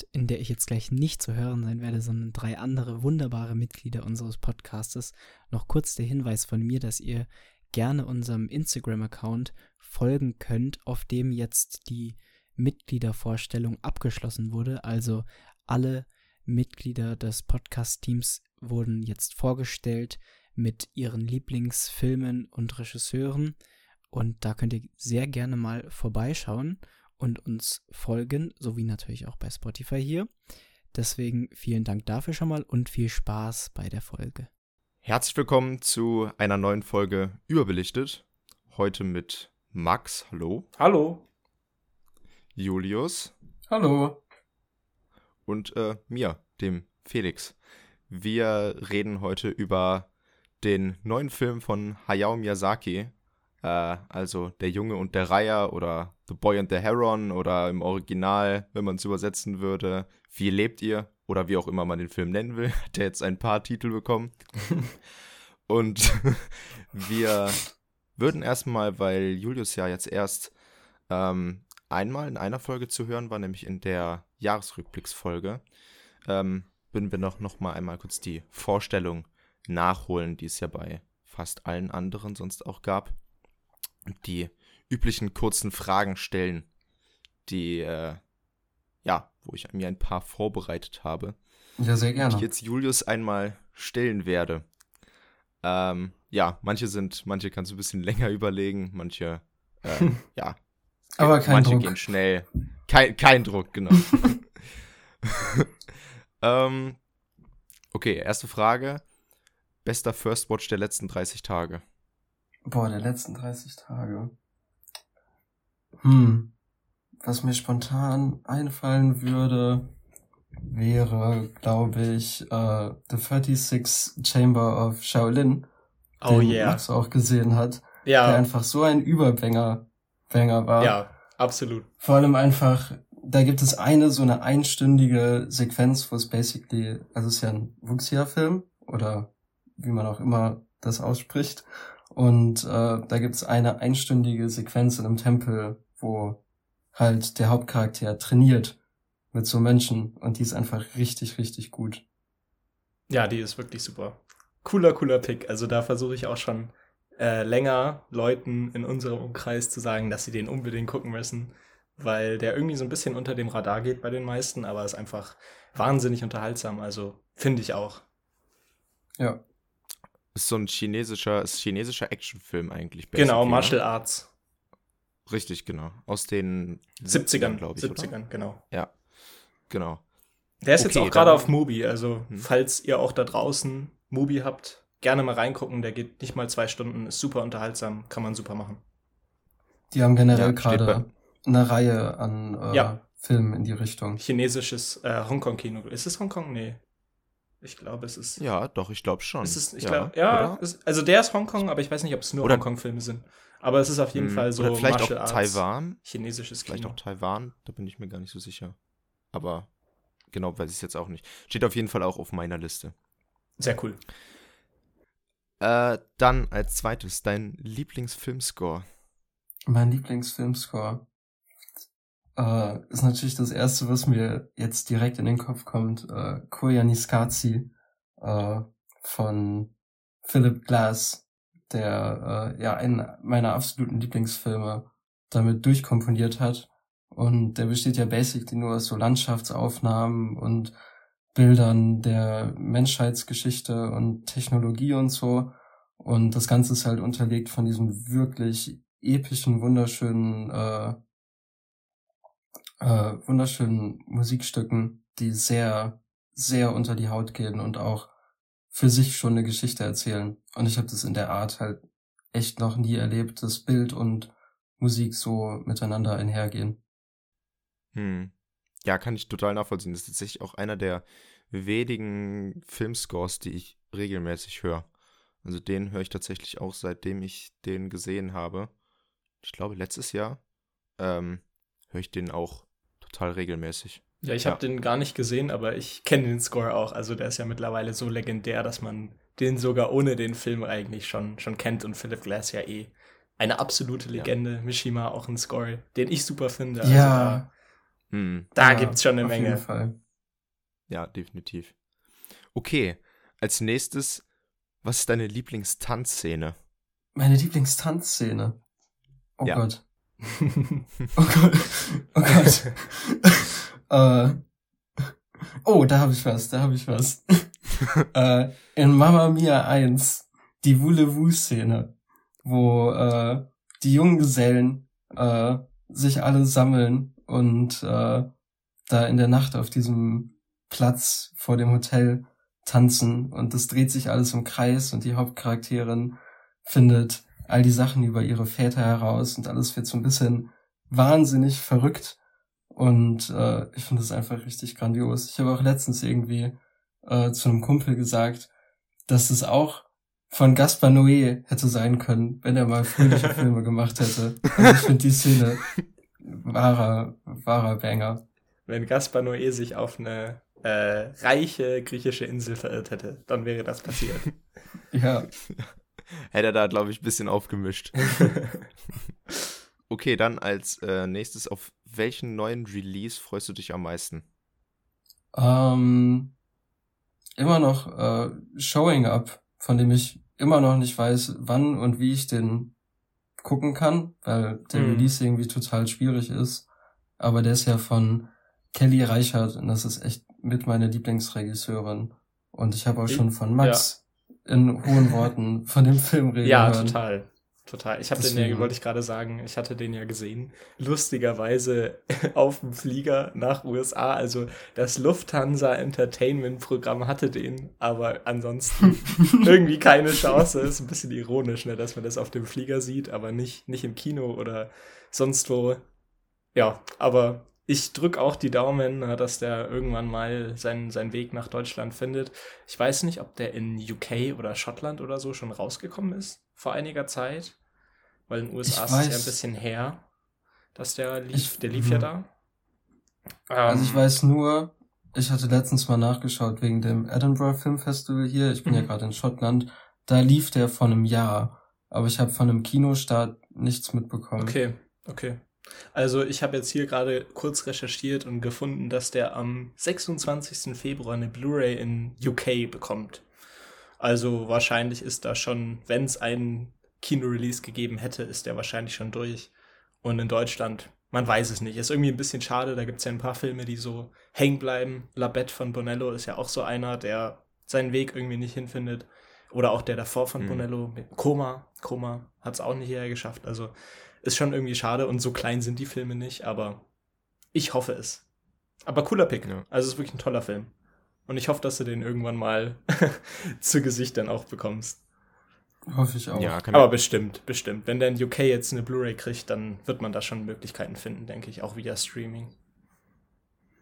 in der ich jetzt gleich nicht zu hören sein werde, sondern drei andere wunderbare Mitglieder unseres Podcastes, noch kurz der Hinweis von mir, dass ihr gerne unserem Instagram-Account folgen könnt, auf dem jetzt die Mitgliedervorstellung abgeschlossen wurde. Also alle Mitglieder des Podcast-Teams wurden jetzt vorgestellt mit ihren Lieblingsfilmen und Regisseuren. Und da könnt ihr sehr gerne mal vorbeischauen und uns folgen, sowie natürlich auch bei Spotify hier. Deswegen vielen Dank dafür schon mal und viel Spaß bei der Folge. Herzlich willkommen zu einer neuen Folge Überbelichtet. Heute mit Max, hallo. Hallo. Julius. Hallo. Und äh, mir, dem Felix. Wir reden heute über den neuen Film von Hayao Miyazaki, äh, also Der Junge und der Reiher oder The Boy and the Heron oder im Original, wenn man es übersetzen würde, Wie lebt ihr? Oder wie auch immer man den Film nennen will, hat er jetzt ein paar Titel bekommen. und wir würden erstmal, weil Julius ja jetzt erst ähm, einmal in einer Folge zu hören war, nämlich in der Jahresrückblicksfolge, ähm, würden wir noch, noch mal einmal kurz die Vorstellung nachholen, die es ja bei fast allen anderen sonst auch gab. Die üblichen kurzen Fragen stellen, die, äh, ja, wo ich mir ein paar vorbereitet habe. Ja, sehr gerne. Die ich jetzt Julius einmal stellen werde. Ähm, ja, manche sind, manche kannst du ein bisschen länger überlegen, manche, äh, ja. Aber kein manche Druck. gehen schnell. Kein, kein Druck, genau. ähm, okay, erste Frage. Bester First Watch der letzten 30 Tage. Boah, der letzten 30 Tage. Hm. Was mir spontan einfallen würde, wäre, glaube ich, äh, The 36 Chamber of Shaolin, Oh den yeah. Max auch gesehen hat, der Ja, einfach so ein Überbanger Banger war. ja, absolut. Vor allem einfach, da gibt es eine so eine einstündige Sequenz, wo es basically, also es ist ja ein Wuxia-Film oder wie man auch immer das ausspricht. Und äh, da gibt es eine einstündige Sequenz in einem Tempel, wo halt der Hauptcharakter trainiert mit so Menschen und die ist einfach richtig, richtig gut. Ja, die ist wirklich super. Cooler, cooler Pick. Also da versuche ich auch schon äh, länger Leuten in unserem Umkreis zu sagen, dass sie den unbedingt gucken müssen, weil der irgendwie so ein bisschen unter dem Radar geht bei den meisten, aber ist einfach wahnsinnig unterhaltsam. Also finde ich auch. Ja, Ist so ein chinesischer, ist chinesischer Actionfilm eigentlich. genau, basically, Martial ne? Arts. Richtig, genau. Aus den 70ern, glaube ich. 70ern, Oder? genau. Ja, genau. Der ist Okay, jetzt auch gerade auf Mubi, also Hm. falls ihr auch da draußen Mubi habt, gerne mal reingucken. Der geht nicht mal zwei Stunden, ist super unterhaltsam, kann man super machen. die haben generell Ja, gerade eine Reihe an äh, Ja. Filmen in die Richtung. Chinesisches äh, Hongkong-Kino. Ist es Hongkong? Nee. Ich glaube, es ist. Ja, doch, ich glaube schon. Ist es, ich ja, glaube, ja, es, also der ist Hongkong, aber ich weiß nicht, ob es nur Hongkong-Filme sind. Aber es ist auf jeden Hm, Fall so Oder vielleicht Martial auch Arts, Taiwan. chinesisches Vielleicht Kino. auch Taiwan, da bin ich mir gar nicht so sicher. Aber genau weiß ich es jetzt auch nicht. Steht auf jeden Fall auch auf meiner Liste. Sehr cool. Äh, dann als zweites dein Lieblingsfilmscore. Mein Lieblingsfilmscore äh, ist natürlich das erste, was mir jetzt direkt in den Kopf kommt. Äh, Koyaanisqatsi äh, von Philip Glass, der äh, ja einen meiner absoluten Lieblingsfilme damit durchkomponiert hat. Und der besteht ja basically nur aus so Landschaftsaufnahmen und Bildern der Menschheitsgeschichte und Technologie und so. Und das Ganze ist halt unterlegt von diesem wirklich epischen, wunderschönen, äh, äh, wunderschönen Musikstücken, die sehr, sehr unter die Haut gehen und auch für sich schon eine Geschichte erzählen. Und ich habe das in der Art halt echt noch nie erlebt, dass Bild und Musik so miteinander einhergehen. Hm. Ja, kann ich total nachvollziehen. Das ist tatsächlich auch einer der wenigen Filmscores, die ich regelmäßig höre. Also den höre ich tatsächlich auch, seitdem ich den gesehen habe. Ich glaube, letztes Jahr ähm, höre ich den auch total regelmäßig. Ja, ich Ja. habe den gar nicht gesehen, aber ich kenne den Score auch. Also der ist ja mittlerweile so legendär, dass man den sogar ohne den Film eigentlich schon, schon kennt. Und Philip Glass ja eh eine absolute Legende. Mishima auch ein Score, den ich super finde. Also Ja. da Hm. Da Ja, gibt's schon eine auf Menge. jeden Fall. Ja, definitiv. Okay, als nächstes, was ist deine Lieblingstanzszene? Meine Lieblingstanzszene. Oh Ja. Gott. Oh Gott. Oh Gott. äh, oh, da habe ich was, da habe ich was. äh, in Mamma Mia 1, die Voulez-vous-Szene, wo äh, die jungen Gesellen äh, sich alle sammeln und äh, da in der Nacht auf diesem Platz vor dem Hotel tanzen und es dreht sich alles im Kreis und die Hauptcharakterin findet all die Sachen über ihre Väter heraus und alles wird so ein bisschen wahnsinnig verrückt und äh, ich finde es einfach richtig grandios. Ich habe auch letztens irgendwie äh, zu einem Kumpel gesagt, dass es auch von Gaspar Noé hätte sein können, wenn er mal fröhliche Filme gemacht hätte. Also ich finde die Szene wahrer, wahrer Banger. Wenn Gaspar Noé sich auf eine äh, reiche griechische Insel verirrt hätte, dann wäre das passiert. Ja, Hätte er da, glaube ich, ein bisschen aufgemischt. Okay, dann als äh, nächstes, auf welchen neuen Release freust du dich am meisten? ähm, immer noch äh, Showing Up, von dem ich immer noch nicht weiß, wann und wie ich den gucken kann, weil der Mhm. Release irgendwie total schwierig ist. Aber der ist ja von Kelly Reichert und das ist echt mit meine Lieblingsregisseurin. Und ich habe auch Ich- schon von Max in hohen Worten von dem Film reden ja, hören. total. Total. Ich habe den ja, wollte ich gerade sagen, ich hatte den ja gesehen. Lustigerweise auf dem Flieger nach USA. Also das Lufthansa Entertainment Programm hatte den, aber ansonsten irgendwie keine Chance. Ist ein bisschen ironisch, ne, dass man das auf dem Flieger sieht, aber nicht, nicht im Kino oder sonst wo. Ja, aber ich drück auch die Daumen, na, dass der irgendwann mal seinen, seinen Weg nach Deutschland findet. Ich weiß nicht, ob der in UK oder Schottland oder so schon rausgekommen ist vor einiger Zeit. Weil in den USA Ich ist es ja ein bisschen her, dass der lief. Ich- der lief ja mhm. da. Also ich Ähm, weiß nur, ich hatte letztens mal nachgeschaut wegen dem Edinburgh Film Festival hier. Ich bin ja Mhm. gerade in Schottland. Da lief der vor einem Jahr. Aber ich habe von einem Kinostart nichts mitbekommen. Okay, okay. Also ich habe jetzt hier gerade kurz recherchiert und gefunden, dass der am 26. Februar eine Blu-ray in UK bekommt. Also wahrscheinlich ist da schon, wenn es einen Kino-Release gegeben hätte, ist der wahrscheinlich schon durch. Und in Deutschland, man weiß es nicht. Ist irgendwie ein bisschen schade, da gibt es ja ein paar Filme, die so hängen bleiben. La Bette von Bonello ist ja auch so einer, der seinen Weg irgendwie nicht hinfindet. Oder auch der davor von Hm. Bonello, Koma. Koma hat es auch nicht hierher geschafft. Also ist schon irgendwie schade und so klein sind die Filme nicht, aber ich hoffe es. Aber cooler Pick. Ja. Also es ist wirklich ein toller Film. Und ich hoffe, dass du den irgendwann mal zu Gesicht dann auch bekommst. Hoffe ich auch. Ja, kann Aber bestimmt, bestimmt. Wenn der in UK jetzt eine Blu-ray kriegt, dann wird man da schon Möglichkeiten finden, denke ich, auch via Streaming.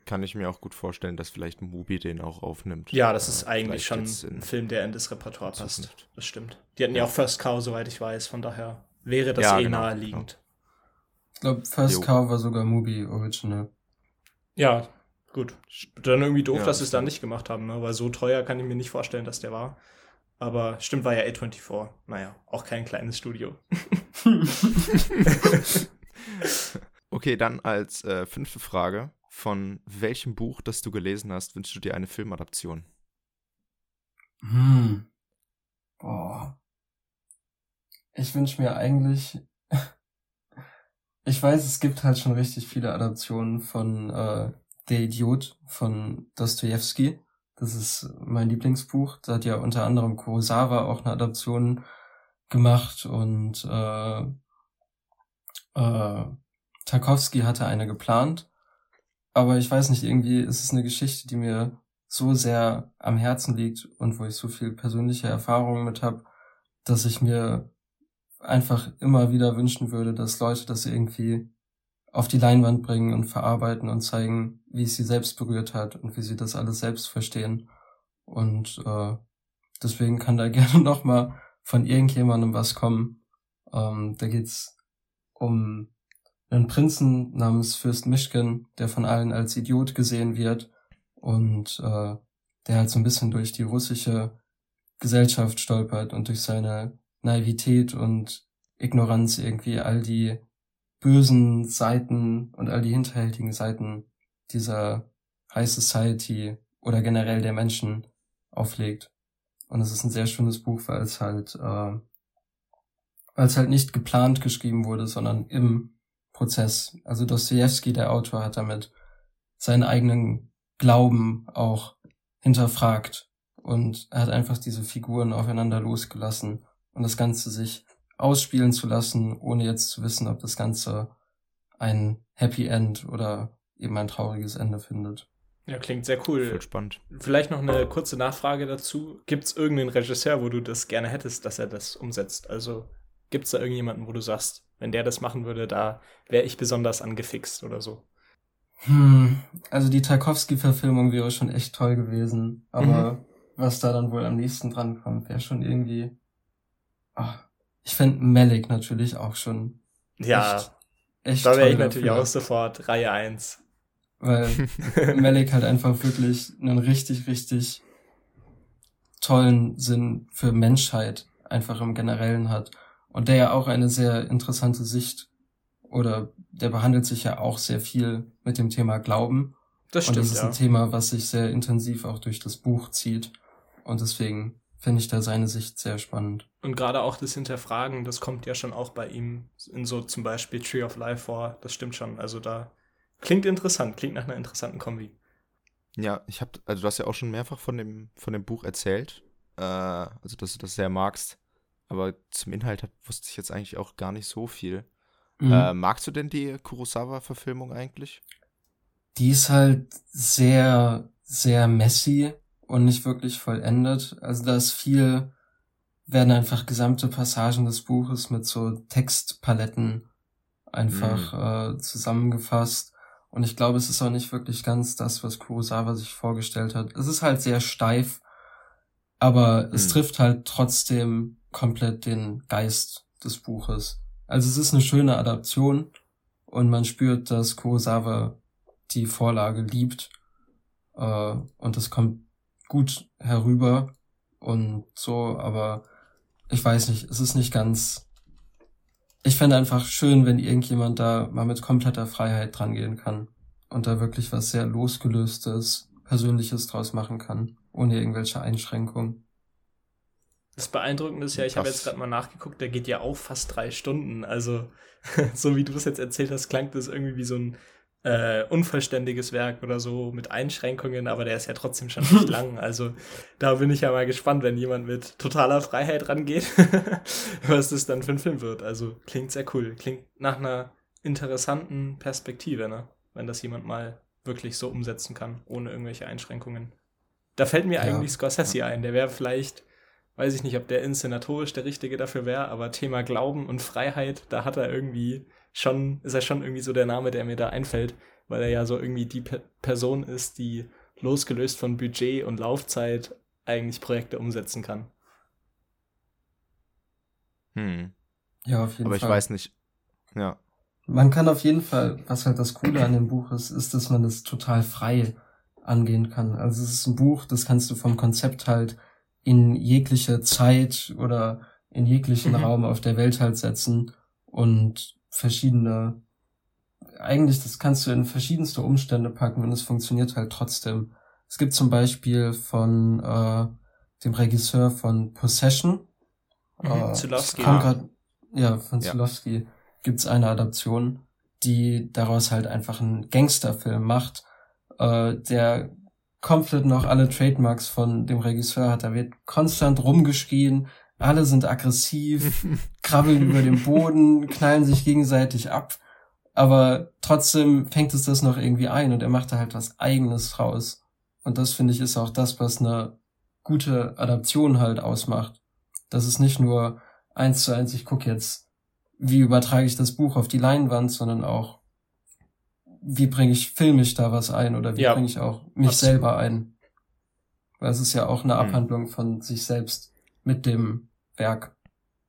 kann ich mir auch gut vorstellen, dass vielleicht Mubi den auch aufnimmt. Ja, das Äh, ist eigentlich vielleicht schon ein Film, der in das Repertoire passt. Zukunft. Das stimmt. Die hatten ja Ja. auch First Cow, soweit ich weiß, von daher wäre das Ja, eh genau, naheliegend. Ich glaube, First Jo. Cow war sogar Movie Original. Ja, gut. Dann irgendwie doof, Ja, dass sie es das da nicht gemacht haben, ne? weil so teuer kann ich mir nicht vorstellen, dass der war. Aber stimmt, war ja A24. Naja, auch kein kleines Studio. Okay, dann als äh, fünfte Frage. Von welchem Buch, das du gelesen hast, wünschst du dir eine Filmadaption? Hm. Boah. Ich wünsche mir eigentlich. Ich weiß, es gibt halt schon richtig viele Adaptionen von äh, Der Idiot von Dostoevsky. Das ist mein Lieblingsbuch. Da hat ja unter anderem Kurosawa auch eine Adaption gemacht und äh, äh, Tarkovsky hatte eine geplant. Aber ich weiß nicht, irgendwie ist es eine Geschichte, die mir so sehr am Herzen liegt und wo ich so viel persönliche Erfahrungen mit habe, dass ich mir einfach immer wieder wünschen würde, dass Leute das irgendwie auf die Leinwand bringen und verarbeiten und zeigen, wie es sie selbst berührt hat und wie sie das alles selbst verstehen. Und äh, deswegen kann da gerne noch mal von irgendjemandem was kommen. Ähm, da geht's um einen Prinzen namens Fürst Mischken, der von allen als Idiot gesehen wird und äh, der halt so ein bisschen durch die russische Gesellschaft stolpert und durch seine Naivität und Ignoranz irgendwie all die bösen Seiten und all die hinterhältigen Seiten dieser High Society oder generell der Menschen auflegt. Und es ist ein sehr schönes Buch, weil es halt, äh, weil es halt nicht geplant geschrieben wurde, sondern im Prozess. Also Dostoevsky, der Autor, hat damit seinen eigenen Glauben auch hinterfragt und er hat einfach diese Figuren aufeinander losgelassen und das Ganze sich ausspielen zu lassen, ohne jetzt zu wissen, ob das Ganze ein Happy End oder eben ein trauriges Ende findet. Ja, klingt sehr cool. Voll spannend. Vielleicht noch eine kurze Nachfrage dazu. Gibt es irgendeinen Regisseur, wo du das gerne hättest, dass er das umsetzt? Also gibt es da irgendjemanden, wo du sagst, wenn der das machen würde, da wäre ich besonders angefixt oder so? Hm, also die Tarkovsky-Verfilmung wäre schon echt toll gewesen, aber mhm. was da dann wohl am nächsten dran kommt, wäre schon irgendwie. Ach, ich fände Malik natürlich auch schon. Ja, echt, echt da wäre ich natürlich dafür. auch sofort Reihe 1. Weil Malik halt einfach wirklich einen richtig, richtig tollen Sinn für Menschheit einfach im Generellen hat. Und der ja auch eine sehr interessante Sicht oder der behandelt sich ja auch sehr viel mit dem Thema Glauben. Das stimmt. Und das ist ja. ein Thema, was sich sehr intensiv auch durch das Buch zieht. Und deswegen finde ich da seine Sicht sehr spannend. Und gerade auch das Hinterfragen, das kommt ja schon auch bei ihm in so zum Beispiel Tree of Life vor. Das stimmt schon. Also da klingt interessant, klingt nach einer interessanten Kombi. Ja, ich habe, also du hast ja auch schon mehrfach von dem, von dem Buch erzählt. Äh, also dass du das sehr magst. Aber zum Inhalt wusste ich jetzt eigentlich auch gar nicht so viel. Mhm. Äh, magst du denn die Kurosawa-Verfilmung eigentlich? Die ist halt sehr, sehr messy und nicht wirklich vollendet. Also da ist viel, werden einfach gesamte Passagen des Buches mit so Textpaletten einfach mhm. äh, zusammengefasst. Und ich glaube, es ist auch nicht wirklich ganz das, was Kurosawa sich vorgestellt hat. Es ist halt sehr steif, aber mhm. es trifft halt trotzdem komplett den Geist des Buches. Also es ist eine schöne Adaption und man spürt, dass Kurosawa die Vorlage liebt äh, und das kommt gut herüber und so, aber ich weiß nicht, es ist nicht ganz. Ich fände einfach schön, wenn irgendjemand da mal mit kompletter Freiheit drangehen kann und da wirklich was sehr losgelöstes, persönliches draus machen kann, ohne irgendwelche Einschränkungen. Das Beeindruckende ist ja, ich habe jetzt gerade mal nachgeguckt, der geht ja auch fast drei Stunden. Also, so wie du es jetzt erzählt hast, klang das irgendwie wie so ein äh, unvollständiges Werk oder so mit Einschränkungen, aber der ist ja trotzdem schon nicht lang. Also, da bin ich ja mal gespannt, wenn jemand mit totaler Freiheit rangeht, was das dann für ein Film wird. Also, klingt sehr cool. Klingt nach einer interessanten Perspektive, ne? Wenn das jemand mal wirklich so umsetzen kann, ohne irgendwelche Einschränkungen. Da fällt mir ja. eigentlich Scorsese ein, der wäre vielleicht weiß ich nicht, ob der inszenatorisch der Richtige dafür wäre, aber Thema Glauben und Freiheit, da hat er irgendwie schon, ist er schon irgendwie so der Name, der mir da einfällt, weil er ja so irgendwie die Pe Person ist, die losgelöst von Budget und Laufzeit eigentlich Projekte umsetzen kann. Hm. Ja, auf jeden aber Fall. Aber ich weiß nicht. Ja. Man kann auf jeden Fall, was halt das Coole an dem Buch ist, ist, dass man das total frei angehen kann. Also es ist ein Buch, das kannst du vom Konzept halt in jegliche Zeit oder in jeglichen mhm. Raum auf der Welt halt setzen und verschiedene, eigentlich das kannst du in verschiedenste Umstände packen und es funktioniert halt trotzdem. Es gibt zum Beispiel von äh, dem Regisseur von Possession, mhm, äh, Zulowski, ja. Grad, ja, von ja. Zulowski gibt's eine Adaption, die daraus halt einfach einen Gangsterfilm macht, äh, der komplett noch alle Trademarks von dem Regisseur hat. Da wird konstant rumgeschrien, alle sind aggressiv, krabbeln über den Boden, knallen sich gegenseitig ab. Aber trotzdem fängt es das noch irgendwie ein und er macht da halt was eigenes raus. Und das finde ich ist auch das, was eine gute Adaption halt ausmacht. Das ist nicht nur eins zu eins, ich gucke jetzt, wie übertrage ich das Buch auf die Leinwand, sondern auch, wie bringe ich filmisch da was ein oder wie ja, bringe ich auch mich absolut. selber ein. Weil es ist ja auch eine hm. Abhandlung von sich selbst mit dem Werk.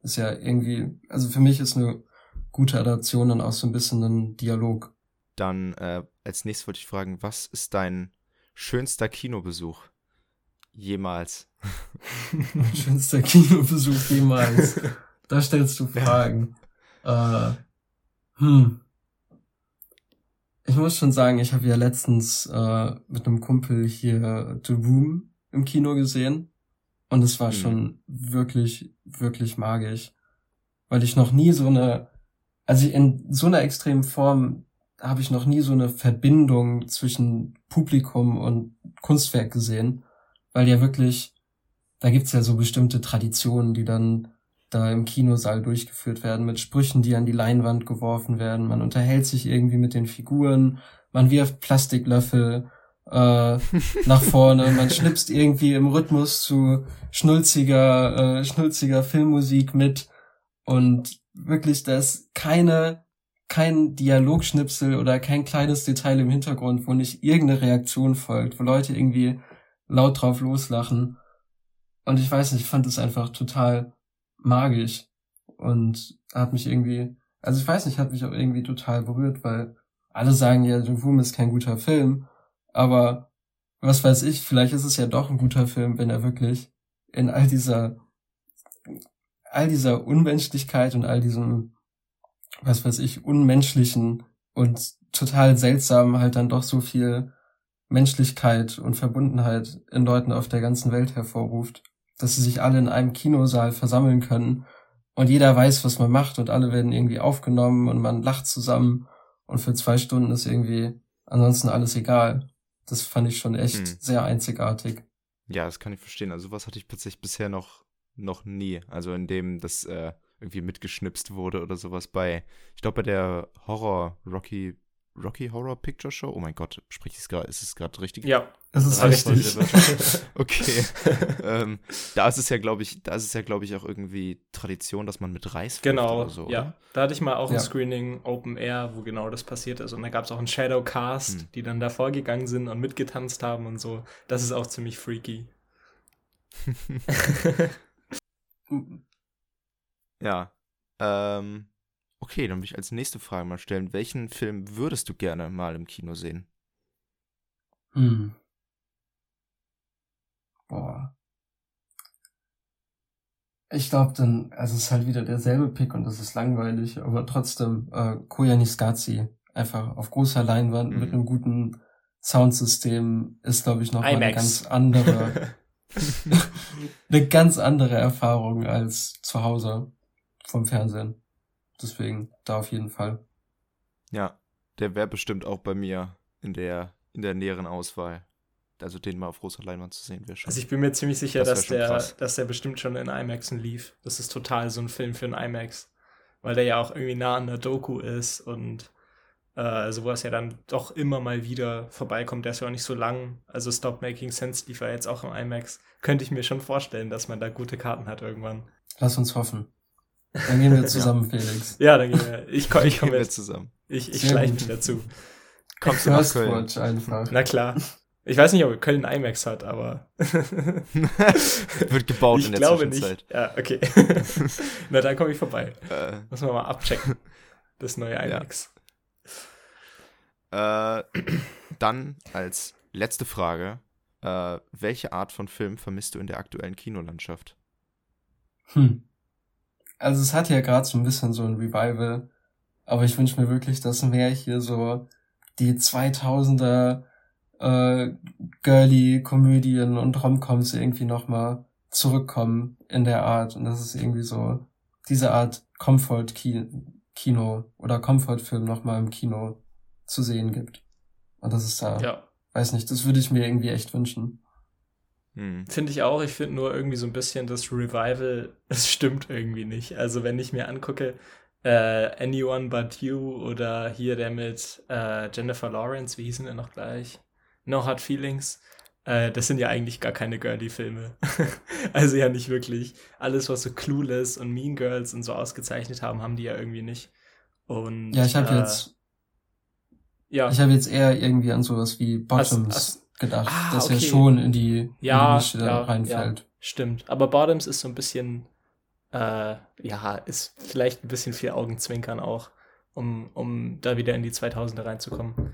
Ist ja irgendwie, also für mich ist eine gute Adaption dann auch so ein bisschen ein Dialog. Dann äh, als nächstes wollte ich fragen, was ist dein schönster Kinobesuch jemals? schönster Kinobesuch jemals. da stellst du Fragen. Äh, hm. ich muss schon sagen, ich habe ja letztens äh, mit einem Kumpel hier The Room im Kino gesehen und es war mhm. schon wirklich, wirklich magisch, weil ich noch nie so eine, also in so einer extremen Form habe ich noch nie so eine Verbindung zwischen Publikum und Kunstwerk gesehen, weil ja wirklich, da gibt's ja so bestimmte Traditionen, die dann da im Kinosaal durchgeführt werden, mit Sprüchen, die an die Leinwand geworfen werden. Man unterhält sich irgendwie mit den Figuren, man wirft Plastiklöffel äh, nach vorne, man schnipst irgendwie im Rhythmus zu schnulziger, äh, schnulziger Filmmusik mit. Und wirklich, da ist keine, kein Dialogschnipsel oder kein kleines Detail im Hintergrund, wo nicht irgendeine Reaktion folgt, wo Leute irgendwie laut drauf loslachen. Und ich weiß nicht, ich fand es einfach total magisch und hat mich irgendwie, also ich weiß nicht, hat mich auch irgendwie total berührt, weil alle sagen ja, The Room ist kein guter Film, aber was weiß ich, vielleicht ist es ja doch ein guter Film, wenn er wirklich in all dieser, all dieser Unmenschlichkeit und all diesem, was weiß ich, unmenschlichen und total seltsam halt dann doch so viel Menschlichkeit und Verbundenheit in Leuten auf der ganzen Welt hervorruft dass sie sich alle in einem Kinosaal versammeln können und jeder weiß, was man macht und alle werden irgendwie aufgenommen und man lacht zusammen und für zwei Stunden ist irgendwie ansonsten alles egal. Das fand ich schon echt hm. sehr einzigartig. Ja, das kann ich verstehen. Also was hatte ich plötzlich bisher noch noch nie. Also in dem das äh, irgendwie mitgeschnipst wurde oder sowas bei, ich glaube bei der Horror Rocky Rocky Horror Picture Show. Oh mein Gott, spricht es gerade, ist es gerade richtig? Ja, das ist richtig. okay. ähm, da ist es ja, glaube ich, da ist es ja, glaube ich, auch irgendwie Tradition, dass man mit Reis Genau, oder so, ja. Oder? Da hatte ich mal auch ja. ein Screening Open Air, wo genau das passiert ist. Und da gab es auch einen Shadowcast, hm. die dann da vorgegangen sind und mitgetanzt haben und so. Das ist auch ziemlich freaky. ja. Ähm, Okay, dann will ich als nächste Frage mal stellen. Welchen Film würdest du gerne mal im Kino sehen? Hm. Boah. Ich glaube dann, also es ist halt wieder derselbe Pick und das ist langweilig, aber trotzdem äh, Koyaanisqatsi einfach auf großer Leinwand mhm. mit einem guten Soundsystem ist, glaube ich, noch mal eine ganz andere, eine ganz andere Erfahrung als zu Hause vom Fernsehen. Deswegen da auf jeden Fall. Ja, der wäre bestimmt auch bei mir in der, in der näheren Auswahl. Also den mal auf großer Leinwand zu sehen wäre schon. Also ich bin mir ziemlich sicher, das dass der, dass der bestimmt schon in IMAXen lief. Das ist total so ein Film für ein IMAX. Weil der ja auch irgendwie nah an der Doku ist und äh, sowas ja dann doch immer mal wieder vorbeikommt. Der ist ja auch nicht so lang. Also Stop Making Sense lief ja jetzt auch im IMAX. Könnte ich mir schon vorstellen, dass man da gute Karten hat irgendwann. Lass uns hoffen. Dann gehen wir zusammen, ja. Felix. Ja, dann gehen wir. Ich, ich komme mit zusammen. Ich, ich schleiche mich dazu. Kommst du nach Köln? einfach. Na klar. Ich weiß nicht, ob Köln IMAX hat, aber. Wird gebaut ich in der glaube Zwischenzeit. Nicht. Ja, okay. Na, dann komme ich vorbei. Äh. Muss man mal abchecken. Das neue IMAX. Ja. Äh, dann als letzte Frage. Äh, welche Art von Film vermisst du in der aktuellen Kinolandschaft? Hm also es hat ja gerade so ein bisschen so ein Revival, aber ich wünsche mir wirklich, dass mehr hier so die 2000er äh, girly Komödien und Romcoms irgendwie nochmal zurückkommen in der Art und das ist irgendwie so diese Art Comfort Kino oder Comfort Film nochmal im Kino zu sehen gibt. Und das ist da, ja. weiß nicht, das würde ich mir irgendwie echt wünschen. Hm. Finde ich auch. Ich finde nur irgendwie so ein bisschen das Revival, es stimmt irgendwie nicht. Also wenn ich mir angucke, äh, Anyone But You oder hier der mit äh, Jennifer Lawrence, wie hießen der noch gleich? No Hard Feelings. Äh, das sind ja eigentlich gar keine Girly-Filme. also ja nicht wirklich. Alles, was so Clueless und Mean Girls und so ausgezeichnet haben, haben die ja irgendwie nicht. Und, ja, ich habe äh, jetzt ja. Ich habe jetzt eher irgendwie an sowas wie Bottoms. As, as, gedacht, ah, dass okay. er schon in die ja, Nische ja, reinfällt. Ja, stimmt. Aber Bottoms ist so ein bisschen, äh, ja, ist vielleicht ein bisschen viel Augenzwinkern auch, um, um da wieder in die 2000er reinzukommen.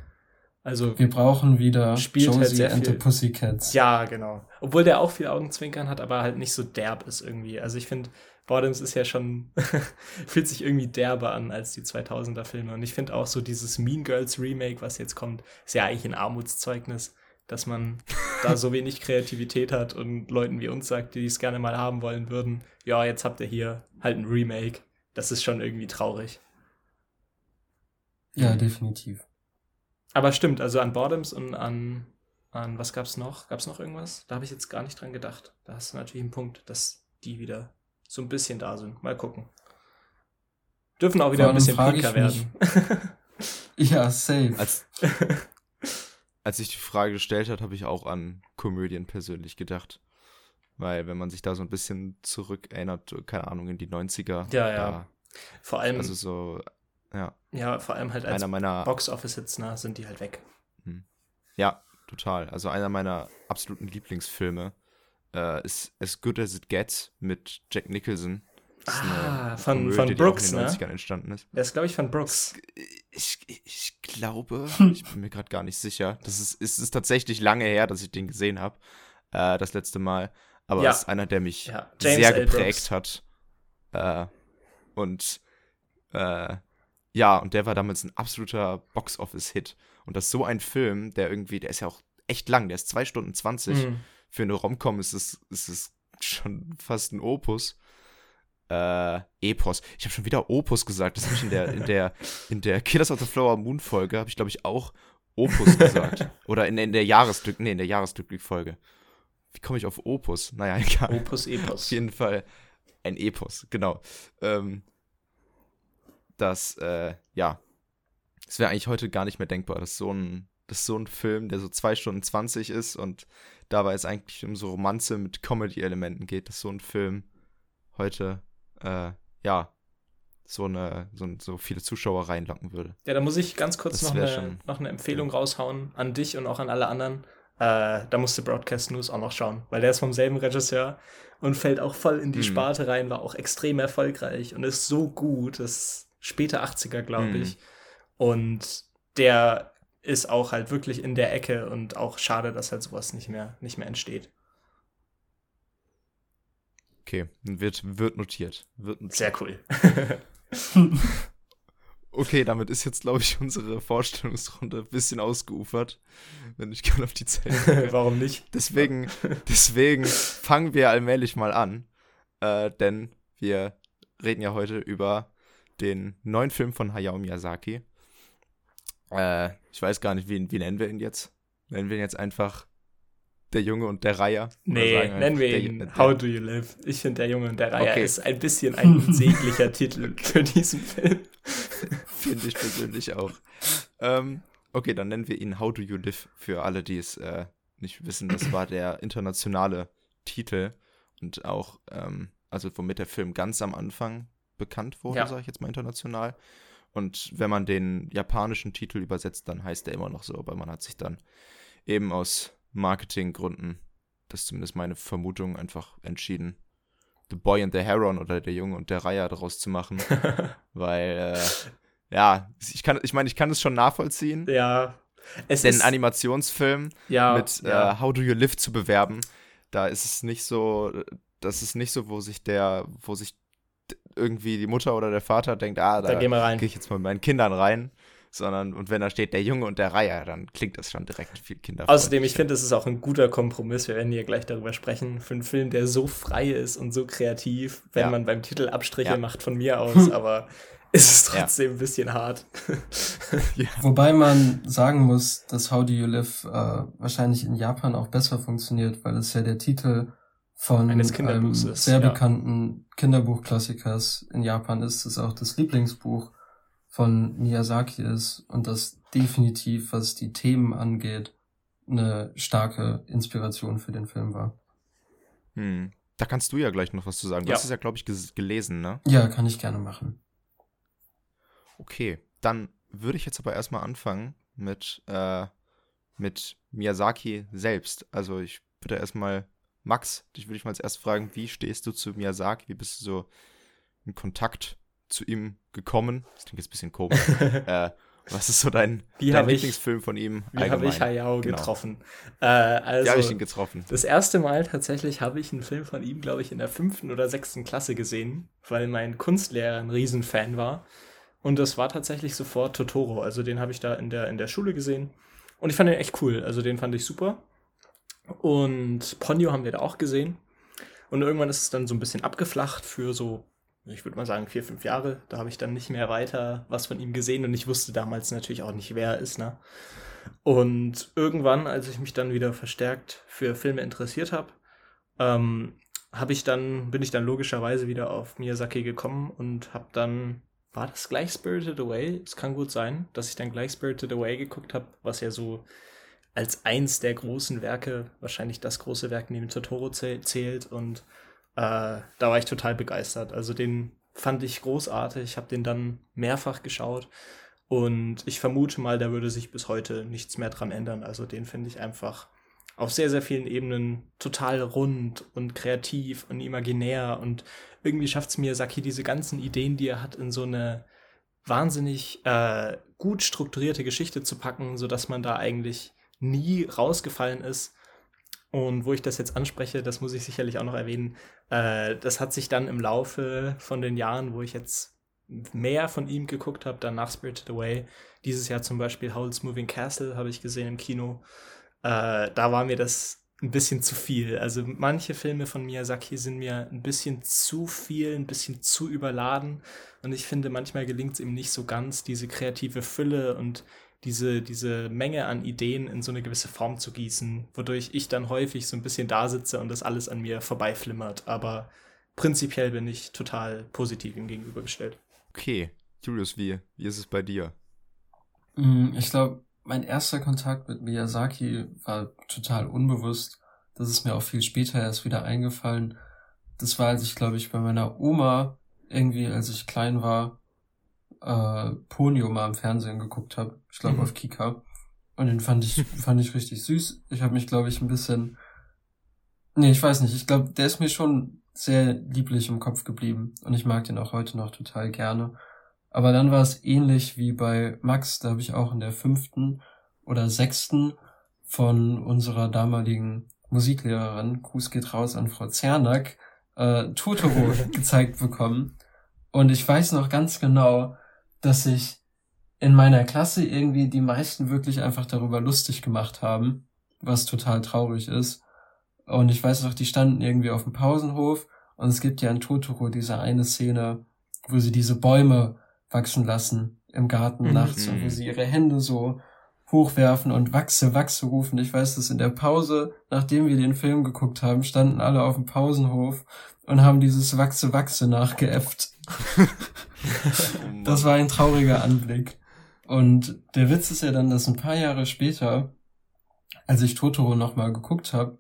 Also wir brauchen wieder spielt Josie halt and the Pussycats. Ja, genau. Obwohl der auch viel Augenzwinkern hat, aber halt nicht so derb ist irgendwie. Also ich finde, Bottoms ist ja schon, fühlt sich irgendwie derber an als die 2000er Filme. Und ich finde auch so dieses Mean Girls Remake, was jetzt kommt, ist ja eigentlich ein Armutszeugnis, dass man da so wenig Kreativität hat und Leuten wie uns sagt, die es gerne mal haben wollen würden, ja, jetzt habt ihr hier halt ein Remake. Das ist schon irgendwie traurig. Ja, definitiv. Aber stimmt, also an Bottoms und an, an was gab's noch? Gab's noch irgendwas? Da habe ich jetzt gar nicht dran gedacht. Da hast du natürlich einen Punkt, dass die wieder so ein bisschen da sind. Mal gucken. Dürfen auch wieder Vor ein bisschen pinker werden. Ja, safe. Als, als ich die Frage gestellt hat, habe ich auch an Komödien persönlich gedacht. Weil wenn man sich da so ein bisschen zurückerinnert, keine Ahnung, in die 90er. Ja, ja. Vor allem, Da, also so, ja, ja, vor allem halt als einer meiner, Box-Office-Hits, ne, sind die halt weg. ja, total. Also einer meiner absoluten Lieblingsfilme äh, ist As Good As It Gets mit Jack Nicholson. Ah, von- Komödie, von Brooks, ne? 90ern entstanden ist. Der ist, glaube ich, von Brooks. Ich, ich glaube, ich bin mir gerade gar nicht sicher. Das ist, es ist tatsächlich lange her, dass ich den gesehen habe. Äh, das letzte Mal. Aber Ja. es ist einer, der mich Ja, sehr L. geprägt Brooks. hat. Äh, und äh, ja, und der war damals ein absoluter Box-Office-Hit. Und das ist so ein Film, der irgendwie, der ist ja auch echt lang, der ist 2 Stunden 20. Mhm. Für eine Rom-Com ist es, ist es schon fast ein Opus. Äh, Epos. Ich habe schon wieder Opus gesagt. Das habe ich in der, in der, in der Killers of the Flower Moon Folge, habe ich glaube ich auch Opus gesagt. Oder in, in der Jahresglück, nee, in der Jahresglücklich-Folge. Wie komme ich auf Opus? Naja, egal. Opus Auf Epos. jeden Fall ein Epos, genau. Ähm, das, äh, ja, es wäre eigentlich heute gar nicht mehr denkbar, dass so ein, dass so ein Film, der so 2 Stunden 20 ist und dabei es eigentlich um so Romanze mit Comedy-Elementen geht, dass so ein Film heute, äh, ja, so eine, so, so viele Zuschauer reinlocken würde. Ja, da muss ich ganz kurz noch eine, schon- noch eine Empfehlung raushauen an dich und auch an alle anderen. Äh, da musste Broadcast News auch noch schauen, weil der ist vom selben Regisseur und fällt auch voll in die Mhm. Sparte rein, war auch extrem erfolgreich und ist so gut. Das ist später 80er, glaube Mhm. ich. Und der ist auch halt wirklich in der Ecke und auch schade, dass halt sowas nicht mehr, nicht mehr entsteht. Okay, wird, wird notiert. Wird notiert. Sehr cool. Okay, damit ist jetzt, glaube ich, unsere Vorstellungsrunde ein bisschen ausgeufert, wenn ich gerade auf die Zeit. Warum nicht? Deswegen, deswegen fangen wir allmählich mal an, äh, denn wir reden ja heute über den neuen Film von Hayao Miyazaki. Äh, ich weiß gar nicht, wie, wie nennen wir ihn jetzt? Nennen wir ihn jetzt einfach der Junge und der Reiher? Nee, sagen wir nennen wir der- ihn der- How Do You Live? Ich finde, der Junge und der Reiher Okay. ist ein bisschen ein unsäglicher Titel für diesen Film. Finde ich persönlich auch. Ähm, okay, dann nennen wir ihn How Do You Live für alle, die es äh, nicht wissen. Das war der internationale Titel und auch, ähm, also womit der Film ganz am Anfang bekannt wurde, Ja. sage ich jetzt mal international. Und wenn man den japanischen Titel übersetzt, dann heißt er immer noch so, aber man hat sich dann eben aus Marketinggründen, das ist zumindest meine Vermutung, einfach entschieden, The Boy and the Heron oder der Junge und der Reiher daraus zu machen weil äh, ja, ich kann, ich meine, ich kann es schon nachvollziehen, ja. Es den Animationsfilm ja, mit ja. äh, How Do You Live zu bewerben, da ist es nicht so, das ist nicht so, wo sich der, wo sich irgendwie die Mutter oder der Vater denkt, ah, da, da gehe ich jetzt mal mit meinen Kindern rein, sondern und wenn da steht der Junge und der Reiher, dann klingt das schon direkt viel Kinder. Außerdem, ich finde, es ist auch ein guter Kompromiss. Wir werden hier gleich darüber sprechen. Für einen Film, der so frei ist und so kreativ, wenn Ja. man beim Titel Abstriche Ja. macht von mir aus, aber ist es Ja. trotzdem ein bisschen hart. Wobei man sagen muss, dass How Do You Live äh, wahrscheinlich in Japan auch besser funktioniert, weil es ja der Titel von Eines einem ist, sehr ja. bekannten Kinderbuchklassikers in Japan ist, das auch das Lieblingsbuch von Miyazaki ist und das definitiv, was die Themen angeht, eine starke Inspiration für den Film war. Hm. Da kannst du ja gleich noch was zu sagen. Du Ja. hast es ja, glaube ich, gelesen, ne? Ja, kann ich gerne machen. Okay, dann würde ich jetzt aber erstmal anfangen mit, äh, mit Miyazaki selbst. Also ich würde erstmal, Max, dich würde ich mal als erstes fragen, wie stehst du zu Miyazaki? Wie bist du so in Kontakt zu ihm gekommen? Das klingt jetzt ein bisschen komisch. äh, Was ist so dein, Wie dein hab ich- Lieblingsfilm von ihm? Wie habe ich Hayao Genau. getroffen? Äh, also, Wie habe ich ihn getroffen? Das erste Mal tatsächlich habe ich einen Film von ihm, glaube ich, in der fünften oder sechsten Klasse gesehen, weil mein Kunstlehrer ein Riesenfan war. Und das war tatsächlich sofort Totoro. Also den habe ich da in der, in der Schule gesehen. Und ich fand den echt cool. Also den fand ich super. Und Ponyo haben wir da auch gesehen. Und irgendwann ist es dann so ein bisschen abgeflacht für so, ich würde mal sagen, vier, fünf Jahre. Da habe ich dann nicht mehr weiter was von ihm gesehen und ich wusste damals natürlich auch nicht, wer er ist, ne? Und irgendwann, als ich mich dann wieder verstärkt für Filme interessiert habe, ähm, habe ich dann, bin ich dann logischerweise wieder auf Miyazaki gekommen und habe dann, war das gleich Spirited Away? Es kann gut sein, dass ich dann gleich Spirited Away geguckt habe, was ja so als eins der großen Werke, wahrscheinlich das große Werk neben Totoro zäh- zählt und äh, da war ich total begeistert. Also den fand ich großartig, ich habe den dann mehrfach geschaut und ich vermute mal, da würde sich bis heute nichts mehr dran ändern. Also den finde ich einfach auf sehr, sehr vielen Ebenen total rund und kreativ und imaginär. Und irgendwie schafft es Miyazaki, diese ganzen Ideen, die er hat, in so eine wahnsinnig äh, gut strukturierte Geschichte zu packen, sodass man da eigentlich nie rausgefallen ist. Und wo ich das jetzt anspreche, das muss ich sicherlich auch noch erwähnen, äh, das hat sich dann im Laufe von den Jahren, wo ich jetzt mehr von ihm geguckt habe, dann nach Spirited Away, dieses Jahr zum Beispiel Howl's Moving Castle habe ich gesehen im Kino, äh, da war mir das ein bisschen zu viel. Also manche Filme von Miyazaki sind mir ein bisschen zu viel, ein bisschen zu überladen. Und ich finde, manchmal gelingt es ihm nicht so ganz, diese kreative Fülle und diese, diese Menge an Ideen in so eine gewisse Form zu gießen, wodurch ich dann häufig so ein bisschen da sitze und das alles an mir vorbeiflimmert. Aber prinzipiell bin ich total positiv ihm gegenübergestellt. Okay. Julius, wie, wie ist es bei dir? Mm, Ich glaube, mein erster Kontakt mit Miyazaki war total unbewusst. Das ist mir auch viel später erst wieder eingefallen. Das war, als ich, glaube ich, bei meiner Oma irgendwie, als ich klein war, äh, Ponyo mal im Fernsehen geguckt habe. Ich glaube Mhm. auf Kika. Und den fand ich, fand ich richtig süß. Ich habe mich, glaube ich, ein bisschen. Nee, ich weiß nicht. Ich glaube, der ist mir schon sehr lieblich im Kopf geblieben. Und ich mag den auch heute noch total gerne. Aber dann war es ähnlich wie bei Max, da habe ich auch in der fünften oder sechsten von unserer damaligen Musiklehrerin, Gruß geht raus an Frau Zernack, äh, Totoro gezeigt bekommen. Und ich weiß noch ganz genau, dass ich in meiner Klasse irgendwie die meisten wirklich einfach darüber lustig gemacht haben, was total traurig ist. Und ich weiß noch, die standen irgendwie auf dem Pausenhof und es gibt ja in Totoro diese eine Szene, wo sie diese Bäume wachsen lassen im Garten Mhm. nachts und wo sie ihre Hände so hochwerfen und wachse, wachse rufen. Ich weiß, dass in der Pause, nachdem wir den Film geguckt haben, standen alle auf dem Pausenhof und haben dieses wachse, wachse nachgeäfft. Das war ein trauriger Anblick. Und der Witz ist ja dann, dass ein paar Jahre später, als ich Totoro nochmal geguckt habe,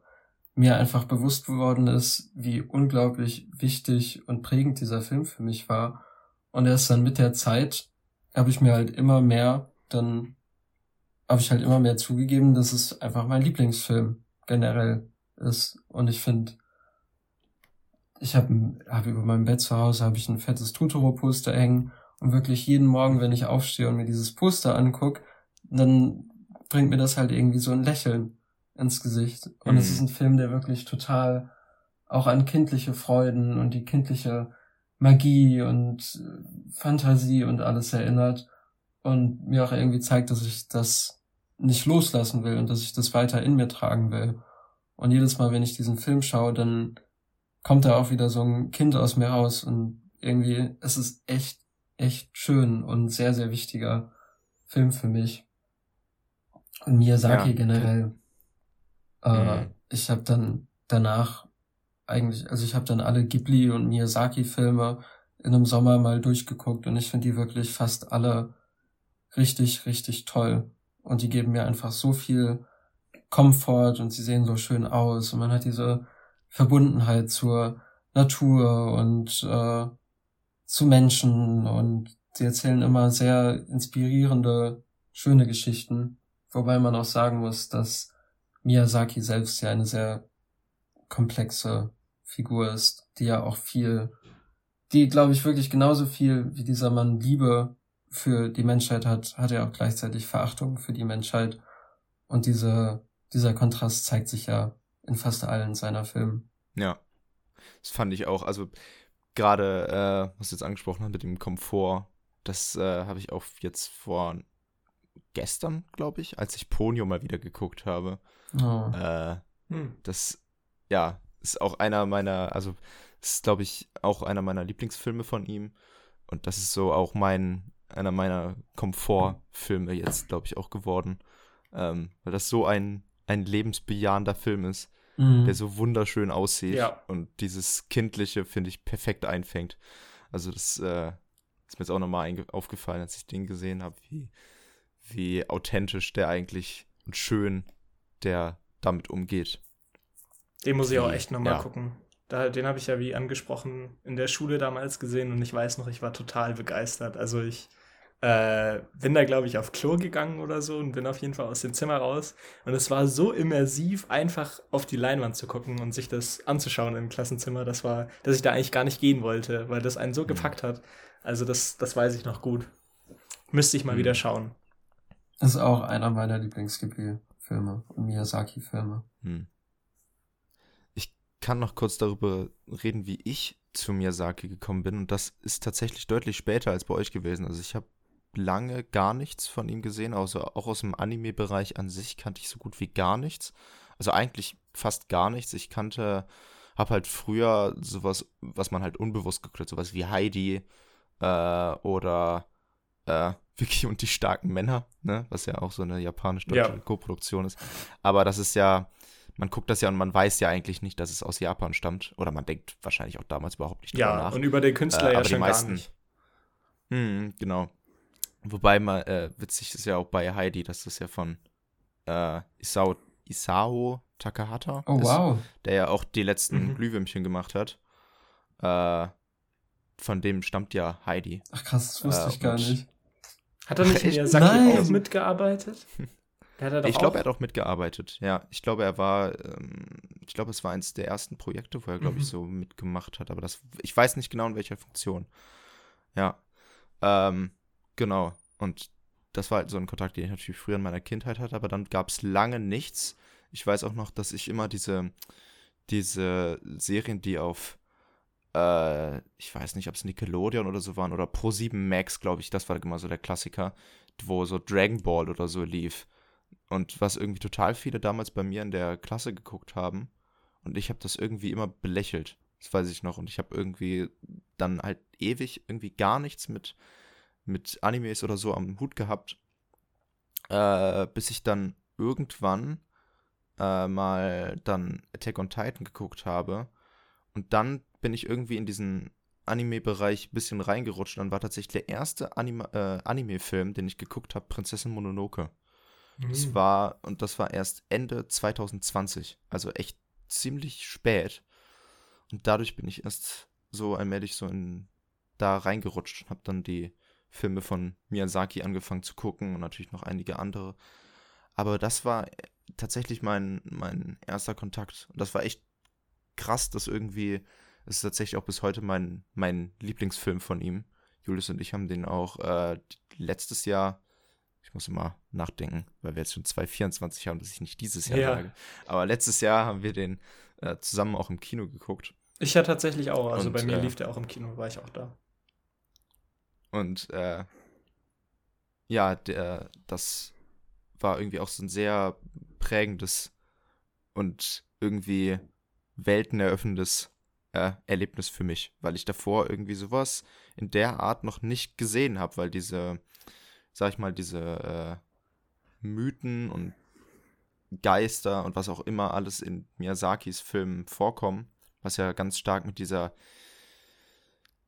mir einfach bewusst geworden ist, wie unglaublich wichtig und prägend dieser Film für mich war. Und erst dann mit der Zeit habe ich mir halt immer mehr, dann habe ich halt immer mehr zugegeben, dass es einfach mein Lieblingsfilm generell ist. Und ich finde, ich habe hab über meinem Bett zu Hause habe ich ein fettes Totoro-Poster hängen und wirklich jeden Morgen, wenn ich aufstehe und mir dieses Poster anguck, dann bringt mir das halt irgendwie so ein Lächeln ins Gesicht. Und Mhm. es ist ein Film, der wirklich total auch an kindliche Freuden und die kindliche Magie und äh, Fantasie und alles erinnert und mir auch irgendwie zeigt, dass ich das nicht loslassen will und dass ich das weiter in mir tragen will. Und jedes Mal, wenn ich diesen Film schaue, dann kommt da auch wieder so ein Kind aus mir raus und irgendwie, es ist echt, echt schön und sehr, sehr wichtiger Film für mich. Und Miyazaki Ja. generell. Äh, Mhm. Ich habe dann danach eigentlich, also ich habe dann alle Ghibli und Miyazaki-Filme in einem Sommer mal durchgeguckt und ich finde die wirklich fast alle richtig, richtig toll. Und die geben mir einfach so viel Komfort und sie sehen so schön aus und man hat diese Verbundenheit zur Natur und äh, zu Menschen und sie erzählen immer sehr inspirierende, schöne Geschichten, wobei man auch sagen muss, dass Miyazaki selbst ja eine sehr komplexe Figur ist, die ja auch viel, die glaube ich wirklich genauso viel wie dieser Mann Liebe für die Menschheit hat, hat er auch gleichzeitig Verachtung für die Menschheit. Und diese, dieser Kontrast zeigt sich ja in fast allen seiner Filme. Ja. Das fand ich auch. Also gerade, äh, was du jetzt angesprochen hast mit dem Komfort, das äh, habe ich auch jetzt vor gestern, glaube ich, als ich Ponyo mal wieder geguckt habe. Oh. Äh, hm. Das, ja, ist auch einer meiner, also ist, glaube ich, auch einer meiner Lieblingsfilme von ihm. Und das ist so auch mein, einer meiner Komfortfilme jetzt, glaube ich, auch geworden. Ähm, weil das so ein, ein lebensbejahender Film ist, mhm. der so wunderschön aussieht ja. und dieses Kindliche, finde ich, perfekt einfängt. Also das äh, ist mir jetzt auch nochmal aufgefallen, als ich den gesehen habe, wie, wie authentisch der eigentlich und schön der damit umgeht. Den muss ich auch echt nochmal ja. gucken. Da, den habe ich ja wie angesprochen in der Schule damals gesehen und ich weiß noch, ich war total begeistert. Also ich äh, bin da, glaube ich, auf Klo gegangen oder so und bin auf jeden Fall aus dem Zimmer raus. Und es war so immersiv, einfach auf die Leinwand zu gucken und sich das anzuschauen im Klassenzimmer. Das war, dass ich da eigentlich gar nicht gehen wollte, weil das einen so mhm. gepackt hat. Also das, das weiß ich noch gut. Müsste ich mal mhm. wieder schauen. Das ist auch einer meiner Lieblingsgebiet-Filme und Miyazaki-Filme. Mhm kann noch kurz darüber reden, wie ich zu Miyazaki gekommen bin. Und das ist tatsächlich deutlich später als bei euch gewesen. Also ich habe lange gar nichts von ihm gesehen, außer auch aus dem Anime-Bereich an sich kannte ich so gut wie gar nichts. Also eigentlich fast gar nichts. Ich kannte, habe halt früher sowas, was man halt unbewusst hat, sowas wie Heidi äh, oder äh, Vicky und die starken Männer, ne? was ja auch so eine japanisch-deutsche ja. Co-Produktion ist. Aber das ist ja man guckt das ja und man weiß ja eigentlich nicht, dass es aus Japan stammt. Oder man denkt wahrscheinlich auch damals überhaupt nicht drüber ja, nach. Ja, und über den Künstler äh, ja schon meisten, gar nicht. Mh, genau. Wobei mal äh, witzig ist ja auch bei Heidi, dass das ja von äh, Isao, Isao Takahata oh, ist, wow. der ja auch die letzten mhm. Glühwürmchen gemacht hat. Äh, von dem stammt ja Heidi. Ach krass, das wusste ich gar nicht. Hat er nicht in Miyazaki auch mitgearbeitet? ich glaube, er hat auch mitgearbeitet. Ja, ich glaube, er war, ähm, ich glaube, es war eins der ersten Projekte, wo er, glaube mhm. ich, so mitgemacht hat. Aber das, ich weiß nicht genau in welcher Funktion. Ja, ähm, genau. Und das war halt so ein Kontakt, den ich natürlich früher in meiner Kindheit hatte. Aber dann gab es lange nichts. Ich weiß auch noch, dass ich immer diese, diese Serien, die auf äh, ich weiß nicht, ob es Nickelodeon oder so waren oder Pro7 Max, glaube ich, das war immer so der Klassiker, wo so Dragon Ball oder so lief. Und was irgendwie total viele damals bei mir in der Klasse geguckt haben. Und ich habe das irgendwie immer belächelt. Das weiß ich noch. Und ich habe irgendwie dann halt ewig irgendwie gar nichts mit, mit Animes oder so am Hut gehabt. Äh, bis ich dann irgendwann äh, mal dann Attack on Titan geguckt habe. Und dann bin ich irgendwie in diesen Anime-Bereich ein bisschen reingerutscht. Und dann war tatsächlich der erste Anime, äh, Anime-Film, den ich geguckt habe, Prinzessin Mononoke. Mhm. Das war, und das war erst Ende 2020, also echt ziemlich spät. Und dadurch bin ich erst so allmählich so in da reingerutscht und habe dann die Filme von Miyazaki angefangen zu gucken und natürlich noch einige andere. Aber das war tatsächlich mein, mein erster Kontakt. Und das war echt krass, dass irgendwie, es ist tatsächlich auch bis heute mein, mein Lieblingsfilm von ihm. Julius und ich haben den auch äh, letztes Jahr ich muss immer nachdenken, weil wir jetzt schon 2024 haben, dass ich nicht dieses Jahr ja. sage. Aber letztes Jahr haben wir den äh, zusammen auch im Kino geguckt. Ich ja tatsächlich auch. Also und, bei mir äh, lief der auch im Kino, war ich auch da. Und äh, ja, der, das war irgendwie auch so ein sehr prägendes und irgendwie welteneröffnendes äh, Erlebnis für mich, weil ich davor irgendwie sowas in der Art noch nicht gesehen habe, weil diese sag ich mal, diese äh, Mythen und Geister und was auch immer alles in Miyazakis Filmen vorkommen, was ja ganz stark mit dieser,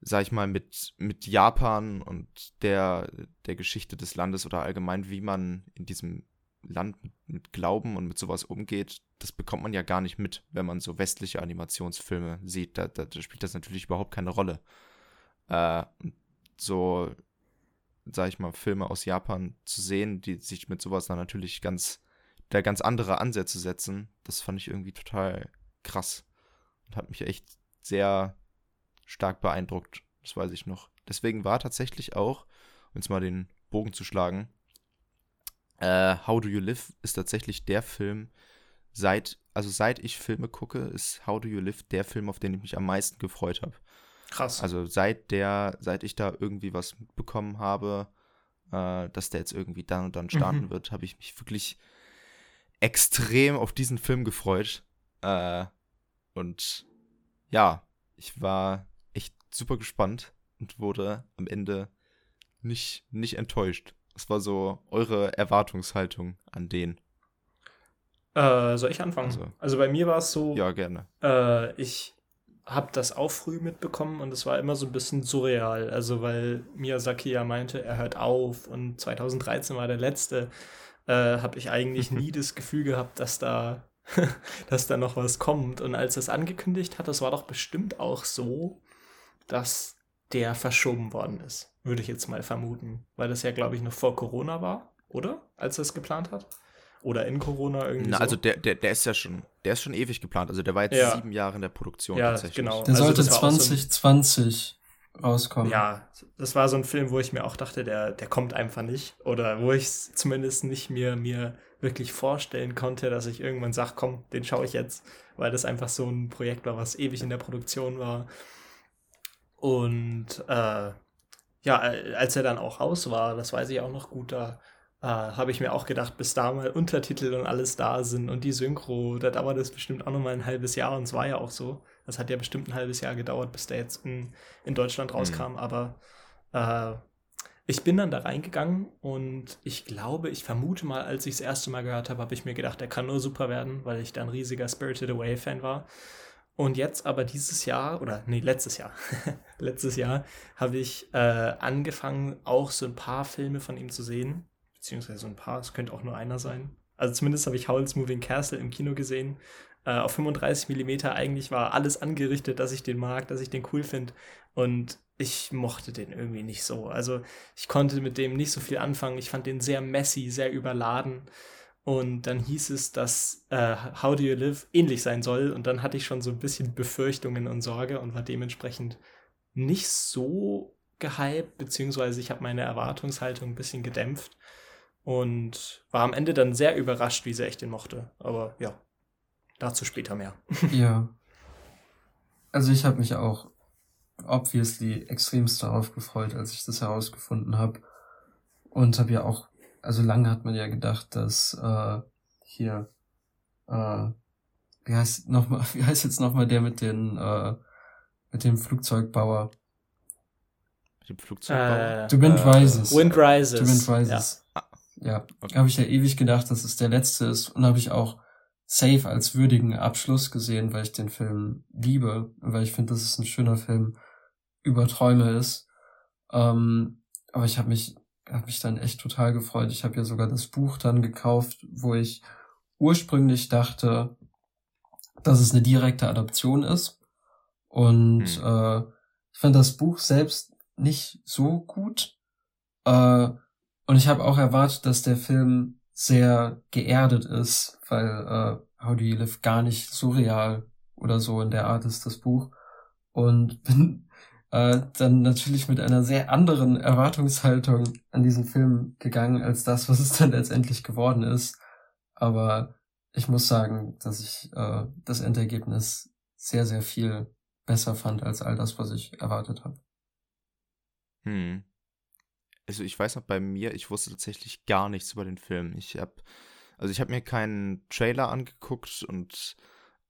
sag ich mal, mit, mit Japan und der, der Geschichte des Landes oder allgemein, wie man in diesem Land mit, Glauben und mit sowas umgeht, das bekommt man ja gar nicht mit, wenn man so westliche Animationsfilme sieht. Da, da, da spielt das natürlich überhaupt keine Rolle. Äh, so sag ich mal, Filme aus Japan zu sehen, die sich mit sowas dann natürlich ganz, da ganz andere Ansätze setzen, das fand ich irgendwie total krass und hat mich echt sehr stark beeindruckt. Das weiß ich noch. Deswegen war tatsächlich auch, um jetzt mal den Bogen zu schlagen. Äh, How Do You Live ist tatsächlich der Film, seit, also seit ich Filme gucke, ist How Do You Live der Film, auf den ich mich am meisten gefreut habe. Krass. Also seit der, seit ich da irgendwie was mitbekommen habe, äh, dass der jetzt irgendwie dann und dann starten Mhm. wird, habe ich mich wirklich extrem auf diesen Film gefreut. Äh, und ja, ich war super gespannt und wurde am Ende nicht, nicht enttäuscht. Was war so eure Erwartungshaltung an den? Äh, soll ich anfangen? Also- Also, bei mir war es so, Ja, gerne. äh, ich habe das auch früh mitbekommen und es war immer so ein bisschen surreal. Also, weil Miyazaki ja meinte, er hört auf und 2013 war der letzte, äh, habe ich eigentlich nie das Gefühl gehabt, dass da, dass da noch was kommt. Und als er es angekündigt hat, das war doch bestimmt auch so, dass der verschoben worden ist, würde ich jetzt mal vermuten. Weil das ja, glaube ich, noch vor Corona war, oder? Als er es geplant hat. Oder in Corona irgendwie. Na, so. also der, der, der ist ja schon, der ist schon ewig geplant. Also der war jetzt Ja. sieben Jahre in der Produktion Ja, tatsächlich. genau. Der Also sollte das war auch so ein- 2020 rauskommen. Ja, das war so ein Film, wo ich mir auch dachte, der, der kommt einfach nicht. Oder wo ich es zumindest nicht mir, mir wirklich vorstellen konnte, dass ich irgendwann sage, komm, den schaue ich jetzt, weil das einfach so ein Projekt war, was ewig in der Produktion war. Und äh, ja, als er dann auch raus war, das weiß ich auch noch gut, da äh, habe ich mir auch gedacht, bis da mal Untertitel und alles da sind und die Synchro, da dauert es bestimmt auch noch mal ein halbes Jahr und es war ja auch so. Das hat ja bestimmt ein halbes Jahr gedauert, bis der jetzt in, in Deutschland rauskam, aber äh, ich bin dann da reingegangen und ich glaube, ich vermute mal, als ich das erste Mal gehört habe, habe ich mir gedacht, der kann nur super werden, weil ich da ein riesiger Spirited Away Fan war. Und jetzt aber dieses Jahr, oder nee, letztes Jahr, letztes Jahr habe ich äh, angefangen, auch so ein paar Filme von ihm zu sehen. Beziehungsweise so ein paar, es könnte auch nur einer sein. Also zumindest habe ich Howl's Moving Castle im Kino gesehen. Äh, auf 35 mm eigentlich war alles angerichtet, dass ich den mag, dass ich den cool finde. Und ich mochte den irgendwie nicht so. Also ich konnte mit dem nicht so viel anfangen. Ich fand den sehr messy, sehr überladen. Und dann hieß es, dass äh, How Do You Live ähnlich sein soll. Und dann hatte ich schon so ein bisschen Befürchtungen und Sorge und war dementsprechend nicht so gehypt, beziehungsweise ich habe meine Erwartungshaltung ein bisschen gedämpft und war am Ende dann sehr überrascht, wie sehr ich den mochte. Aber ja, dazu später mehr. Ja. Also ich habe mich auch obviously extremst darauf gefreut, als ich das herausgefunden habe. Und habe ja auch, also lange hat man ja gedacht, dass äh, hier, äh, wie heißt noch mal, wie heißt jetzt nochmal der mit den, äh, mit dem Flugzeugbauer? Mit dem Flugzeugbauer. The Wind Rises. Äh, Wind Rises. The Wind Rises. Ja, Okay. habe ich ja ewig gedacht, dass es der letzte ist und habe ich auch safe als würdigen Abschluss gesehen, weil ich den Film liebe, weil ich finde, dass es ein schöner Film über Träume ist. Ähm, aber ich habe mich habe mich dann echt total gefreut. Ich habe ja sogar das Buch dann gekauft, wo ich ursprünglich dachte, dass es eine direkte Adaption ist. Und Hm. äh, ich fand das Buch selbst nicht so gut. Äh, und ich habe auch erwartet, dass der Film sehr geerdet ist, weil äh, How Do You Live gar nicht surreal oder so in der Art ist, das Buch. Und bin äh, dann natürlich mit einer sehr anderen Erwartungshaltung an diesen Film gegangen, als das, was es dann letztendlich geworden ist. Aber ich muss sagen, dass ich äh, das Endergebnis sehr, sehr viel besser fand als all das, was ich erwartet habe. Hm. Also ich weiß noch bei mir, ich wusste tatsächlich gar nichts über den Film. Ich habe, also ich habe mir keinen Trailer angeguckt und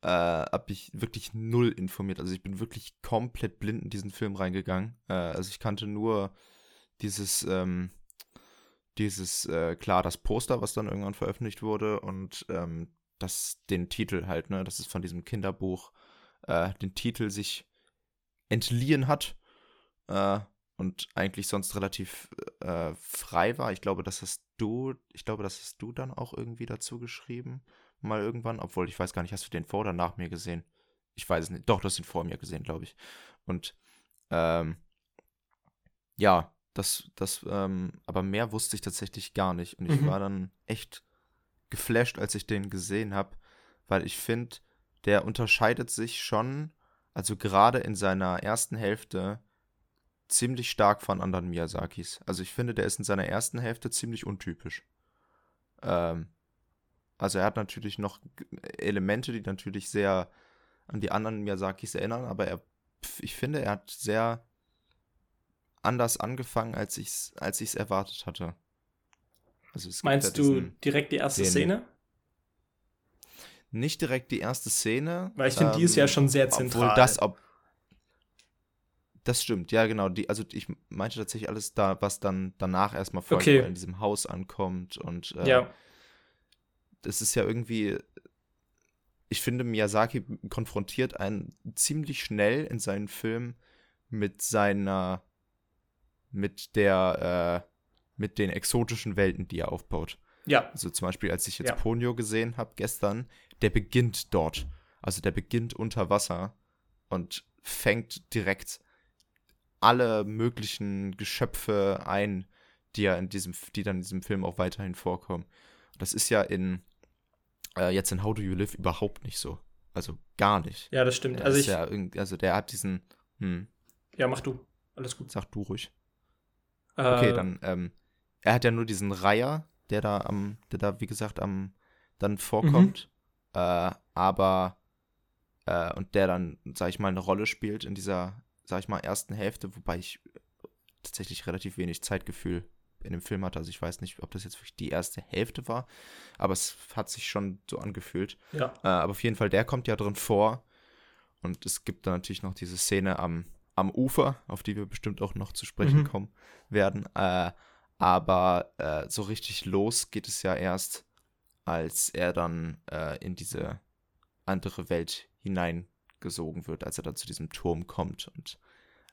äh, habe mich wirklich null informiert. Also ich bin wirklich komplett blind in diesen Film reingegangen. Äh, also ich kannte nur dieses, ähm, dieses, äh, klar, das Poster, was dann irgendwann veröffentlicht wurde und ähm, das, den Titel halt, ne, dass es von diesem Kinderbuch äh, den Titel sich entliehen hat. Äh, und eigentlich sonst relativ äh, frei war. Ich glaube, das hast du, ich glaube, das hast du dann auch irgendwie dazu geschrieben, mal irgendwann, obwohl ich weiß gar nicht, hast du den vor oder nach mir gesehen? Ich weiß es nicht. Doch, du hast ihn vor mir gesehen, glaube ich. Und ähm, ja, das, das, ähm, aber mehr wusste ich tatsächlich gar nicht. Und ich Mhm. war dann echt geflasht, als ich den gesehen habe, weil ich finde, der unterscheidet sich schon, also gerade in seiner ersten Hälfte, ziemlich stark von anderen Miyazakis. Also ich finde, der ist in seiner ersten Hälfte ziemlich untypisch. Ähm, also er hat natürlich noch Elemente, die natürlich sehr an die anderen Miyazakis erinnern, aber er, ich finde, er hat sehr anders angefangen, als ich es als ich's erwartet hatte. Also Meinst ja du direkt die erste den, Szene? Nicht direkt die erste Szene. Weil ich finde, ähm, die ist ja ähm, schon sehr zentral. Obwohl das, ob, das stimmt, ja, genau. Die, also ich meinte tatsächlich alles da, was dann danach erstmal folgt, okay. in diesem Haus ankommt und äh, ja. Das ist ja irgendwie. Ich finde, Miyazaki konfrontiert einen ziemlich schnell in seinen Filmen mit seiner, mit der, äh, mit den exotischen Welten, die er aufbaut. Ja. Also zum Beispiel, als ich jetzt ja. Ponyo gesehen habe gestern, der beginnt dort. Also der beginnt unter Wasser und fängt direkt alle möglichen Geschöpfe ein, die ja in diesem, die dann in diesem Film auch weiterhin vorkommen. Das ist ja in äh, jetzt in How Do You Live überhaupt nicht so. Also gar nicht. Ja, das stimmt. also, ich, ja also der hat diesen. Hm. Ja, mach du. Alles gut. Sag du ruhig. Äh, okay, dann, ähm, er hat ja nur diesen Reiher, der da am, der da, wie gesagt, am dann vorkommt. Mhm. Äh, aber äh, und der dann, sag ich mal, eine Rolle spielt in dieser sag ich mal, ersten Hälfte, wobei ich tatsächlich relativ wenig Zeitgefühl in dem Film hatte. Also ich weiß nicht, ob das jetzt wirklich die erste Hälfte war, aber es hat sich schon so angefühlt. Ja. Äh, aber auf jeden Fall, der kommt ja drin vor. Und es gibt dann natürlich noch diese Szene am, am Ufer, auf die wir bestimmt auch noch zu sprechen mhm. kommen werden. Äh, aber äh, so richtig los geht es ja erst, als er dann äh, in diese andere Welt hinein gesogen wird, als er dann zu diesem Turm kommt. Und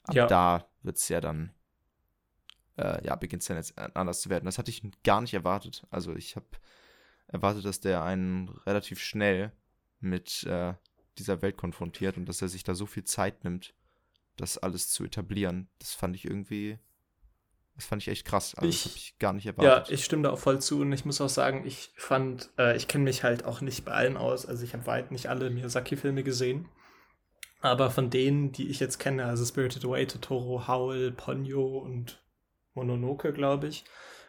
ab ja. da wird es ja dann, äh, ja, beginnt es dann jetzt anders zu werden. Das hatte ich gar nicht erwartet. Also ich habe erwartet, dass der einen relativ schnell mit äh, dieser Welt konfrontiert und dass er sich da so viel Zeit nimmt, das alles zu etablieren. Das fand ich irgendwie das fand ich echt krass. Also, ich, das habe ich gar nicht erwartet. Ja, ich stimme da auch voll zu und ich muss auch sagen, ich fand, äh, ich kenne mich halt auch nicht bei allen aus. Also ich habe weit nicht alle Miyazaki-Filme gesehen. Aber von denen, die ich jetzt kenne, also Spirited Away, Totoro, Howl, Ponyo und Mononoke, glaube ich,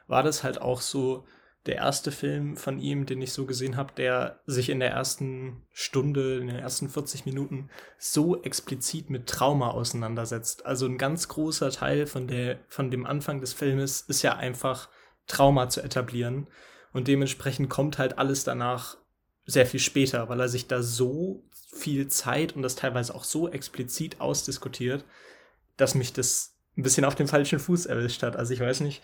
war das halt auch so der erste Film von ihm, den ich so gesehen habe, der sich in der ersten Stunde, in den ersten 40 Minuten so explizit mit Trauma auseinandersetzt. Also ein ganz großer Teil von, der, von dem Anfang des Filmes ist ja einfach Trauma zu etablieren. Und dementsprechend kommt halt alles danach sehr viel später, weil er sich da so viel Zeit und das teilweise auch so explizit ausdiskutiert, dass mich das ein bisschen auf dem falschen Fuß erwischt hat. Also ich weiß nicht,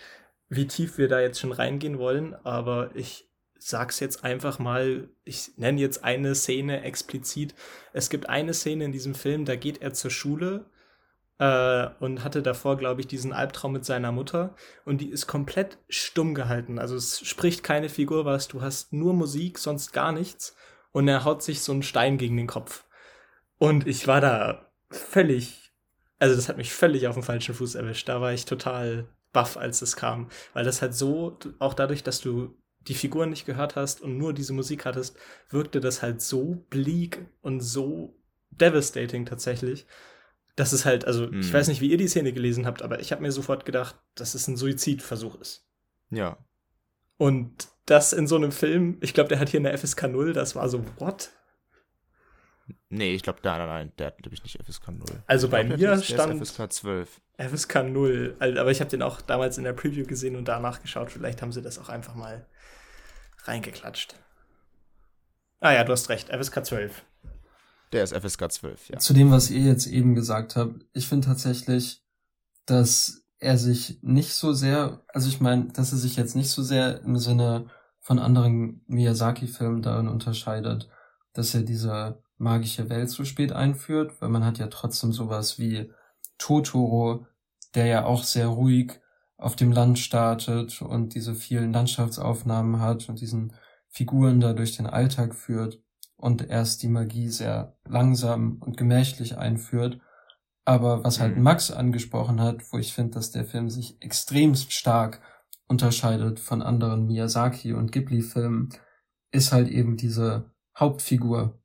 wie tief wir da jetzt schon reingehen wollen, aber ich sag's jetzt einfach mal, ich nenne jetzt eine Szene explizit. Es gibt eine Szene in diesem Film, da geht er zur Schule äh, und hatte davor, glaube ich, diesen Albtraum mit seiner Mutter und die ist komplett stumm gehalten. Also es spricht keine Figur was, du hast nur Musik, sonst gar nichts und er haut sich so einen Stein gegen den Kopf. Und ich war da völlig, also das hat mich völlig auf dem falschen Fuß erwischt. Da war ich total baff, als es kam. Weil das halt so, auch dadurch, dass du die Figuren nicht gehört hast und nur diese Musik hattest, wirkte das halt so bleak und so devastating tatsächlich. dass es halt, also hm. ich weiß nicht, wie ihr die Szene gelesen habt, aber ich habe mir sofort gedacht, dass es ein Suizidversuch ist. Ja. Und das in so einem Film, ich glaube, der hat hier eine FSK 0, das war so, what? Nee, ich glaube, nein, nein, nein, der hat nämlich nicht FSK 0. Also bei glaub, mir stand FSK 12. FSK 0, aber ich habe den auch damals in der Preview gesehen und danach geschaut. Vielleicht haben sie das auch einfach mal reingeklatscht. Ah ja, du hast recht, FSK 12. Der ist FSK 12, ja. Zu dem, was ihr jetzt eben gesagt habt, ich finde tatsächlich, dass er sich nicht so sehr, also ich meine, dass er sich jetzt nicht so sehr im Sinne von anderen Miyazaki-Filmen darin unterscheidet, dass er diese magische Welt so spät einführt, weil man hat ja trotzdem sowas wie Totoro, der ja auch sehr ruhig auf dem Land startet und diese vielen Landschaftsaufnahmen hat und diesen Figuren da durch den Alltag führt und erst die Magie sehr langsam und gemächlich einführt aber was halt mhm. Max angesprochen hat, wo ich finde, dass der Film sich extremst stark unterscheidet von anderen Miyazaki und Ghibli-Filmen, ist halt eben diese Hauptfigur.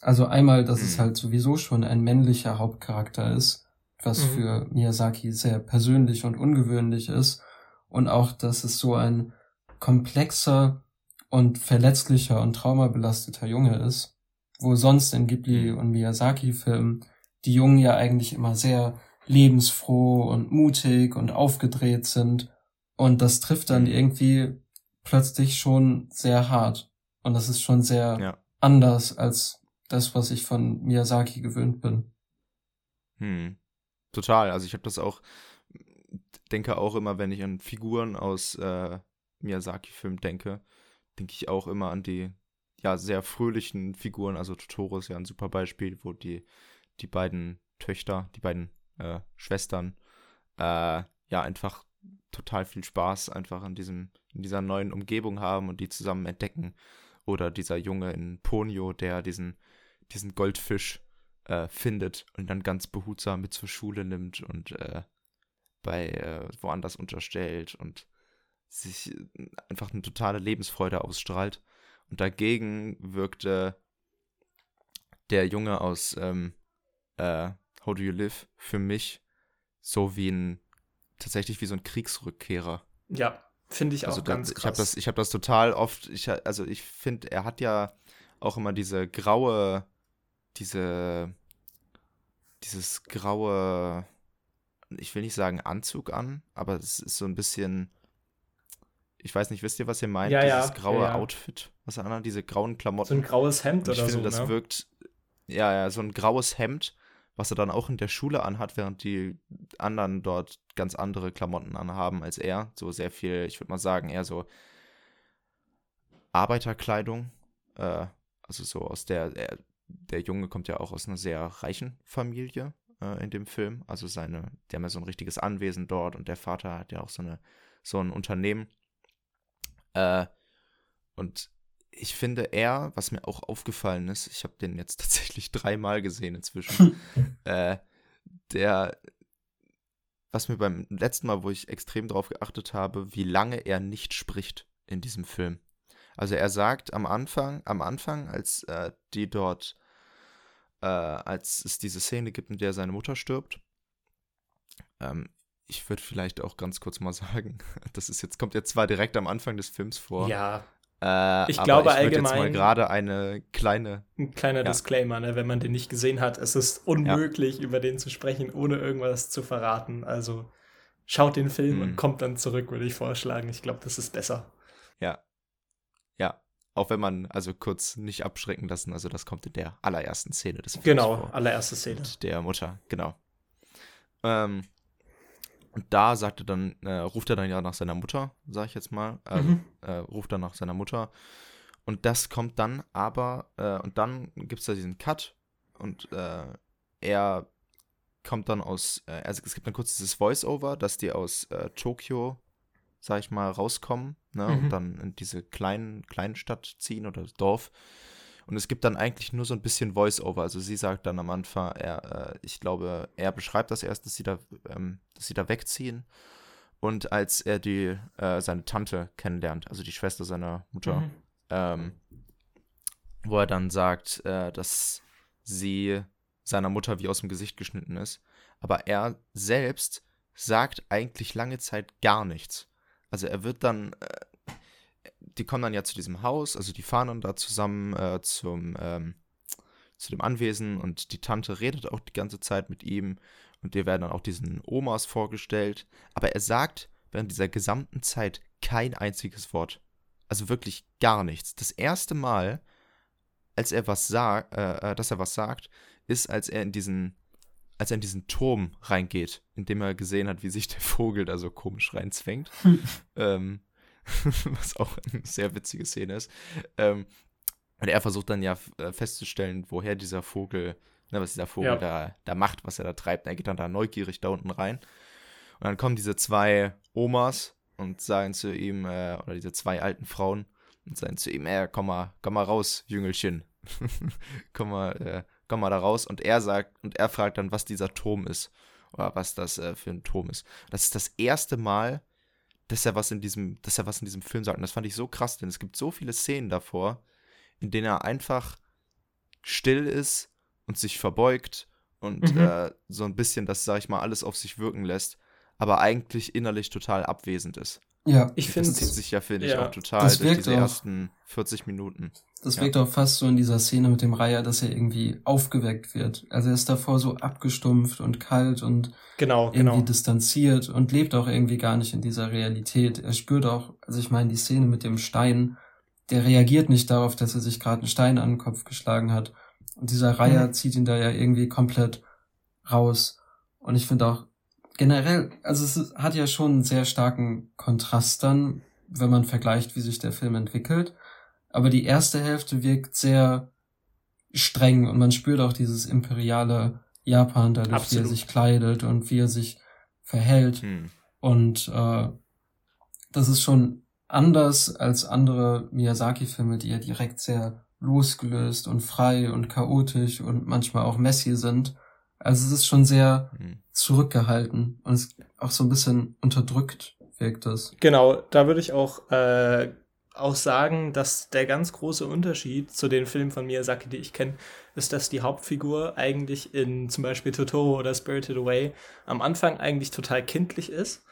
Also einmal, dass mhm. es halt sowieso schon ein männlicher Hauptcharakter ist, was Mhm. für Miyazaki sehr persönlich und ungewöhnlich ist. Und auch, dass es so ein komplexer und verletzlicher und traumabelasteter Junge ist, wo sonst in Ghibli und Miyazaki-Filmen die Jungen ja eigentlich immer sehr lebensfroh und mutig und aufgedreht sind. Und das trifft dann irgendwie plötzlich schon sehr hart. Und das ist schon sehr Ja. anders als das, was ich von Miyazaki gewöhnt bin. Hm. Total. Also ich habe das auch, denke auch immer, wenn ich an Figuren aus äh, Miyazaki-Filmen denke, denke ich auch immer an die ja sehr fröhlichen Figuren. Also Totoro ist ja ein super Beispiel, wo die die beiden Töchter, die beiden äh, Schwestern, äh, ja einfach total viel Spaß einfach in diesem in dieser neuen Umgebung haben und die zusammen entdecken. Oder dieser Junge in Ponyo, der diesen diesen Goldfisch äh, findet und dann ganz behutsam mit zur Schule nimmt und äh, bei äh, woanders unterstellt und sich äh, einfach eine totale Lebensfreude ausstrahlt. Und dagegen wirkte der Junge aus ähm, äh, How Do You Live für mich so wie ein tatsächlich wie so ein Kriegsrückkehrer. Ja, finde ich auch Also da, ganz ich krass. habe das, ich habe das total oft. Ich, also ich finde, er hat ja auch immer diese graue, diese, dieses graue, ich will nicht sagen Anzug an, aber es ist so ein bisschen, ich weiß nicht, wisst ihr, was ihr meint? Ja, ja, dieses graue ja, ja. Outfit, was er anhat, diese grauen Klamotten. so ein graues Hemd Und ich oder finde, so, das ne? wirkt, ja, ja, so ein graues Hemd, was er dann auch in der Schule anhat, während die anderen dort ganz andere Klamotten anhaben als er. So sehr viel, ich würde mal sagen, eher so Arbeiterkleidung. Äh, also so aus der, der, Junge kommt ja auch aus einer sehr reichen Familie äh, in dem Film. Also seine, die haben ja so ein richtiges Anwesen dort und der Vater hat ja auch so eine, so ein Unternehmen. Äh, und ich finde er, was mir auch aufgefallen ist, ich habe den jetzt tatsächlich dreimal gesehen inzwischen, äh, der, was mir beim letzten Mal, wo ich extrem drauf geachtet habe, wie lange er nicht spricht in diesem Film. Also er sagt am Anfang, am Anfang, als äh, die dort, äh, als es diese Szene gibt, in der seine Mutter stirbt, ähm, ich würde vielleicht auch ganz kurz mal sagen, das ist jetzt, kommt jetzt zwar direkt am Anfang des Films vor, Ja, äh, Ich aber glaube ich würd jetzt mal allgemein- gerade eine kleine. ein kleiner Ja. Disclaimer, ne? wenn man den nicht gesehen hat. Es ist unmöglich, über den zu sprechen, ohne irgendwas zu verraten. Also schaut den Film Hm. und kommt dann zurück, würde ich vorschlagen. Ich glaube, das ist besser. Ja. Ja. Auch wenn man also kurz nicht abschrecken lassen, also das kommt in der allerersten Szene des Films Genau, vor. allererste Szene. Mit der Mutter, genau. Ähm, und da sagt er dann, äh, ruft er dann ja nach seiner Mutter, sag ich jetzt mal. Also, Mhm. äh, ruft dann nach seiner Mutter. Und das kommt dann aber, äh, und dann gibt es da diesen Cut und äh, er kommt dann aus, äh, also es gibt dann kurz dieses Voice-Over, dass die aus äh, Tokio, sag ich mal, rauskommen, ne, Mhm. und dann in diese kleinen, kleinen Stadt ziehen oder das Dorf. Und es gibt dann eigentlich nur so ein bisschen Voice-Over. Also sie sagt dann am Anfang, er, äh, ich glaube, er beschreibt das erst, dass sie da, ähm, dass sie da wegziehen. Und als er die, äh, seine Tante kennenlernt, also die Schwester seiner Mutter, Mhm. ähm, wo er dann sagt, äh, dass sie seiner Mutter wie aus dem Gesicht geschnitten ist. Aber er selbst sagt eigentlich lange Zeit gar nichts. Also er wird dann, äh, die kommen dann ja zu diesem Haus, also die fahren dann da zusammen äh, zum, ähm, zu dem Anwesen und die Tante redet auch die ganze Zeit mit ihm und dir werden dann auch diesen Omas vorgestellt. Aber er sagt während dieser gesamten Zeit kein einziges Wort. Also wirklich gar nichts. Das erste Mal, als er was sagt, äh, äh, dass er was sagt, ist, als er in diesen, als er in diesen Turm reingeht, in dem er gesehen hat, wie sich der Vogel da so komisch reinzwängt. ähm, was auch eine sehr witzige Szene ist. Ähm, und er versucht dann ja äh, festzustellen, woher dieser Vogel, ne, was dieser Vogel Ja. da, da macht, was er da treibt. Und er geht dann da neugierig da unten rein. Und dann kommen diese zwei Omas und sagen zu ihm, äh, oder diese zwei alten Frauen, und sagen zu ihm, äh, komm mal, komm mal raus, Jüngelchen. komm mal, äh, komm mal da raus. Und er sagt, und er fragt dann, was dieser Turm ist. Oder was das äh, für ein Turm ist. Das ist das erste Mal, dass er was in diesem, dass er was in diesem Film sagt. Und das fand ich so krass, denn es gibt so viele Szenen davor, in denen er einfach still ist und sich verbeugt und Mhm. äh, so ein bisschen das, sag ich mal, alles auf sich wirken lässt, aber eigentlich innerlich total abwesend ist. Ja, Ich finde, Das zieht sich ja, finde ich, ja, auch total das durch wirkt diese auch. ersten 40 Minuten. das Ja. wirkt auch fast so in dieser Szene mit dem Reiher, dass er irgendwie aufgeweckt wird. Also er ist davor so abgestumpft und kalt und genau, irgendwie genau. distanziert und lebt auch irgendwie gar nicht in dieser Realität. Er spürt auch, also ich meine, die Szene mit dem Stein, der reagiert nicht darauf, dass er sich gerade einen Stein an den Kopf geschlagen hat. Und dieser Reiher Mhm. zieht ihn da ja irgendwie komplett raus. Und ich finde auch generell, also es ist, hat ja schon einen sehr starken Kontrast dann, wenn man vergleicht, wie sich der Film entwickelt. Aber die erste Hälfte wirkt sehr streng und man spürt auch dieses imperiale Japan dadurch, wie er Absolut. sich kleidet und wie er sich verhält. Hm. Und äh, das ist schon anders als andere Miyazaki-Filme, die ja direkt sehr losgelöst und frei und chaotisch und manchmal auch messy sind. Also es ist schon sehr Hm. zurückgehalten und es ist auch so ein bisschen unterdrückt wirkt es. Genau, da würde ich auch, äh, auch sagen, dass der ganz große Unterschied zu den Filmen von Miyazaki, die ich kenne, ist, dass die Hauptfigur eigentlich in zum Beispiel Totoro oder Spirited Away am Anfang eigentlich total kindlich ist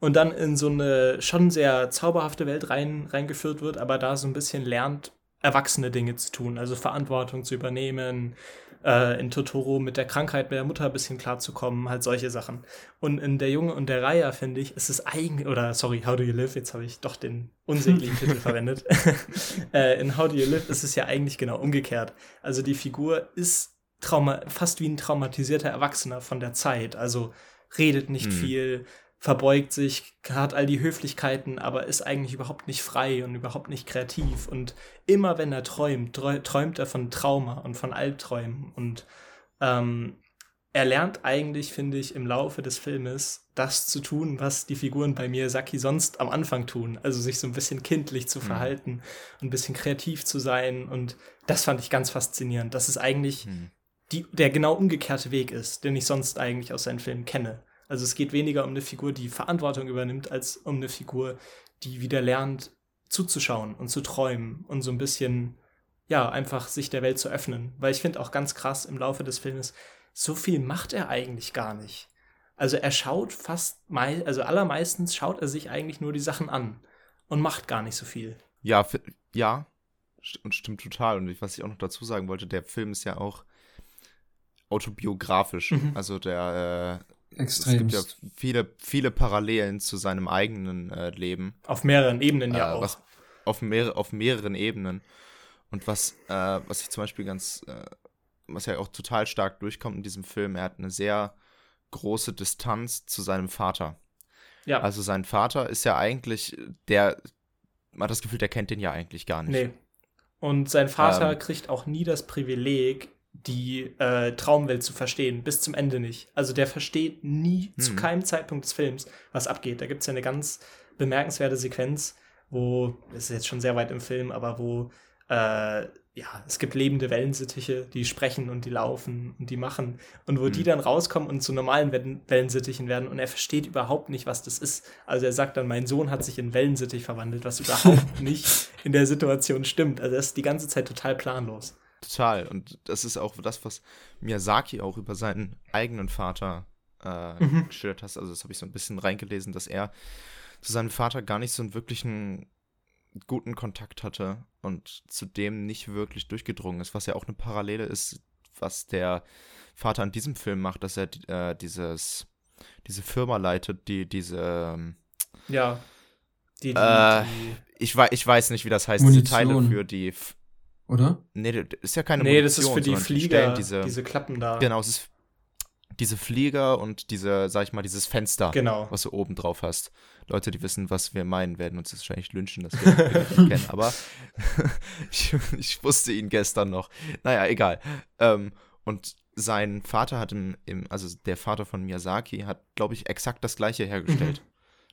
und dann in so eine schon sehr zauberhafte Welt rein, reingeführt wird, aber da so ein bisschen lernt, erwachsene Dinge zu tun, also Verantwortung zu übernehmen, äh, in Totoro mit der Krankheit der Mutter ein bisschen klarzukommen, halt solche Sachen. Und in Der Junge und der Reiher, finde ich, ist es eigentlich, oder sorry, How Do You Live, jetzt habe ich doch den unsäglichen Titel verwendet. äh, in How Do You Live ist es ja eigentlich genau umgekehrt. Also die Figur ist trauma fast wie ein traumatisierter Erwachsener von der Zeit. Also redet nicht Hm. viel, verbeugt sich, hat all die Höflichkeiten, aber ist eigentlich überhaupt nicht frei und überhaupt nicht kreativ. Und immer wenn er träumt, träu- träumt er von Trauma und von Albträumen. Und ähm, er lernt eigentlich, finde ich, im Laufe des Filmes das zu tun, was die Figuren bei Miyazaki sonst am Anfang tun. Also sich so ein bisschen kindlich zu Mhm. verhalten, ein bisschen kreativ zu sein. Und das fand ich ganz faszinierend. Das ist eigentlich Hm. die, der genau umgekehrte Weg ist, den ich sonst eigentlich aus seinen Filmen kenne. Also es geht weniger um eine Figur, die Verantwortung übernimmt, als um eine Figur, die wieder lernt, zuzuschauen und zu träumen und so ein bisschen, ja, einfach sich der Welt zu öffnen. Weil ich finde auch ganz krass im Laufe des Filmes, so viel macht er eigentlich gar nicht. Also er schaut fast, mei also allermeistens schaut er sich eigentlich nur die Sachen an und macht gar nicht so viel. Ja, ja, und stimmt total. Und was ich auch noch dazu sagen wollte, der Film ist ja auch autobiografisch. Mhm. Also der, äh, es Extrem. gibt ja viele, viele Parallelen zu seinem eigenen äh, Leben. Auf mehreren Ebenen ja äh, auch. Was auf, mehr, auf mehreren Ebenen. Und was, äh, was ich zum Beispiel ganz, äh, was ja auch total stark durchkommt in diesem Film, er hat eine sehr große Distanz zu seinem Vater. ja, Also sein Vater ist ja eigentlich, der, man hat das Gefühl, der kennt den ja eigentlich gar nicht. Nee. Und sein Vater Ähm. kriegt auch nie das Privileg, die äh, Traumwelt zu verstehen, bis zum Ende nicht. Also der versteht nie zu Mhm. keinem Zeitpunkt des Films, was abgeht. Da gibt es ja eine ganz bemerkenswerte Sequenz, wo, das ist jetzt schon sehr weit im Film, aber wo, äh, ja, es gibt lebende Wellensittiche, die sprechen und die laufen und die machen. Und wo die Mhm. dann rauskommen und zu normalen Wellen- Wellensittichen werden und er versteht überhaupt nicht, was das ist. Also er sagt dann, mein Sohn hat sich in Wellensittich verwandelt, was überhaupt nicht in der Situation stimmt. Also er ist die ganze Zeit total planlos. Total. Und das ist auch das, was Miyazaki auch über seinen eigenen Vater äh, Mhm. geschildert hat. Also das habe ich so ein bisschen reingelesen, dass er zu seinem Vater gar nicht so einen wirklichen guten Kontakt hatte und zudem nicht wirklich durchgedrungen ist, was ja auch eine Parallele ist, was der Vater an diesem Film macht, dass er äh, dieses diese Firma leitet, die diese ähm, Ja. Die, die, Äh, die ich, wei ich weiß nicht, wie das heißt, diese Teile Munition. für die Oder? Nee, das ist ja keine nee, das ist Munition, für die Flieger, diese, diese Klappen da. Genau, es ist diese Flieger und diese, sag ich mal, dieses Fenster, Genau. was du oben drauf hast. Leute, die wissen, was wir meinen, werden uns wahrscheinlich lynchen, dass wir den nicht kennen. Aber ich, ich wusste ihn gestern noch. Naja, egal. Ähm, und sein Vater hat im, im, also der Vater von Miyazaki hat, glaube ich, exakt das gleiche hergestellt.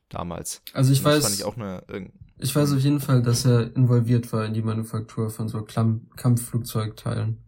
Damals. Also ich Und das weiß, fand ich auch eine, ich weiß auf jeden Fall, dass er involviert war in die Manufaktur von so Klamm Kampfflugzeugteilen.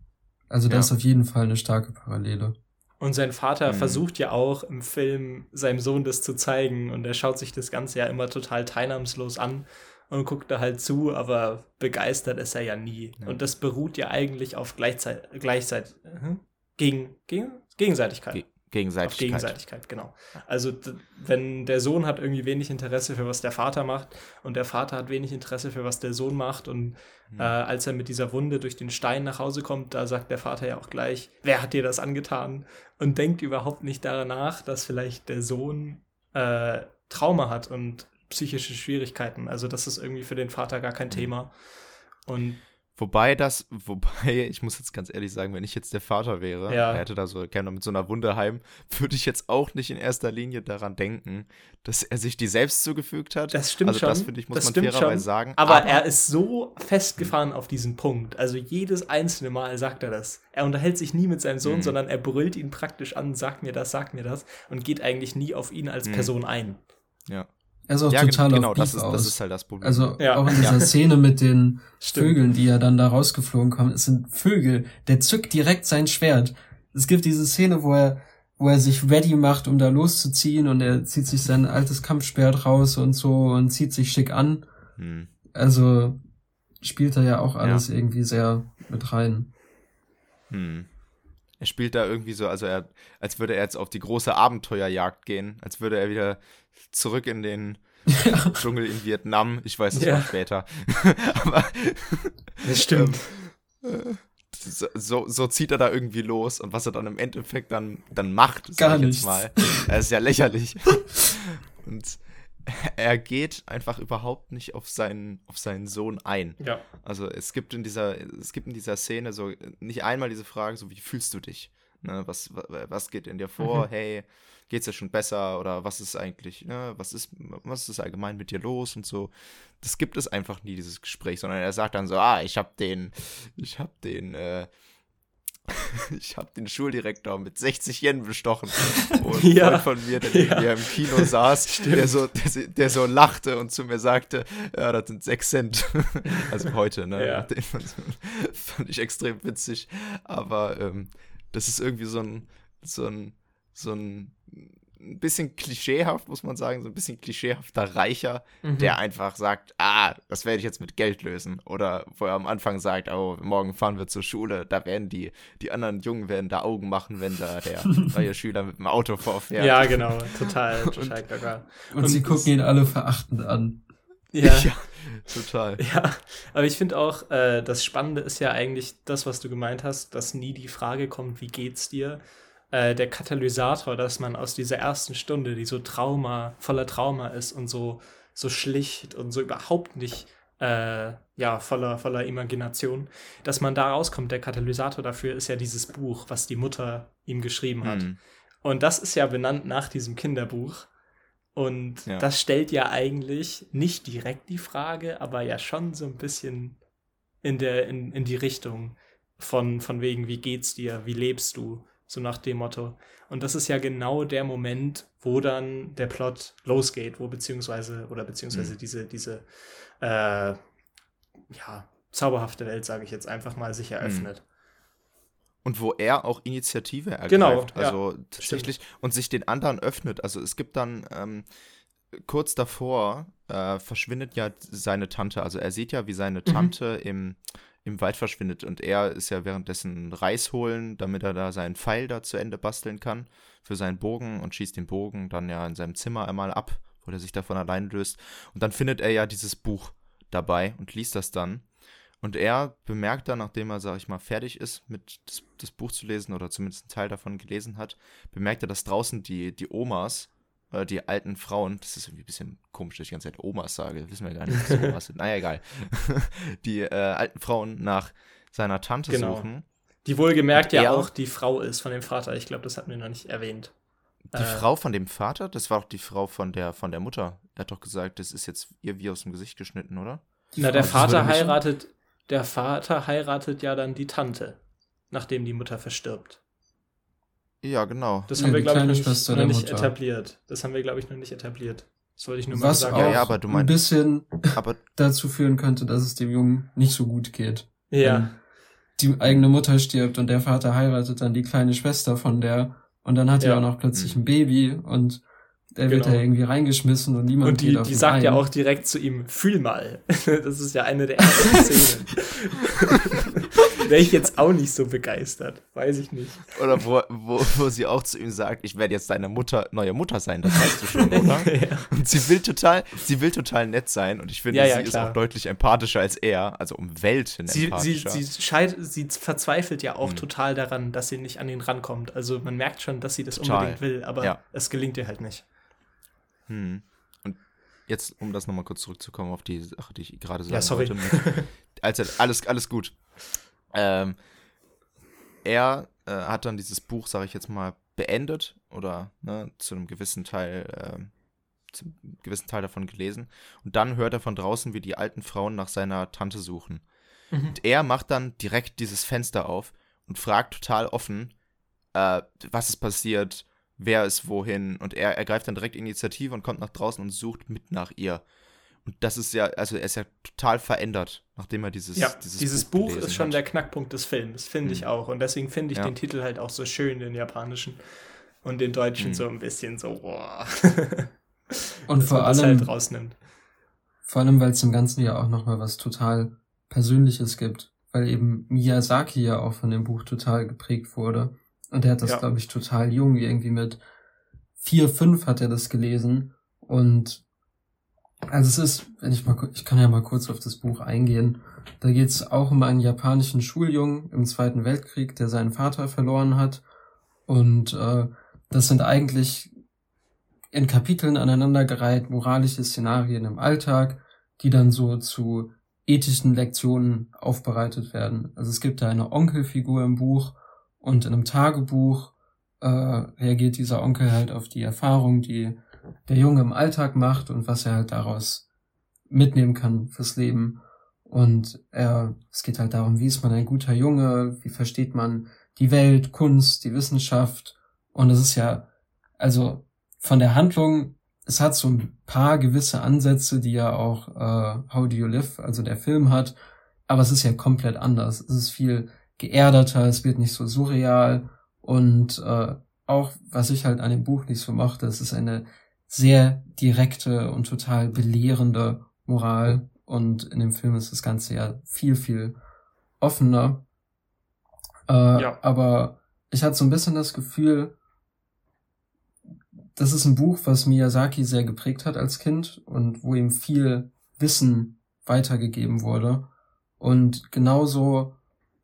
Also da Ja. ist auf jeden Fall eine starke Parallele. Und sein Vater Mhm. versucht ja auch im Film seinem Sohn das zu zeigen und er schaut sich das Ganze ja immer total teilnahmslos an und guckt da halt zu, aber begeistert ist er ja nie. Ja. Und das beruht ja eigentlich auf Gleichzeit, Gleichzeit, mhm. gegen, gegen, Gegenseitigkeit. Ge Gegenseitigkeit. Auf Gegenseitigkeit, genau. Also wenn der Sohn hat irgendwie wenig Interesse für was der Vater macht und der Vater hat wenig Interesse für was der Sohn macht und mhm. äh, als er mit dieser Wunde durch den Stein nach Hause kommt, da sagt der Vater ja auch gleich, wer hat dir das angetan? Und denkt überhaupt nicht danach, dass vielleicht der Sohn äh, Trauma hat und psychische Schwierigkeiten. Also das ist irgendwie für den Vater gar kein mhm. Thema. Und Wobei das, wobei, ich muss jetzt ganz ehrlich sagen, wenn ich jetzt der Vater wäre, ja. er hätte da so gerne mit so einer Wunde heim, würde ich jetzt auch nicht in erster Linie daran denken, dass er sich die selbst zugefügt hat. Das stimmt also schon. das finde ich, muss das man fairerweise schon. sagen. Aber, aber, er ist so festgefahren auf diesen Punkt. Also jedes einzelne Mal sagt er das. Er unterhält sich nie mit seinem Sohn, mhm. sondern er brüllt ihn praktisch an, sagt mir das, sagt mir das und geht eigentlich nie auf ihn als mhm. Person ein. Ja. Er ist auch ja, total genau, auf das ist, aus. das ist halt das Problem. Also ja. auch in dieser ja. Szene mit den Vögeln, die ja dann da rausgeflogen kommen, es sind Vögel. Der zückt direkt sein Schwert. Es gibt diese Szene, wo er, wo er sich ready macht, um da loszuziehen und er zieht sich sein altes Kampfschwert raus und so und zieht sich schick an. Hm. Also spielt er ja auch alles irgendwie sehr mit rein. Hm. Er spielt da irgendwie so, also er, als würde er jetzt auf die große Abenteuerjagd gehen, als würde er wieder zurück in den ja. Dschungel in Vietnam. Ich weiß, das ja. später. Aber. Das stimmt. Ähm, so, so zieht er da irgendwie los und was er dann im Endeffekt dann, dann macht, sag Gar ich nichts. jetzt mal. Er ist ja lächerlich. und er geht einfach überhaupt nicht auf seinen, auf seinen Sohn ein. Ja. Also es gibt in dieser, es gibt in dieser Szene so nicht einmal diese Frage, so wie fühlst du dich? Ne, was, was geht in dir vor? Mhm. Hey, geht's dir schon besser? Oder was ist eigentlich, ne, was ist, was ist allgemein mit dir los und so? Das gibt es einfach nie, dieses Gespräch, sondern er sagt dann so, ah, ich hab den, ich hab den, äh, ich habe den Schuldirektor mit 60 Yen bestochen. Und ja. von mir, der ja. im Kino saß, der so, der, der, so lachte und zu mir sagte, ja, das sind 6 Cent. also heute, ne? Ja. Den fand ich extrem witzig. Aber ähm, das ist irgendwie so ein, so ein, so ein ein bisschen klischeehaft, muss man sagen, so ein bisschen klischeehafter Reicher, mhm. der einfach sagt, ah, das werde ich jetzt mit Geld lösen. Oder wo er am Anfang sagt, oh, morgen fahren wir zur Schule, da werden die, die anderen Jungen werden da Augen machen, wenn da der neue Schüler mit dem Auto vorfährt. Ja, genau, total, total gaga. Und, und sie gucken ihn alle verachtend an. Ja. ja total. Ja, aber ich finde auch, äh, das Spannende ist ja eigentlich das, was du gemeint hast, dass nie die Frage kommt, wie geht's dir, äh, der Katalysator, dass man aus dieser ersten Stunde, die so Trauma, voller Trauma ist und so, so schlicht und so überhaupt nicht äh, ja, voller, voller Imagination, dass man da rauskommt. Der Katalysator dafür ist ja dieses Buch, was die Mutter ihm geschrieben hat. Mhm. Und das ist ja benannt nach diesem Kinderbuch. Und ja. das stellt ja eigentlich nicht direkt die Frage, aber ja schon so ein bisschen in, der, in, in die Richtung von, von wegen, wie geht's dir, wie lebst du? So nach dem Motto. Und das ist ja genau der Moment, wo dann der Plot losgeht, wo beziehungsweise, oder beziehungsweise mhm. diese, diese, äh, ja, zauberhafte Welt, sage ich jetzt einfach mal, sich eröffnet. Mhm. Und wo er auch Initiative ergreift. Genau, also ja, tatsächlich stimmt. und sich den anderen öffnet. Also es gibt dann ähm, kurz davor äh, verschwindet ja seine Tante. Also er sieht ja, wie seine mhm. Tante mhm. im im Wald verschwindet. Und er ist ja währenddessen Reis holen, damit er da seinen Pfeil da zu Ende basteln kann für seinen Bogen und schießt den Bogen dann ja in seinem Zimmer einmal ab, wo er sich davon allein löst. Und dann findet er ja dieses Buch dabei und liest das dann. Und er bemerkt dann, nachdem er, sag ich mal, fertig ist, mit das, das Buch zu lesen oder zumindest einen Teil davon gelesen hat, bemerkt er, dass draußen die, die Omas oder die alten Frauen, das ist irgendwie ein bisschen komisch, dass ich die ganze Zeit Omas sage, wissen wir gar nicht, was Omas sind. Naja, egal. die äh, alten Frauen nach seiner Tante genau. suchen. Die wohlgemerkt ja auch die Frau ist von dem Vater. Ich glaube, das hatten wir noch nicht erwähnt. Die äh, Frau von dem Vater? Das war doch die Frau von der, von der Mutter. Er hat doch gesagt, das ist jetzt ihr wie aus dem Gesicht geschnitten, oder? Die Na, Frau, der Vater heiratet, der Vater heiratet ja dann die Tante, nachdem die Mutter verstirbt. Ja, genau. Das haben wir, glaube ich, noch nicht, noch nicht etabliert. Das haben wir, glaube ich, noch nicht etabliert. Das wollte ich nur Was mal sagen. Auch ja, ja, aber du meinst, ein bisschen aber dazu führen könnte, dass es dem Jungen nicht so gut geht. Ja. Die eigene Mutter stirbt und der Vater heiratet dann die kleine Schwester von der und dann hat ja. er auch noch plötzlich mhm. ein Baby und er wird genau. da irgendwie reingeschmissen und niemand Und die, die sagt ein. ja auch direkt zu ihm, fühl mal. Das ist ja eine der ersten Szenen. Wäre ich jetzt auch nicht so begeistert. Weiß ich nicht. Oder wo, wo, wo sie auch zu ihm sagt, ich werde jetzt deine Mutter, neue Mutter sein, das weißt du schon, oder? ja. Und sie will total, sie will total nett sein und ich finde, ja, ja, sie klar. ist auch deutlich empathischer als er, also um Welten sie, empathischer. Sie, sie, scheit, sie verzweifelt ja auch hm. total daran, dass sie nicht an ihn rankommt. Also man merkt schon, dass sie das total. unbedingt will, aber es gelingt ihr halt nicht. Hm jetzt, um das nochmal kurz zurückzukommen auf die Sache, die ich gerade sagen ja, sorry. wollte. Mit, also, alles, alles gut. Ähm, er äh, hat dann dieses Buch, sage ich jetzt mal, beendet oder ne, zu einem gewissen Teil, äh, zu einem gewissen Teil davon gelesen. Und dann hört er von draußen, wie die alten Frauen nach seiner Tante suchen. Mhm. Und er macht dann direkt dieses Fenster auf und fragt total offen, äh, was ist passiert, wer ist wohin. Und er ergreift dann direkt Initiative und kommt nach draußen und sucht mit nach ihr. Und das ist ja, also er ist ja total verändert, nachdem er dieses, ja, dieses, dieses Buch, Buch ist schon hat. der Knackpunkt des Films, finde mhm. ich auch. Und deswegen finde ich ja. den Titel halt auch so schön, den japanischen. Und den deutschen mhm. so ein bisschen so, boah. und vor allem, halt rausnimmt. Vor allem, weil es im Ganzen ja auch nochmal was total Persönliches gibt. Weil eben Miyazaki ja auch von dem Buch total geprägt wurde. Und er hat das, ja. glaube ich, total jung, irgendwie mit vier, fünf hat er das gelesen. Und also es ist, wenn ich mal, ich kann ja mal kurz auf das Buch eingehen. Da geht es auch um einen japanischen Schuljungen im Zweiten Weltkrieg, der seinen Vater verloren hat. Und äh, das sind eigentlich in Kapiteln aneinandergereiht moralische Szenarien im Alltag, die dann so zu ethischen Lektionen aufbereitet werden. Also es gibt da eine Onkelfigur im Buch und in einem Tagebuch äh, reagiert dieser Onkel halt auf die Erfahrung, die der Junge im Alltag macht und was er halt daraus mitnehmen kann fürs Leben. Und er, es geht halt darum, wie ist man ein guter Junge, wie versteht man die Welt, Kunst, die Wissenschaft. Und es ist ja, also von der Handlung, es hat so ein paar gewisse Ansätze, die ja auch äh, How Do You Live, also der Film hat, aber es ist ja komplett anders. Es ist viel geerdeter, es wird nicht so surreal und äh, auch, was ich halt an dem Buch nicht so mochte, es ist eine sehr direkte und total belehrende Moral und in dem Film ist das Ganze ja viel, viel offener. Äh, ja. Aber ich hatte so ein bisschen das Gefühl, das ist ein Buch, was Miyazaki sehr geprägt hat als Kind und wo ihm viel Wissen weitergegeben wurde. Und genauso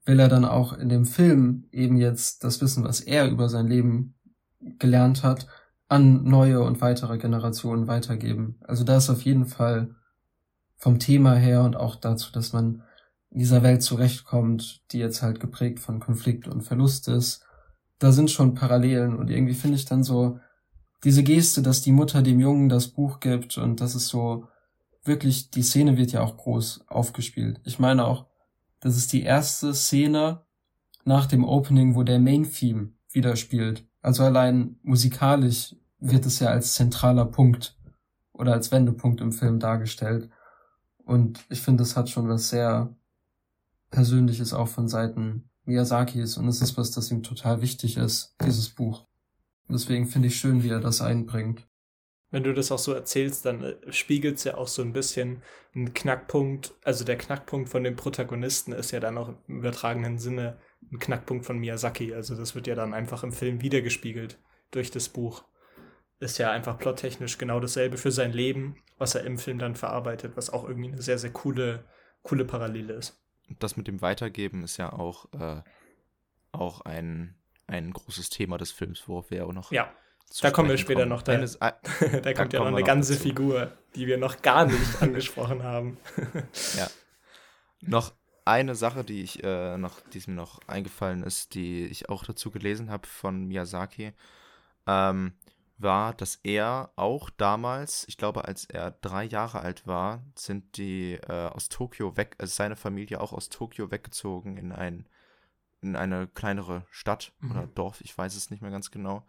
will er dann auch in dem Film eben jetzt das Wissen, was er über sein Leben gelernt hat, an neue und weitere Generationen weitergeben. Also da ist auf jeden Fall vom Thema her und auch dazu, dass man in dieser Welt zurechtkommt, die jetzt halt geprägt von Konflikt und Verlust ist, da sind schon Parallelen und irgendwie finde ich dann so diese Geste, dass die Mutter dem Jungen das Buch gibt und das ist so wirklich, die Szene wird ja auch groß aufgespielt. Ich meine auch, das ist die erste Szene nach dem Opening, wo der Main Theme wieder spielt. Also allein musikalisch wird es ja als zentraler Punkt oder als Wendepunkt im Film dargestellt. Und ich finde, es hat schon was sehr Persönliches auch von Seiten Miyazakis und es ist was, das ihm total wichtig ist, dieses Buch. Und deswegen finde ich schön, wie er das einbringt wenn du das auch so erzählst, dann äh, spiegelt es ja auch so ein bisschen einen Knackpunkt. Also der Knackpunkt von dem Protagonisten ist ja dann auch im übertragenen Sinne ein Knackpunkt von Miyazaki. Also das wird ja dann einfach im Film wiedergespiegelt durch das Buch. Ist ja einfach plottechnisch genau dasselbe für sein Leben, was er im Film dann verarbeitet, was auch irgendwie eine sehr, sehr coole, coole Parallele ist. Das mit dem Weitergeben ist ja auch, äh, auch ein, ein großes Thema des Films, worauf wir auch noch ja da kommen wir später kommen. noch. Da, Eines, da, da kommt ja noch eine ganze dazu. Figur, die wir noch gar nicht angesprochen haben. ja. Noch eine Sache, die ich äh, noch, die mir noch eingefallen ist, die ich auch dazu gelesen habe von Miyazaki, ähm, war, dass er auch damals, ich glaube, als er drei Jahre alt war, sind die äh, aus Tokio weg, also seine Familie auch aus Tokio weggezogen in ein in eine kleinere Stadt mhm. oder Dorf, ich weiß es nicht mehr ganz genau.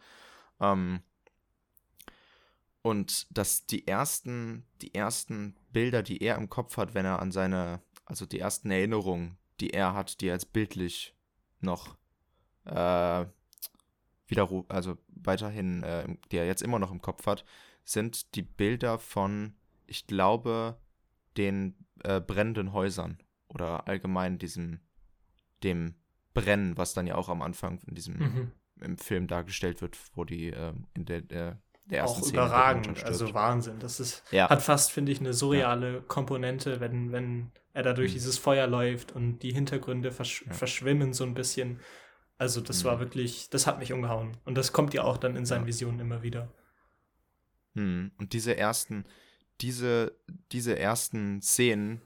Ähm, und dass die ersten, die ersten Bilder, die er im Kopf hat, wenn er an seine, also die ersten Erinnerungen, die er hat, die er jetzt bildlich noch äh, wieder, also weiterhin, äh, die er jetzt immer noch im Kopf hat, sind die Bilder von, ich glaube, den äh, brennenden Häusern oder allgemein diesem, dem Brennen, was dann ja auch am Anfang in diesem Mhm. im Film dargestellt wird, wo die äh, in der, der, der ersten Auch Szene überragend, also. Wahnsinn. Das ist, Ja. hat fast, finde ich, eine surreale Komponente, wenn, wenn er da durch Mhm. dieses Feuer läuft und die Hintergründe versch Ja. verschwimmen so ein bisschen. Also das war Mhm. wirklich, das hat mich umgehauen. Und das kommt ja auch dann in seinen Ja. Visionen immer wieder. Hm. Und diese ersten, diese, diese ersten Szenen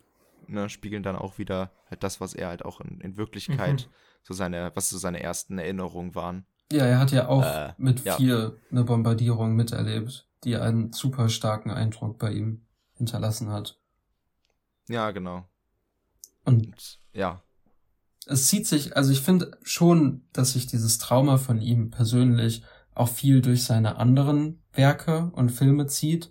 ne, spiegeln dann auch wieder halt das, was er halt auch in, in Wirklichkeit, Mhm. so seine, was so seine ersten Erinnerungen waren. Ja, er hat ja auch Äh, mit ja. vier eine Bombardierung miterlebt, die einen super starken Eindruck bei ihm hinterlassen hat. Ja, genau. Und Und ja, es zieht sich, also ich finde schon, dass sich dieses Trauma von ihm persönlich auch viel durch seine anderen Werke und Filme zieht,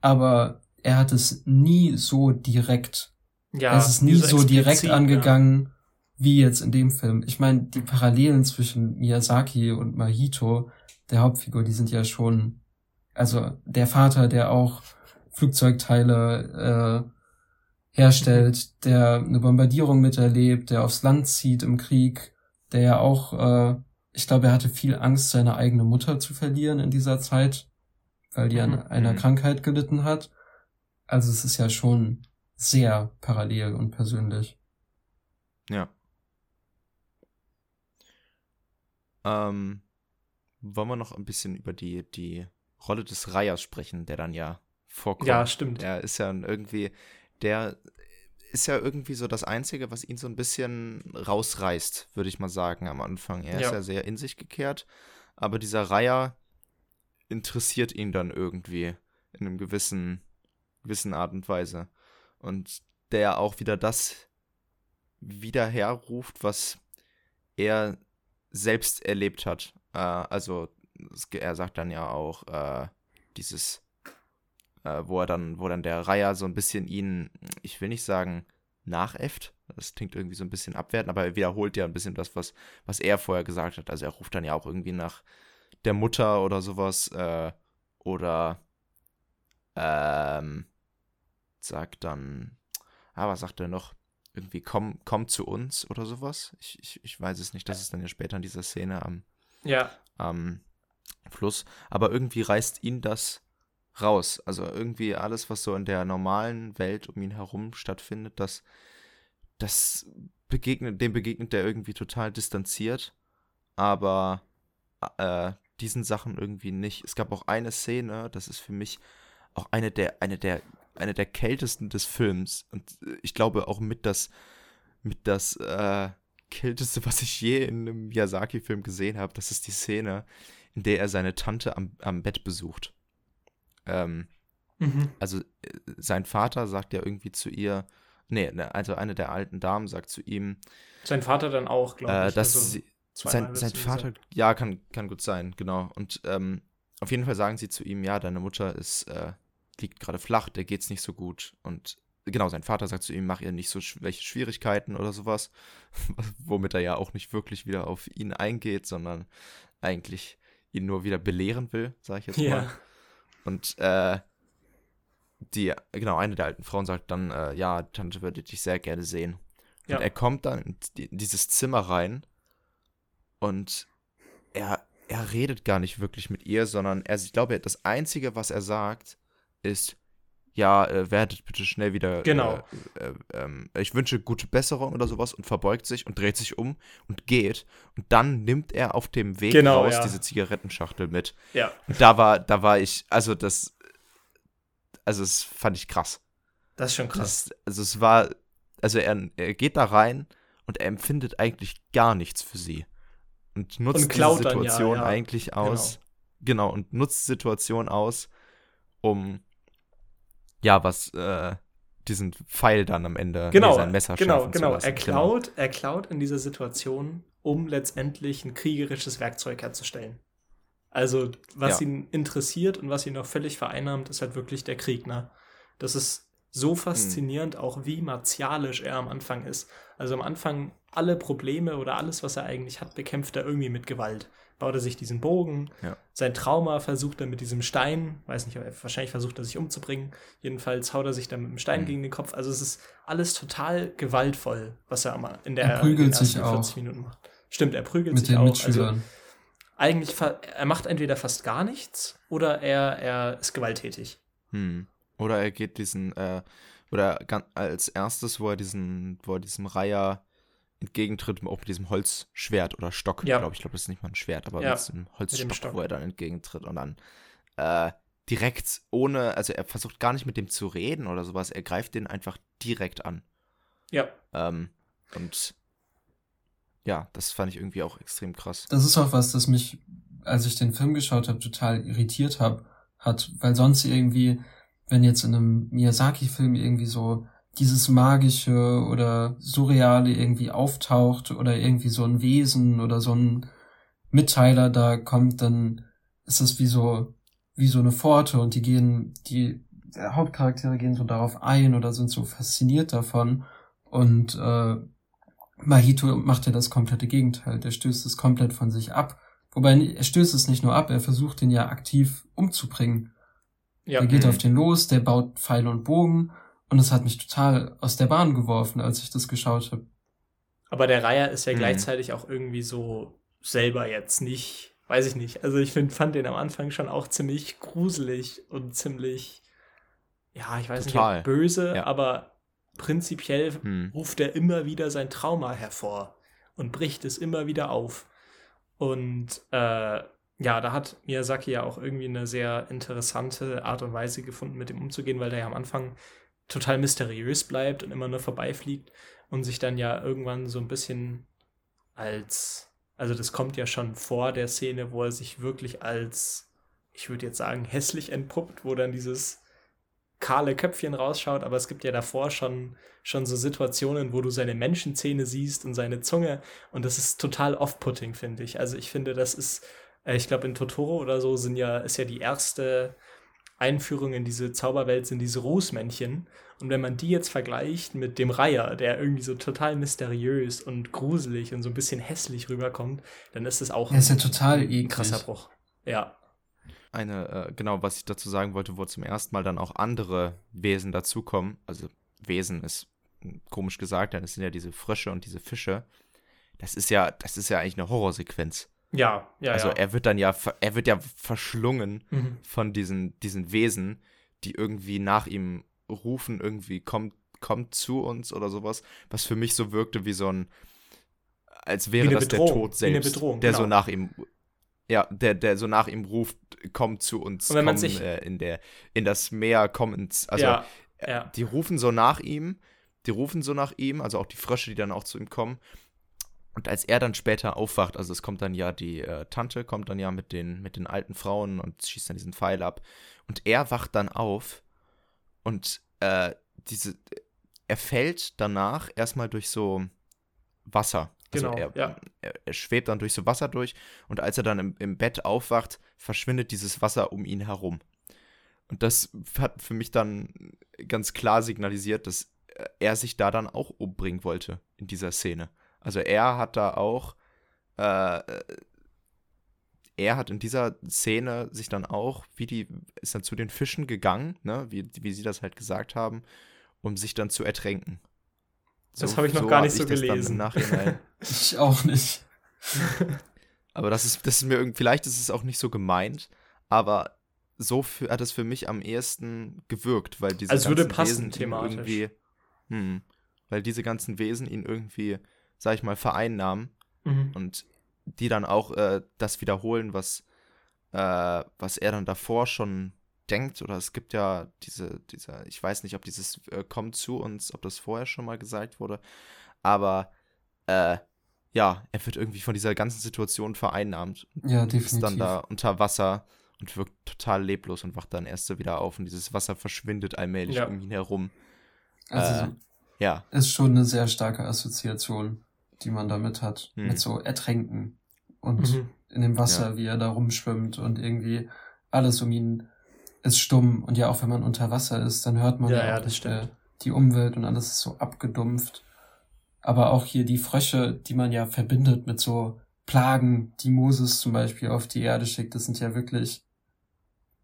aber er hat es nie so direkt Ja, es ist nie so so direkt angegangen wie jetzt in dem Film. Ich meine, die Parallelen zwischen Miyazaki und Mahito, der Hauptfigur, die sind ja schon, also der Vater, der auch Flugzeugteile äh, herstellt, der eine Bombardierung miterlebt, der aufs Land zieht im Krieg, der ja auch, äh, ich glaube, er hatte viel Angst, seine eigene Mutter zu verlieren in dieser Zeit, weil die Mhm. an einer Mhm. Krankheit gelitten hat. Also es ist ja schon sehr parallel und persönlich. ja. Ähm, wollen wir noch ein bisschen über die, die Rolle des Reihers sprechen, der dann ja vorkommt. Ja, stimmt. Der ist ja irgendwie, der ist ja irgendwie so das Einzige, was ihn so ein bisschen rausreißt, würde ich mal sagen, am Anfang. Er Ja. ist ja sehr in sich gekehrt, aber dieser Reiher interessiert ihn dann irgendwie in einem gewissen, gewissen Art und Weise. Und der auch wieder das wieder herruft, was er selbst erlebt hat. Äh, also er sagt dann ja auch äh, dieses, äh, wo er dann, wo dann der Reiher so ein bisschen ihn, ich will nicht sagen nachäfft, das klingt irgendwie so ein bisschen abwertend, aber er wiederholt ja ein bisschen das, was, was er vorher gesagt hat. Also er ruft dann ja auch irgendwie nach der Mutter oder sowas äh, oder ähm, sagt dann, ah, was sagt er noch? Irgendwie komm, komm zu uns oder sowas. Ich, ich, ich weiß es nicht. Das ist dann ja später in dieser Szene am, Ja, am Fluss. Aber irgendwie reißt ihn das raus. Also irgendwie alles, was so in der normalen Welt um ihn herum stattfindet, das, das begegnet, dem begegnet der irgendwie total distanziert. Aber äh, diesen Sachen irgendwie nicht. Es gab auch eine Szene, das ist für mich auch eine der, eine der, eine der kältesten des Films. Und äh, ich glaube auch mit das, mit das äh, kälteste, was ich je in einem Miyazaki-Film gesehen habe. Das ist die Szene, in der er seine Tante am, am Bett besucht. Ähm, mhm. also äh, sein Vater sagt ja irgendwie zu ihr, nee, ne, also eine der alten Damen sagt zu ihm, sein Vater dann auch, glaube äh, ich. dass also sie, sein, sein Vater, gesagt. ja, kann, kann gut sein, genau. Und ähm, auf jeden Fall sagen sie zu ihm, ja, deine Mutter ist, äh, liegt gerade flach, der geht's nicht so gut. Und genau, sein Vater sagt zu ihm, mach ihr nicht so welche Schwierigkeiten oder sowas, womit er ja auch nicht wirklich wieder auf ihn eingeht, sondern eigentlich ihn nur wieder belehren will, sage ich jetzt mal. Ja, Und äh, die, genau, eine der alten Frauen sagt dann, äh, ja, Tante würde dich sehr gerne sehen. Ja. Und er kommt dann in in dieses Zimmer rein und er, er redet gar nicht wirklich mit ihr, sondern er, ich glaube, das Einzige, was er sagt, ist, ja, äh, werdet bitte schnell wieder. Genau. Äh, äh, ähm, ich wünsche gute Besserung oder sowas und verbeugt sich und dreht sich um und geht. Und dann nimmt er auf dem Weg Genau, raus ja. diese Zigarettenschachtel mit. ja. Und da war, da war ich, also das, also das fand ich krass. Das ist schon krass. Das, also es war, also er, er geht da rein und er empfindet eigentlich gar nichts für sie. Und nutzt Und diese dann, ja, Situation eigentlich aus. Genau. und nutzt die Situation aus, um ja, was, äh, diesen Pfeil dann am Ende, Genau, sein Messer genau, genau. lassen. Er klaut, er klaut in dieser Situation, um letztendlich ein kriegerisches Werkzeug herzustellen. Also, was Ja. ihn interessiert und was ihn noch völlig vereinnahmt, ist halt wirklich der Krieg, ne? Das ist so faszinierend, auch wie martialisch er am Anfang ist. Also am Anfang alle Probleme oder alles, was er eigentlich hat, bekämpft er irgendwie mit Gewalt. Baut er sich diesen Bogen, Ja. sein Trauma versucht er mit diesem Stein, weiß nicht, aber wahrscheinlich versucht er sich umzubringen. Jedenfalls haut er sich dann mit dem Stein Mhm. gegen den Kopf. Also es ist alles total gewaltvoll, was er am- in der Er prügelt in den sich ersten 40 auch. Minuten macht. Stimmt, er prügelt Mit sich den auch. Mitschülern. Also eigentlich, er macht entweder fast gar nichts oder er, er ist gewalttätig. Hm. Oder er geht diesen, äh, oder als erstes, wo er diesen, wo er diesem Reiher entgegentritt, auch mit diesem Holzschwert oder Stock, Ja. glaube ich. glaube, das ist nicht mal ein Schwert, aber Ja, mit diesem Holzstock, Stock. wo er dann entgegentritt und dann äh, direkt ohne, also er versucht gar nicht mit dem zu reden oder sowas, er greift den einfach direkt an. Ja, Ähm, und ja, das fand ich irgendwie auch extrem krass. Das ist auch was, das mich, als ich den Film geschaut habe, total irritiert hab, hat, weil sonst irgendwie, wenn jetzt in einem Miyazaki-Film irgendwie so dieses magische oder surreale irgendwie auftaucht oder irgendwie so ein Wesen oder so ein Mitteiler da kommt, dann ist das wie so wie so eine Pforte und die gehen die Hauptcharaktere gehen so darauf ein oder sind so fasziniert davon und äh, Mahito macht ja das komplette Gegenteil. Der stößt es komplett von sich ab. Wobei er stößt es nicht nur ab, er versucht ihn ja aktiv umzubringen. Ja. Der geht Mhm. auf den los, der baut Pfeile und Bogen und es hat mich total aus der Bahn geworfen, als ich das geschaut habe. Aber der Reiher ist ja Mhm. gleichzeitig auch irgendwie so selber jetzt nicht, weiß ich nicht. Also ich find, fand den am Anfang schon auch ziemlich gruselig und ziemlich, ja, ich weiß Total. nicht, böse, Ja. aber prinzipiell Hm. ruft er immer wieder sein Trauma hervor und bricht es immer wieder auf. Und äh, ja, da hat Miyazaki ja auch irgendwie eine sehr interessante Art und Weise gefunden, mit dem umzugehen, weil der ja am Anfang total mysteriös bleibt und immer nur vorbeifliegt und sich dann ja irgendwann so ein bisschen als, also das kommt ja schon vor der Szene, wo er sich wirklich als, ich würde jetzt sagen, hässlich entpuppt, wo dann dieses kahle Köpfchen rausschaut, aber es gibt ja davor schon, schon so Situationen, wo du seine Menschenzähne siehst und seine Zunge und das ist total off-putting, finde ich. Also ich finde, das ist, ich glaube in Totoro oder so sind ja, ist ja die erste Einführung in diese Zauberwelt sind diese Rußmännchen und wenn man die jetzt vergleicht mit dem Reiher, der irgendwie so total mysteriös und gruselig und so ein bisschen hässlich rüberkommt, dann ist das auch Er ist ja total ein eklig. krasser Bruch. Ja, eine, äh, genau, was ich dazu sagen wollte, wo zum ersten Mal dann auch andere Wesen dazukommen. Also Wesen ist hm, komisch gesagt, denn es sind ja diese Frösche und diese Fische. Das ist ja, das ist ja eigentlich eine Horrorsequenz. Ja, ja. also ja. er wird dann ja, er wird ja verschlungen Mhm. von diesen, diesen Wesen, die irgendwie nach ihm rufen, irgendwie kommt, kommt zu uns oder sowas, was für mich so wirkte wie so ein, als wäre das der Bedrohung, Tod wie eine selbst, Bedrohung, der genau. so nach ihm, ja, der, der so nach ihm ruft, komm zu uns, Und wenn man komm sich- äh, in der, in das Meer, komm ins, also ja, äh, ja. die rufen so nach ihm, die rufen so nach ihm, also auch die Frösche, die dann auch zu ihm kommen. Und als er dann später aufwacht, also es kommt dann ja die äh, Tante, kommt dann ja mit den, mit den alten Frauen und schießt dann diesen Pfeil ab. Und er wacht dann auf und äh, diese, er fällt danach erstmal durch so Wasser. Also Genau, er, ja. er, er schwebt dann durch so Wasser durch und als er dann im, im Bett aufwacht, verschwindet dieses Wasser um ihn herum. Und das hat für mich dann ganz klar signalisiert, dass äh, er sich da dann auch umbringen wollte in dieser Szene. Also er hat da auch, äh, er hat in dieser Szene sich dann auch, wie die, ist dann zu den Fischen gegangen, ne, wie, wie sie das halt gesagt haben, um sich dann zu ertränken. Das habe ich noch gar nicht so gelesen. Ich auch nicht. Aber das ist, das ist mir irgendwie, vielleicht ist es auch nicht so gemeint, aber so für, hat es für mich am ehesten gewirkt, weil diese Also würde ganzen passen Wesen thematisch. irgendwie, hm, weil diese ganzen Wesen ihn irgendwie, sag ich mal, vereinnahmen Mhm. und die dann auch äh, das wiederholen, was, äh, was er dann davor schon denkt. Oder es gibt ja diese, dieser, ich weiß nicht, ob dieses äh, kommt zu uns, ob das vorher schon mal gesagt wurde, aber äh, ja, er wird irgendwie von dieser ganzen Situation vereinnahmt. Ja, und Ist dann definitiv. da unter Wasser und wirkt total leblos und wacht dann erst so wieder auf und dieses Wasser verschwindet allmählich Ja. um ihn herum. Also Äh, Ja, ist schon eine sehr starke Assoziation, die man damit hat. Hm. Mit so Ertränken und Mhm. in dem Wasser, wie er da rumschwimmt und irgendwie alles um ihn ist stumm. Und ja, auch wenn man unter Wasser ist, dann hört man Ja, ja, ja, das mehr stimmt. die Umwelt und alles ist so abgedumpft. aber auch hier die Frösche, die man ja verbindet mit so Plagen, die Moses zum Beispiel auf die Erde schickt, das sind ja wirklich,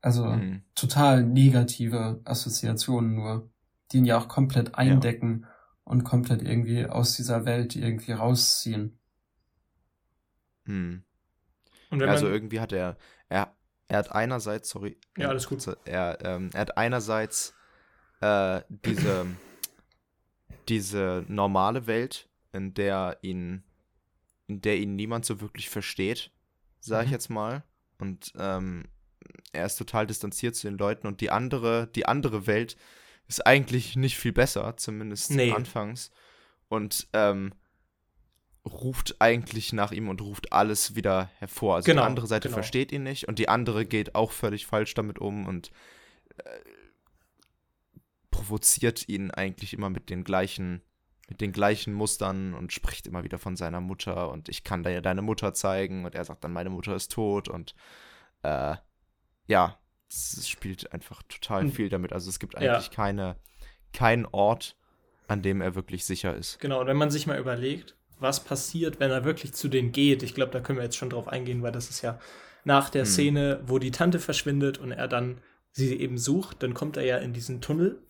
also Mhm. total negative Assoziationen nur, die ihn ja auch komplett eindecken und komplett irgendwie aus dieser Welt irgendwie rausziehen. Hm. Und wenn Also man, irgendwie hat er, er, er hat einerseits, sorry, Ja, alles gut. Er, ähm, er hat einerseits äh, diese, diese normale Welt, in der ihn, in der ihn niemand so wirklich versteht, sage ich Mhm. jetzt mal. Und ähm, er ist total distanziert zu den Leuten und die andere, die andere Welt ist eigentlich nicht viel besser, zumindest Nee. anfangs. Und ähm, ruft eigentlich nach ihm und ruft alles wieder hervor. Also Genau, die andere Seite genau. versteht ihn nicht und die andere geht auch völlig falsch damit um und äh, provoziert ihn eigentlich immer mit den gleichen mit den gleichen Mustern und spricht immer wieder von seiner Mutter und ich kann dir deine Mutter zeigen und er sagt dann meine Mutter ist tot und äh, ja es spielt einfach total Und- viel damit also es gibt Ja. eigentlich keine keinen Ort an dem er wirklich sicher ist Genau, und wenn man sich mal überlegt, was passiert, wenn er wirklich zu denen geht, ich glaube, da können wir jetzt schon drauf eingehen, weil das ist ja nach der Hm. Szene, wo die Tante verschwindet und er dann sie eben sucht, dann kommt er ja in diesen Tunnel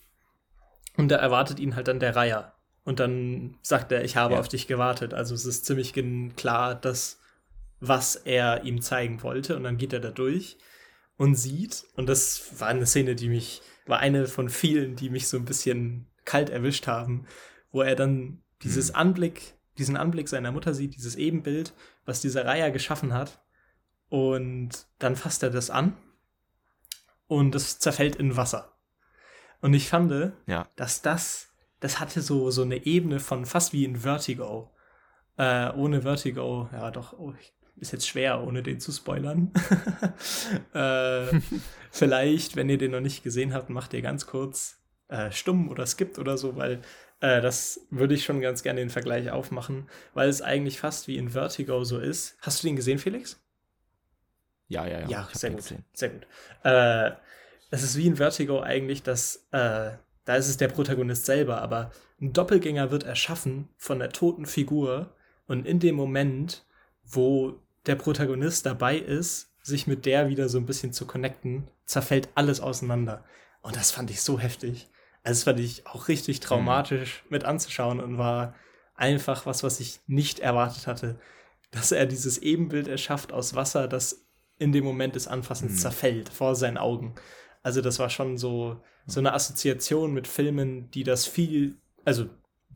und da erwartet ihn halt dann der Reiher. Und dann sagt er, ich habe Ja. auf dich gewartet. Also es ist ziemlich klar, dass was er ihm zeigen wollte. Und dann geht er da durch und sieht, und das war eine Szene, die mich, war eine von vielen, die mich so ein bisschen kalt erwischt haben, wo er dann dieses Hm. Anblick, diesen Anblick seiner Mutter sieht, dieses Ebenbild, was dieser Reiher geschaffen hat. Und dann fasst er das an und es zerfällt in Wasser. Und ich fand, ja dass das, das hatte so, so eine Ebene von fast wie in Vertigo. Äh, ohne Vertigo, ja doch, oh, ich- ist jetzt schwer, ohne den zu spoilern. äh, vielleicht, wenn ihr den noch nicht gesehen habt, macht ihr ganz kurz äh, stumm oder skippt oder so, weil äh, das würde ich schon ganz gerne den Vergleich aufmachen, weil es eigentlich fast wie in Vertigo so ist. Hast du den gesehen, Felix? ja ja ja, Ja, ich hab sehr den gut. Sehr gut. Äh, es ist wie in Vertigo eigentlich, dass äh, da ist es der Protagonist selber, aber ein Doppelgänger wird erschaffen von der toten Figur und in dem Moment, wo der Protagonist dabei ist, sich mit der wieder so ein bisschen zu connecten, zerfällt alles auseinander. Und das fand ich so heftig. Also das fand ich auch richtig traumatisch mit anzuschauen und war einfach was, was ich nicht erwartet hatte, dass er dieses Ebenbild erschafft aus Wasser, das in dem Moment des Anfassens Mhm. zerfällt vor seinen Augen. Also das war schon so, so eine Assoziation mit Filmen, die das viel, also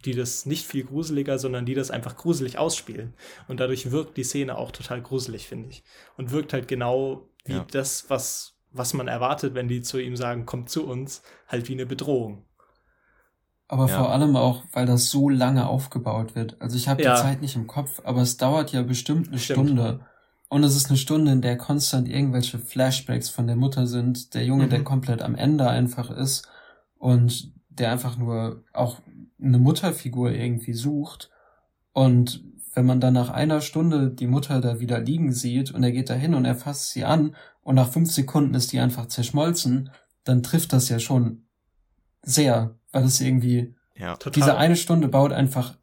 die das nicht viel gruseliger, sondern die das einfach gruselig ausspielen. Und dadurch wirkt die Szene auch total gruselig, finde ich. Und wirkt halt genau wie Ja. das, was, was man erwartet, wenn die zu ihm sagen, komm zu uns, halt wie eine Bedrohung. Aber Ja. vor allem auch, weil das so lange aufgebaut wird. Also ich habe Ja. die Zeit nicht im Kopf, aber es dauert ja bestimmt eine Stimmt. Stunde. Und es ist eine Stunde, in der konstant irgendwelche Flashbacks von der Mutter sind. Der Junge, Mhm. der komplett am Ende einfach ist und der einfach nur auch eine Mutterfigur irgendwie sucht. Und wenn man dann nach einer Stunde die Mutter da wieder liegen sieht und er geht da hin und er fasst sie an und nach fünf Sekunden ist die einfach zerschmolzen, dann trifft das ja schon sehr, weil es irgendwie ja Total. diese eine Stunde baut einfach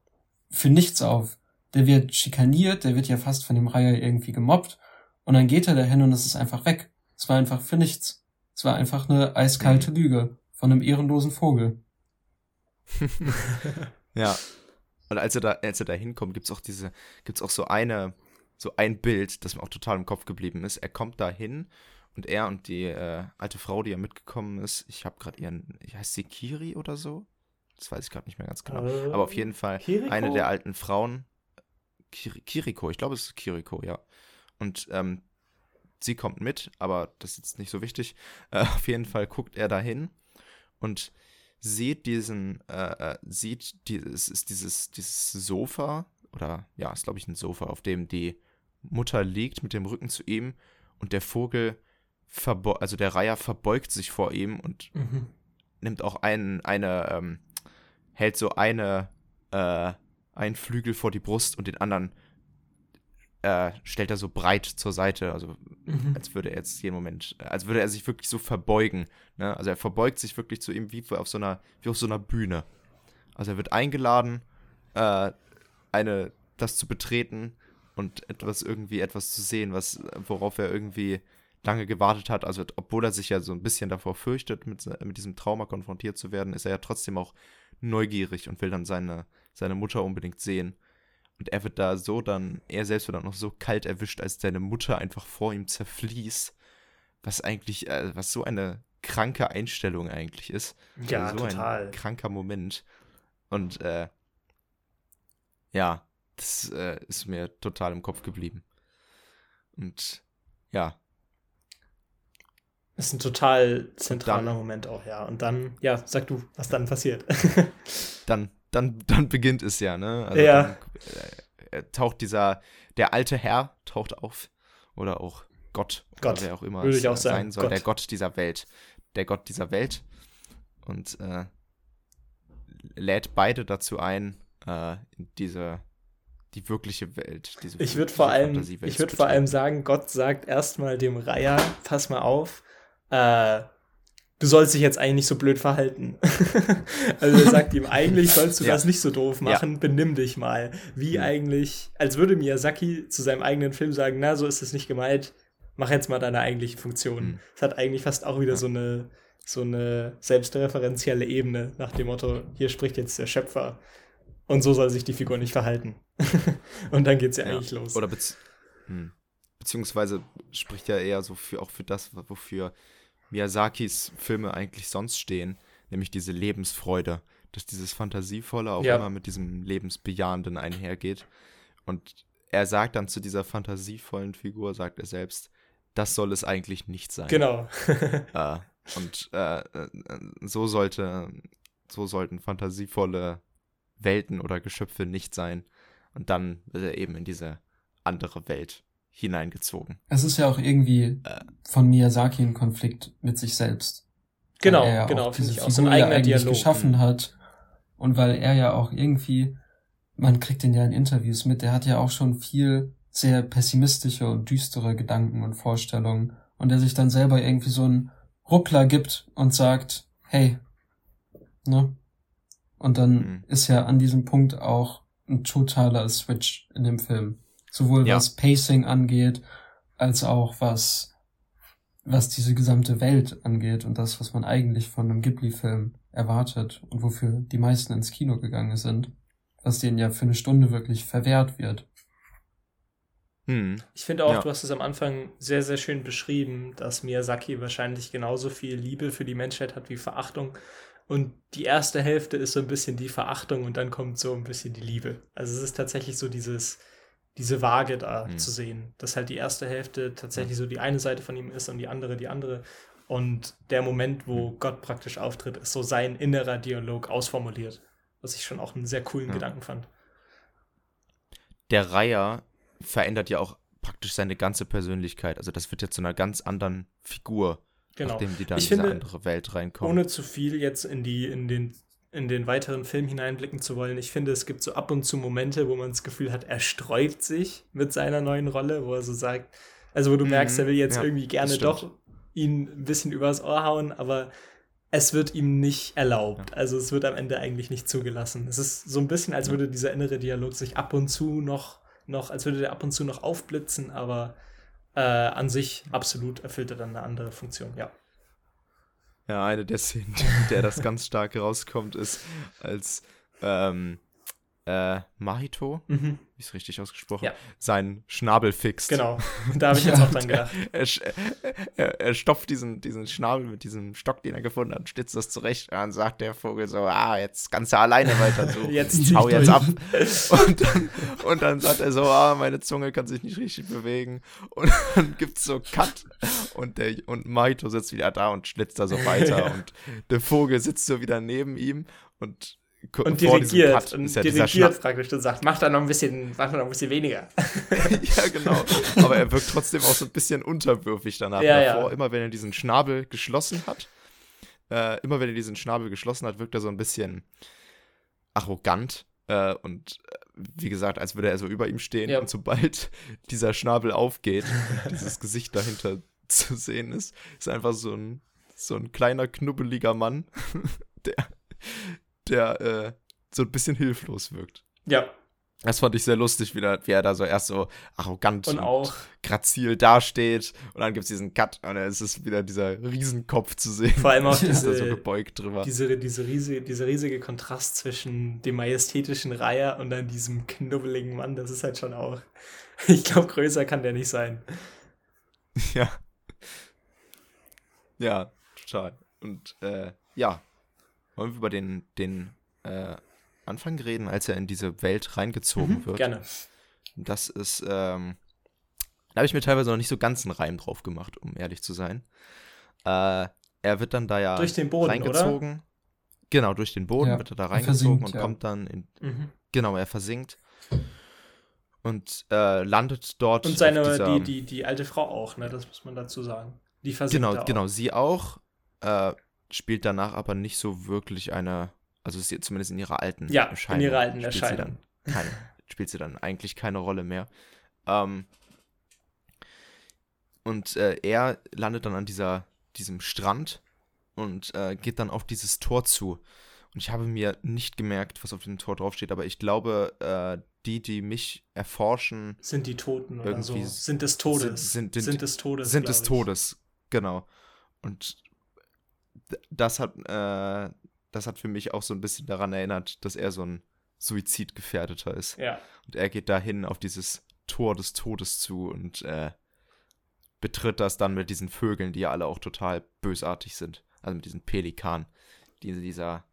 für nichts auf. Der wird schikaniert, der wird ja fast von dem Reiher irgendwie gemobbt und dann geht er dahin und es ist einfach weg. Es war einfach für nichts. Es war einfach eine eiskalte Lüge von einem ehrenlosen Vogel. Ja. Und als er da, als er da hinkommt, gibt's auch diese, gibt's auch so eine, so ein Bild, das mir auch total im Kopf geblieben ist. Er kommt da hin und er und die äh, alte Frau, die ja mitgekommen ist, ich habe gerade ihren, heißt sie Kiri oder so? Das weiß ich gerade nicht mehr ganz genau. Äh, Aber auf jeden Fall Kiriko? eine der alten Frauen, Kiri, Kiriko, ich glaube es ist Kiriko, ja. Und ähm, sie kommt mit, aber das ist jetzt nicht so wichtig. Äh, auf jeden Fall guckt er dahin und sieht diesen, äh, äh, sieht dieses, ist dieses, dieses Sofa, oder ja, ist glaube ich ein Sofa, auf dem die Mutter liegt mit dem Rücken zu ihm und der Vogel, also der Reiher verbeugt sich vor ihm und Mhm. nimmt auch einen, eine, ähm, hält so eine, äh, einen Flügel vor die Brust und den anderen äh, stellt er so breit zur Seite, also Mhm. als würde er jetzt jeden Moment, äh, als würde er sich wirklich so verbeugen. Ne? Also er verbeugt sich wirklich zu ihm wie auf so einer, wie auf so einer Bühne. Also er wird eingeladen, äh, eine, das zu betreten und etwas irgendwie etwas zu sehen, was, worauf er irgendwie lange gewartet hat. Also, obwohl er sich ja so ein bisschen davor fürchtet, mit, mit diesem Trauma konfrontiert zu werden, ist er ja trotzdem auch neugierig und will dann seine, seine Mutter unbedingt sehen. Und er wird da so dann, er selbst wird dann noch so kalt erwischt, als seine Mutter einfach vor ihm zerfließt. Was eigentlich, äh, was so eine kranke Einstellung eigentlich ist. Ja, also so total. ein kranker Moment. Und äh, ja, das äh, ist mir total im Kopf geblieben. Und ja. Das ist ein total zentraler dann, Moment auch, ja. Und dann, ja, sag du, was dann passiert. dann, dann, dann beginnt es ja, ne? Also ja. Dann, äh, taucht dieser, der alte Herr taucht auf. Oder auch Gott, Gott wer auch immer würde es ich auch sein sagen. soll, Gott. der Gott dieser Welt. Der Gott dieser Welt. Und äh, lädt beide dazu ein, äh, in diese die wirkliche Welt. Diese, ich würde vor allem, ich würde vor allem sagen, Gott sagt erstmal dem Reiher, pass mal auf, äh, du sollst dich jetzt eigentlich nicht so blöd verhalten. also er sagt ihm, eigentlich sollst du Ja. das nicht so doof machen, benimm dich mal. Wie Mhm. eigentlich, als würde Miyazaki zu seinem eigenen Film sagen, na, so ist es nicht gemeint, mach jetzt mal deine eigentliche Funktion. Mhm. Es hat eigentlich fast auch wieder Ja. so eine so eine selbstreferenzielle Ebene nach dem Motto, hier spricht jetzt der Schöpfer und so soll sich die Figur nicht verhalten. und dann geht's ja, Ja. eigentlich los. Oder hm. beziehungsweise spricht er eher so für auch für das, wofür Miyazakis Filme eigentlich sonst stehen, nämlich diese Lebensfreude, dass dieses Fantasievolle auch Ja. immer mit diesem Lebensbejahenden einhergeht. Und er sagt dann zu dieser fantasievollen Figur, sagt er selbst, das soll es eigentlich nicht sein. Genau. Äh, und äh, äh, so sollte, so sollten fantasievolle Welten oder Geschöpfe nicht sein. Und dann wird er eben in diese andere Welt hineingezogen. Es ist ja auch irgendwie Äh. von Miyazaki ein Konflikt mit sich selbst. Genau, weil er ja genau, auch finde diese ich auch. So ein ja eigener eigentlich Dialog. geschaffen Mhm. hat. Und weil er ja auch irgendwie, man kriegt den ja in Interviews mit, der hat ja auch schon viel sehr pessimistische und düstere Gedanken und Vorstellungen. Und der sich dann selber irgendwie so einen Ruckler gibt und sagt, hey, ne? Und dann Mhm. ist ja an diesem Punkt auch ein totaler Switch in dem Film. Sowohl Ja. was Pacing angeht, als auch was, was diese gesamte Welt angeht und das, was man eigentlich von einem Ghibli-Film erwartet und wofür die meisten ins Kino gegangen sind, was denen ja für eine Stunde wirklich verwehrt wird. Hm. Ich finde auch, Ja. du hast es am Anfang sehr, sehr schön beschrieben, dass Miyazaki wahrscheinlich genauso viel Liebe für die Menschheit hat wie Verachtung. Und die erste Hälfte ist so ein bisschen die Verachtung und dann kommt so ein bisschen die Liebe. Also es ist tatsächlich so dieses, diese Waage da Mhm. zu sehen, dass halt die erste Hälfte tatsächlich so die eine Seite von ihm ist und die andere die andere. Und der Moment, wo Mhm. Gott praktisch auftritt, ist so sein innerer Dialog ausformuliert. Was ich schon auch einen sehr coolen Ja. Gedanken fand. Der Reiher verändert ja auch praktisch seine ganze Persönlichkeit. Also das wird ja zu einer ganz anderen Figur, Genau. nachdem die dann Ich in diese finde, andere Welt reinkommen. ohne zu viel jetzt in die in den in den weiteren Film hineinblicken zu wollen. Ich finde, es gibt so ab und zu Momente, wo man das Gefühl hat, er sträubt sich mit seiner neuen Rolle, wo er so sagt, also wo du Mhm, merkst, er will jetzt ja, irgendwie gerne doch ihn ein bisschen übers Ohr hauen, aber es wird ihm nicht erlaubt. Also es wird am Ende eigentlich nicht zugelassen. Es ist so ein bisschen, als Ja. würde dieser innere Dialog sich ab und zu noch, noch, als würde der ab und zu noch aufblitzen, aber äh, an sich absolut erfüllt er dann eine andere Funktion, ja. Ja, eine der Szenen, in der das ganz stark rauskommt, ist, als ähm, äh, Mahito, Mhm. wie ist richtig ausgesprochen, Ja. seinen Schnabel fixt. Genau, da habe ich jetzt auch dran gedacht. Er, er, er stopft diesen, diesen Schnabel mit diesem Stock, den er gefunden hat, und stützt das zurecht. Und dann sagt der Vogel so, ah, jetzt kannst du alleine weiter suchen. Jetzt hau jetzt durch. ab. Und dann, und dann sagt er so, ah, meine Zunge kann sich nicht richtig bewegen. Und dann gibt's so Cut. Und, der, und Maito sitzt wieder da und schlitzt da so weiter. Ja. Und der Vogel sitzt so wieder neben ihm. Und, Und dirigiert, Cut und ist ja dirigiert praktisch und sagt, mach da noch ein bisschen, mach da noch ein bisschen weniger. ja, genau. Aber er wirkt trotzdem auch so ein bisschen unterwürfig danach. Ja, ja. Davor, immer wenn er diesen Schnabel geschlossen hat, äh, immer wenn er diesen Schnabel geschlossen hat, wirkt er so ein bisschen arrogant. Äh, und äh, wie gesagt, als würde er so über ihm stehen. Ja. Und sobald dieser Schnabel aufgeht und dieses Gesicht dahinter zu sehen ist, ist einfach so ein, so ein kleiner, knubbeliger Mann, der, der äh, so ein bisschen hilflos wirkt. Ja. Das fand ich sehr lustig, wie, da, wie er da so erst so arrogant Und auch, grazil dasteht und dann gibt es diesen Cut und dann ist es wieder dieser Riesenkopf zu sehen. vor allem auch diese, so gebeugt drüber. diese, diese riesige, dieser riesige Kontrast zwischen dem majestätischen Reiher und dann diesem knubbeligen Mann, das ist halt schon auch. Ich glaube, größer kann der nicht sein. Ja. Ja, total. Und äh, ja, wollen wir über den, den äh, Anfang reden, als er in diese Welt reingezogen Mhm, wird? Gerne. Das ist, ähm, da habe ich mir teilweise noch nicht so ganz einen Reim drauf gemacht, um ehrlich zu sein. Äh, er wird dann da ja Durch den Boden, reingezogen. Genau, durch den Boden Ja, wird er da er reingezogen versinkt, und ja. kommt dann in, Mhm. genau, er versinkt und äh, landet dort. Und seine, dieser, die, die, die alte Frau auch, ne? Das muss man dazu sagen. Die versinkt Genau, da auch. genau, sie auch. Äh, spielt danach aber nicht so wirklich eine, also sie, zumindest in ihrer alten Ja, in Erscheinung. ihrer alten spielt sie Erscheinung. dann keine, spielt sie dann eigentlich keine Rolle mehr. Ähm, und äh, er landet dann an dieser, diesem Strand und äh, geht dann auf dieses Tor zu. Und ich habe mir nicht gemerkt, was auf dem Tor draufsteht, aber ich glaube, äh, die, die mich erforschen, Sind die Toten oder so? Sind des Todes. sind- sind- sind des Todes. sind des. Todes. Genau. Und das hat, äh, das hat für mich auch so ein bisschen daran erinnert, dass er so ein Suizidgefährdeter ist. Ja. Und er geht dahin auf dieses Tor des Todes zu und äh, betritt das dann mit diesen Vögeln, die ja alle auch total bösartig sind. Also mit diesen Pelikanen, die dieser.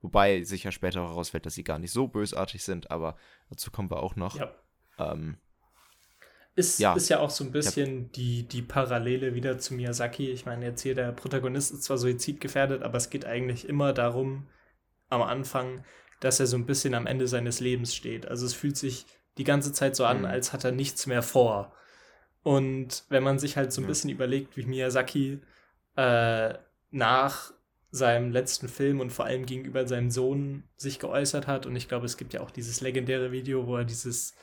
Wobei sich ja später auch herausfällt, dass sie gar nicht so bösartig sind, aber dazu kommen wir auch noch. ja. Ähm, Ist Ja. ist ja auch so ein bisschen die, die Parallele wieder zu Miyazaki. Ich meine, jetzt hier der Protagonist ist zwar suizidgefährdet, aber es geht eigentlich immer darum, am Anfang, dass er so ein bisschen am Ende seines Lebens steht. Also es fühlt sich die ganze Zeit so an, Mhm. als hat er nichts mehr vor. Und wenn man sich halt so ein Ja. bisschen überlegt, wie Miyazaki äh, nach seinem letzten Film und vor allem gegenüber seinem Sohn sich geäußert hat. Und ich glaube, es gibt ja auch dieses legendäre Video, wo er dieses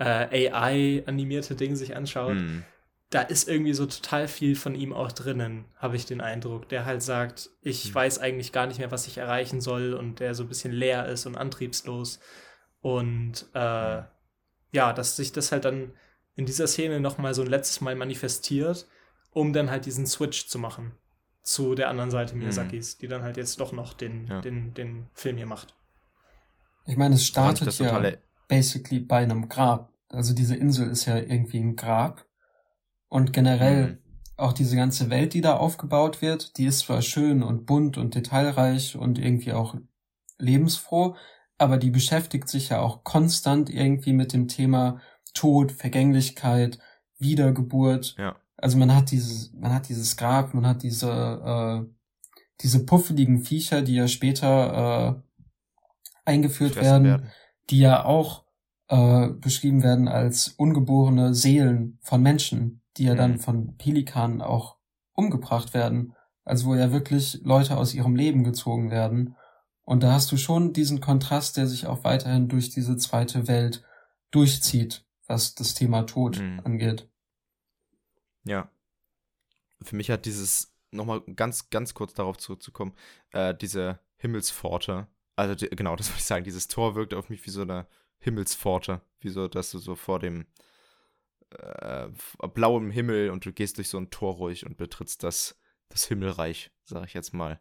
äh, AI-animierte Ding sich anschaut. hm, Da ist irgendwie so total viel von ihm auch drinnen, habe ich den Eindruck. Der halt sagt, ich Hm. weiß eigentlich gar nicht mehr, was ich erreichen soll und der so ein bisschen leer ist und antriebslos. Und äh, Hm. ja, dass sich das halt dann in dieser Szene nochmal so ein letztes Mal manifestiert, um dann halt diesen Switch zu machen zu der anderen Seite Miyazakis, die dann halt jetzt doch noch den, Hm. Ja. den, den Film hier macht. Ich meine, es startet das ja totale- basically bei einem Grab. Also diese Insel ist ja irgendwie ein Grab. Und generell Mhm. auch diese ganze Welt, die da aufgebaut wird, die ist zwar schön und bunt und detailreich und irgendwie auch lebensfroh, aber die beschäftigt sich ja auch konstant irgendwie mit dem Thema Tod, Vergänglichkeit, Wiedergeburt. Ja. Also man hat dieses, man hat dieses Grab, man hat diese, äh, diese puffeligen Viecher, die ja später äh, eingeführt gefressen werden, die ja auch äh, beschrieben werden als ungeborene Seelen von Menschen, die ja dann Mhm. von Pelikanen auch umgebracht werden. Also wo ja wirklich Leute aus ihrem Leben gezogen werden. Und da hast du schon diesen Kontrast, der sich auch weiterhin durch diese zweite Welt durchzieht, was das Thema Tod Mhm. angeht. Ja. Für mich hat dieses, nochmal ganz, ganz kurz darauf zurückzukommen, äh, diese Himmelspforte, also die, genau, das wollte ich sagen, dieses Tor wirkt auf mich wie so eine Himmelspforte, wie so, dass du so vor dem äh, blauem Himmel und du gehst durch so ein Tor ruhig und betrittst das, das Himmelreich, sag ich jetzt mal.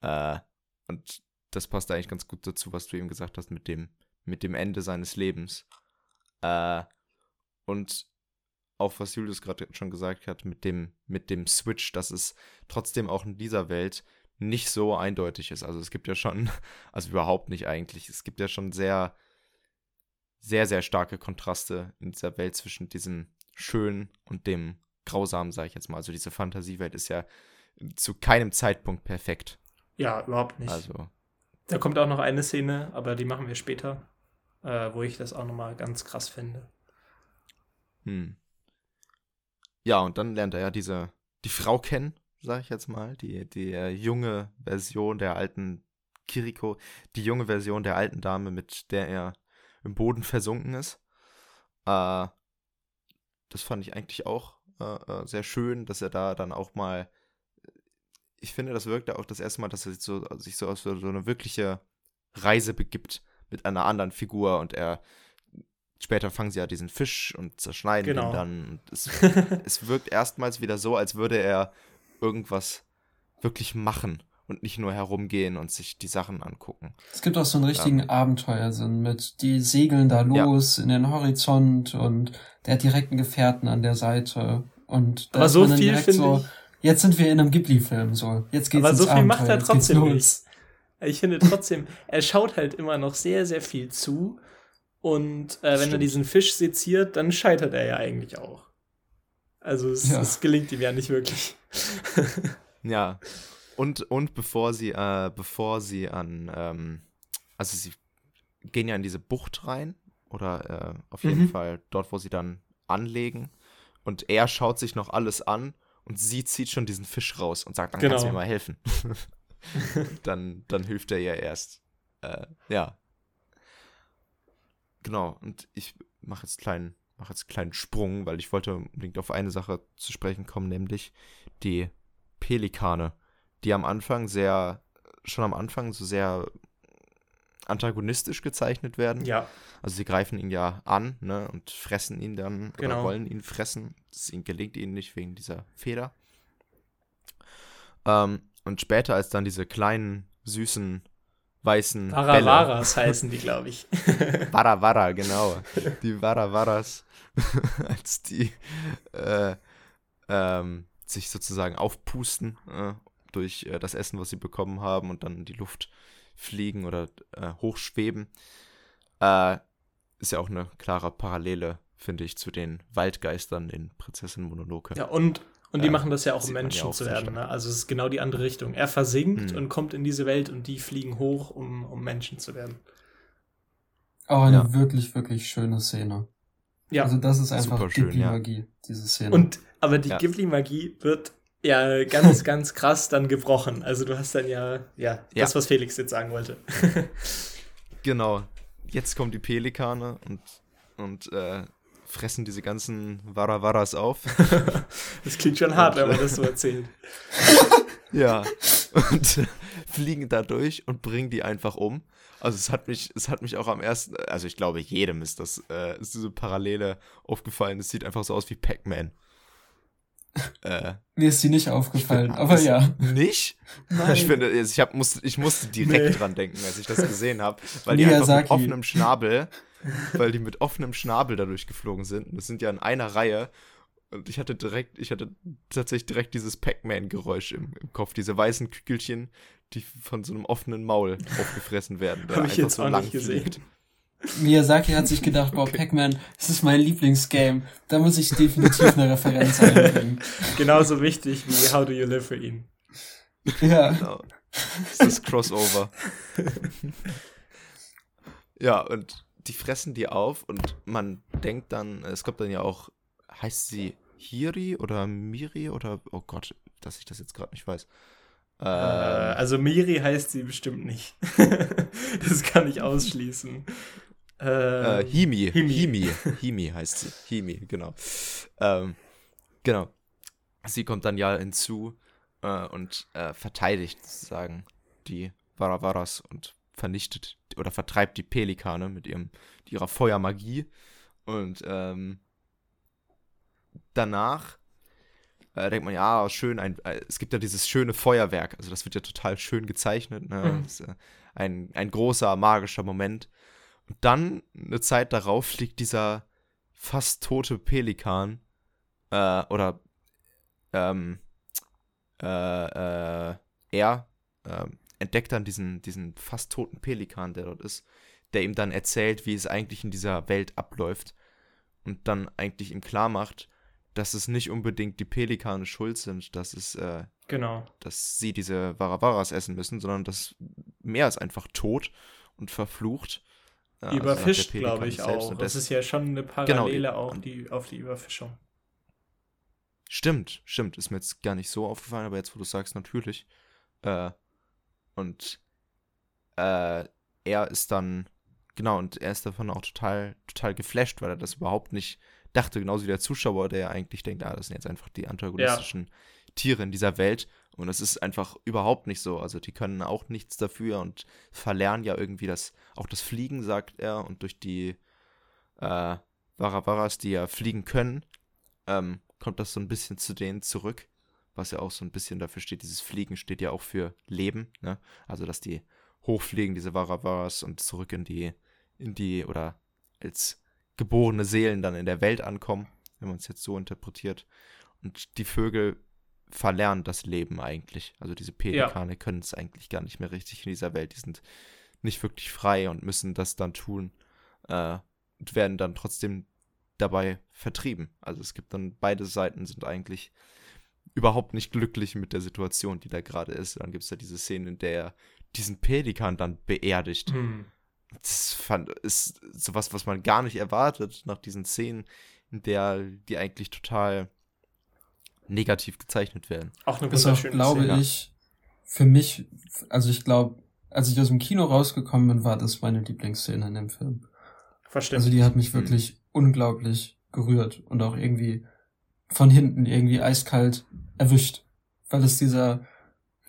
Äh, und das passt eigentlich ganz gut dazu, was du eben gesagt hast mit dem, mit dem Ende seines Lebens. Äh, und auch was Julius gerade schon gesagt hat, mit dem, mit dem Switch, dass es trotzdem auch in dieser Welt nicht so eindeutig ist. Also es gibt ja schon, also überhaupt nicht eigentlich, es gibt ja schon sehr, sehr, sehr starke Kontraste in dieser Welt zwischen diesem Schönen und dem Grausamen, sage ich jetzt mal. Also diese Fantasiewelt ist ja zu keinem Zeitpunkt perfekt. Ja, überhaupt nicht. Also, Da kommt auch noch eine Szene, aber die machen wir später, äh, wo ich das auch nochmal ganz krass finde. hm. Ja, und dann lernt er ja diese, die Frau kennen, sage ich jetzt mal, die, die äh, junge Version der alten Kiriko, die junge Version der alten Dame, mit der er im Boden versunken ist. Äh, das fand ich eigentlich auch äh, äh, sehr schön, dass er da dann auch mal, ich finde, das wirkte auch das erste Mal, dass er sich so, sich so auf so, eine wirkliche Reise begibt mit einer anderen Figur und er später fangen sie ja diesen Fisch und zerschneiden Genau. ihn dann. Und es, es wirkt erstmals wieder so, als würde er irgendwas wirklich machen und nicht nur herumgehen und sich die Sachen angucken. Es gibt auch so einen richtigen Abenteuersinn mit, die segeln da Ja. los in den Horizont und der hat direkt einen Gefährten an der Seite. Und da Aber ist so viel finde so, ich. jetzt sind wir in einem Ghibli-Film, so. Jetzt geht's Aber ins so viel macht Abenteuer, er jetzt geht's trotzdem nicht. Ich finde trotzdem, er schaut halt immer noch sehr, sehr viel zu. Und äh, wenn er diesen Fisch seziert, dann scheitert er ja eigentlich auch. Also es, Ja. es gelingt ihm ja nicht wirklich. Ja. Und, und bevor sie, äh, bevor sie an, ähm, also sie gehen ja in diese Bucht rein, oder äh, auf jeden Mhm. Fall dort, wo sie dann anlegen. Und er schaut sich noch alles an und sie zieht schon diesen Fisch raus und sagt, dann kannst du Genau. mir mal helfen. dann, dann hilft er ihr erst. Äh, ja. Genau, und ich mache jetzt kleinen, mache jetzt einen kleinen Sprung, weil ich wollte unbedingt auf eine Sache zu sprechen kommen, nämlich die Pelikane, die am Anfang sehr, schon am Anfang so sehr antagonistisch gezeichnet werden. ja, Also sie greifen ihn ja an, ne, und fressen ihn dann oder Genau. wollen ihn fressen. Das ihnen gelingt ihnen nicht wegen dieser Feder. Ähm, und später, als dann diese kleinen, süßen, weißen Bälle, Varavaras heißen die, glaube ich. Wara Wara, genau. Die Wara Waras, als die äh, ähm, sich sozusagen aufpusten äh, durch äh, das Essen, was sie bekommen haben und dann in die Luft fliegen oder äh, hochschweben. Äh, ist ja auch eine klare Parallele, finde ich, zu den Waldgeistern in Prinzessin Mononoke. Ja, und, und die Ähm, machen das ja auch, um man ja Menschen auch zu werden. Ne? Also es ist genau die andere Richtung. Er versinkt Mhm. und kommt in diese Welt und die fliegen hoch, um, um Menschen zu werden. Auch eine Ja. wirklich, wirklich schöne Szene. Ja. Also das ist einfach Super schön, ja. Ghibli-Magie, diese Szene. Und aber die Ja. Ghibli-Magie wird ja ganz, ganz krass dann gebrochen. Also du hast dann ja, ja, Ja. das, was Felix jetzt sagen wollte. Genau. Jetzt kommen die Pelikane und, und äh, fressen diese ganzen Wara Waras auf. Das klingt schon hart, wenn man äh, das so erzählt. Ja. Und äh, fliegen da durch und bringen die einfach um. Also es hat mich, es hat mich auch am ersten, also ich glaube, jedem ist das, äh, ist diese Parallele aufgefallen. Es sieht einfach so aus wie Pac-Man. äh, Mir ist die nicht aufgefallen, aber das- ja. Nicht? Nein. Ich finde, ich, hab, musste, ich musste direkt Nee. dran denken, als ich das gesehen habe, weil die einfach mit Miyazaki. offenem Schnabel, weil die mit offenem Schnabel dadurch geflogen sind. Und das sind ja in einer Reihe. Und ich hatte direkt, ich hatte tatsächlich direkt dieses Pac-Man-Geräusch im, im Kopf, diese weißen Kügelchen, die von so einem offenen Maul aufgefressen werden. der Hab ich jetzt auch nicht gesehen. fliegt. Miyazaki hat sich gedacht, boah, Pac-Man, das ist mein Lieblingsgame. Da muss ich definitiv eine Referenz einbringen. Genauso wichtig wie How Do You Live für ihn. Ja. Genau. Das ist das Crossover. ja, und die fressen die auf und man denkt dann, es kommt dann ja auch, heißt sie Hiri oder Miri oder, oh Gott, dass ich das jetzt gerade nicht weiß. Äh, Ähm, also Miri heißt sie bestimmt nicht. das kann ich ausschließen. äh, Äh, Himi, Himi. Himi, Himi, heißt sie. Himi, genau. Ähm, genau. Sie kommt dann ja hinzu äh, und äh, verteidigt sozusagen die Varavaras und vernichtet oder vertreibt die Pelikane mit ihrem, ihrer Feuermagie. Und ähm, danach äh, denkt man, ja, schön, ein, äh, es gibt ja dieses schöne Feuerwerk, also das wird ja total schön gezeichnet, ne? Mhm. Das ist, äh, ein, ein großer magischer Moment. Und dann, eine Zeit darauf, fliegt dieser fast tote Pelikan, äh, oder, ähm, äh, äh, er ähm, entdeckt dann diesen, diesen fast toten Pelikan, der dort ist, der ihm dann erzählt, wie es eigentlich in dieser Welt abläuft und dann eigentlich ihm klar macht, dass es nicht unbedingt die Pelikane schuld sind, dass es, äh, genau. dass sie diese Varavaras essen müssen, sondern das Meer ist einfach tot und verflucht. Äh, also Überfischt, Pelikan glaube ich auch. Das das ist ja schon eine Genau, Parallele die- auch die, auf die Überfischung. Stimmt, stimmt. Ist mir jetzt gar nicht so aufgefallen, aber jetzt, wo du sagst, natürlich. Äh, und äh, er ist dann, genau, und er ist davon auch total, total geflasht, weil er das überhaupt nicht dachte, genauso wie der Zuschauer, der ja eigentlich denkt, ah, das sind jetzt einfach die antagonistischen Tiere in dieser Welt. Und es ist einfach überhaupt nicht so. Also die können auch nichts dafür und verlernen ja irgendwie das, auch das Fliegen, sagt er. Und durch die äh, Varavaras, die ja fliegen können, ähm, kommt das so ein bisschen zu denen zurück. Was ja auch so ein bisschen dafür steht, dieses Fliegen steht ja auch für Leben, ne? Also dass die hochfliegen, diese Varavaras, und zurück in die, in die, oder als geborene Seelen dann in der Welt ankommen, wenn man es jetzt so interpretiert. Und die Vögel verlernen das Leben eigentlich. Also diese Pelikane ja. können es eigentlich gar nicht mehr richtig in dieser Welt. Die sind nicht wirklich frei und müssen das dann tun äh, und werden dann trotzdem dabei vertrieben. Also es gibt dann beide Seiten sind eigentlich überhaupt nicht glücklich mit der Situation, die da gerade ist. Dann gibt es ja diese Szene, in der er diesen Pelikan dann beerdigt. Mhm. Das fand, ist sowas, was man gar nicht erwartet nach diesen Szenen, in der die eigentlich total negativ gezeichnet werden. Auch eine wunderschöne glaube Szene. ich, für mich, also ich glaube, als ich aus dem Kino rausgekommen bin, war das meine Lieblingsszene in dem Film. Verständlich. Also die hat mich wirklich mhm. unglaublich gerührt und auch irgendwie von hinten irgendwie eiskalt erwischt. Weil es dieser,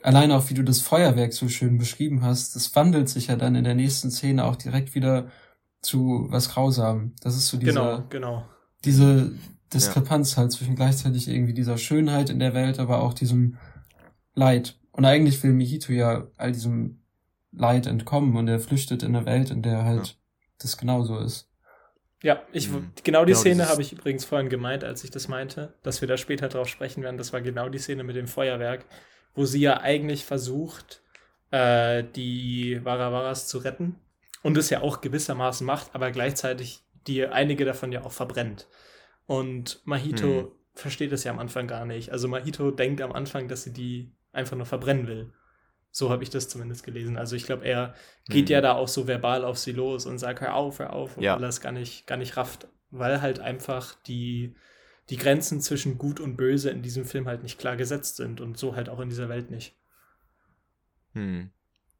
allein auch wie du das Feuerwerk so schön beschrieben hast, das wandelt sich ja dann in der nächsten Szene auch direkt wieder zu was Grausam. Das ist so dieser, genau, genau. diese Diskrepanz ja. halt zwischen gleichzeitig irgendwie dieser Schönheit in der Welt, aber auch diesem Leid. Und eigentlich will Mihito ja all diesem Leid entkommen und er flüchtet in eine Welt, in der halt ja. das genauso ist. Ja, ich, mhm. genau die genau Szene habe ich übrigens vorhin gemeint, als ich das meinte, dass wir da später drauf sprechen werden. Das war genau die Szene mit dem Feuerwerk, wo sie ja eigentlich versucht, äh, die Varavaras zu retten und es ja auch gewissermaßen macht, aber gleichzeitig die einige davon ja auch verbrennt. Und Mahito mhm. versteht es ja am Anfang gar nicht. Also Mahito denkt am Anfang, dass sie die einfach nur verbrennen will. So habe ich das zumindest gelesen. Also ich glaube, er geht mhm. ja da auch so verbal auf sie los und sagt, hör auf, hör auf, und ja. das gar nicht, gar nicht rafft, weil halt einfach die, die Grenzen zwischen Gut und Böse in diesem Film halt nicht klar gesetzt sind und so halt auch in dieser Welt nicht. Hm.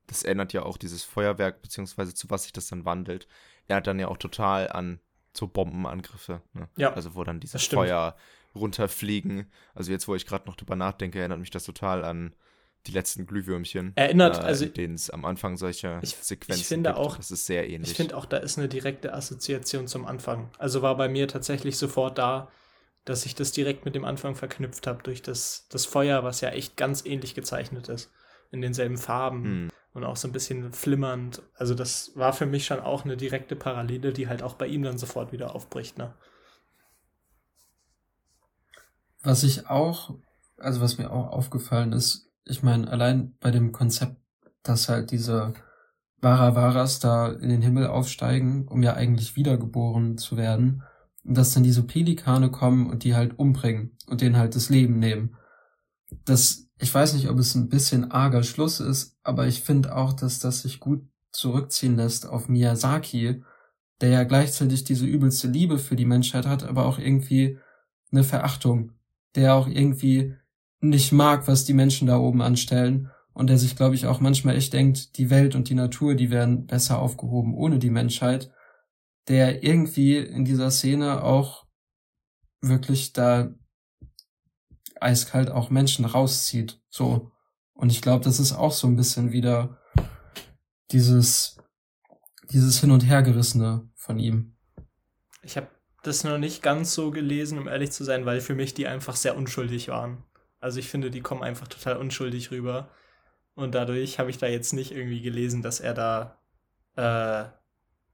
Das erinnert ja auch dieses Feuerwerk, beziehungsweise zu was sich das dann wandelt. Er hat dann ja auch total an so Bombenangriffe. Ne? Ja. Also wo dann diese Feuer runterfliegen. Also jetzt, wo ich gerade noch drüber nachdenke, erinnert mich das total an die letzten Glühwürmchen. Erinnert, äh, also. denen es am Anfang solcher ich, Sequenzen ich finde gibt. Auch, das ist sehr ähnlich. Ich finde auch, da ist eine direkte Assoziation zum Anfang. Also war bei mir tatsächlich sofort da, dass ich das direkt mit dem Anfang verknüpft habe durch das, das Feuer, was ja echt ganz ähnlich gezeichnet ist. In denselben Farben hm. und auch so ein bisschen flimmernd. Also das war für mich schon auch eine direkte Parallele, die halt auch bei ihm dann sofort wieder aufbricht, ne? Was ich auch, also was mir auch aufgefallen ist, ich meine, allein bei dem Konzept, dass halt diese Varavaras da in den Himmel aufsteigen, um ja eigentlich wiedergeboren zu werden, und dass dann diese Pelikane kommen und die halt umbringen und denen halt das Leben nehmen. Das, ich weiß nicht, ob es ein bisschen arger Schluss ist, aber ich finde auch, dass das sich gut zurückziehen lässt auf Miyazaki, der ja gleichzeitig diese übelste Liebe für die Menschheit hat, aber auch irgendwie eine Verachtung, der auch irgendwie nicht mag, was die Menschen da oben anstellen und der sich, glaube ich, auch manchmal echt denkt, die Welt und die Natur, die wären besser aufgehoben ohne die Menschheit, der irgendwie in dieser Szene auch wirklich da eiskalt auch Menschen rauszieht, so. Und ich glaube, das ist auch so ein bisschen wieder dieses, dieses Hin- und Hergerissene von ihm. Ich habe das noch nicht ganz so gelesen, um ehrlich zu sein, weil für mich die einfach sehr unschuldig waren. Also ich finde, die kommen einfach total unschuldig rüber. Und dadurch habe ich da jetzt nicht irgendwie gelesen, dass er da äh,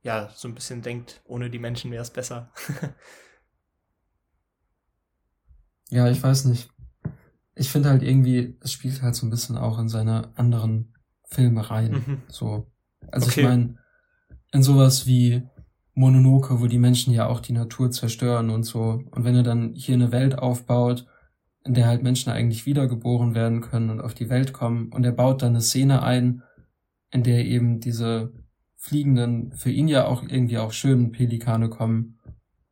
ja so ein bisschen denkt, ohne die Menschen wäre es besser. ja, ich weiß nicht. Ich finde halt irgendwie, es spielt halt so ein bisschen auch in seine anderen Filme rein. Mhm. So. Also okay. ich meine, in sowas wie Mononoke, wo die Menschen ja auch die Natur zerstören und so. Und wenn er dann hier eine Welt aufbaut, in der halt Menschen eigentlich wiedergeboren werden können und auf die Welt kommen. Und er baut dann eine Szene ein, in der eben diese fliegenden, für ihn ja auch irgendwie auch schönen Pelikane kommen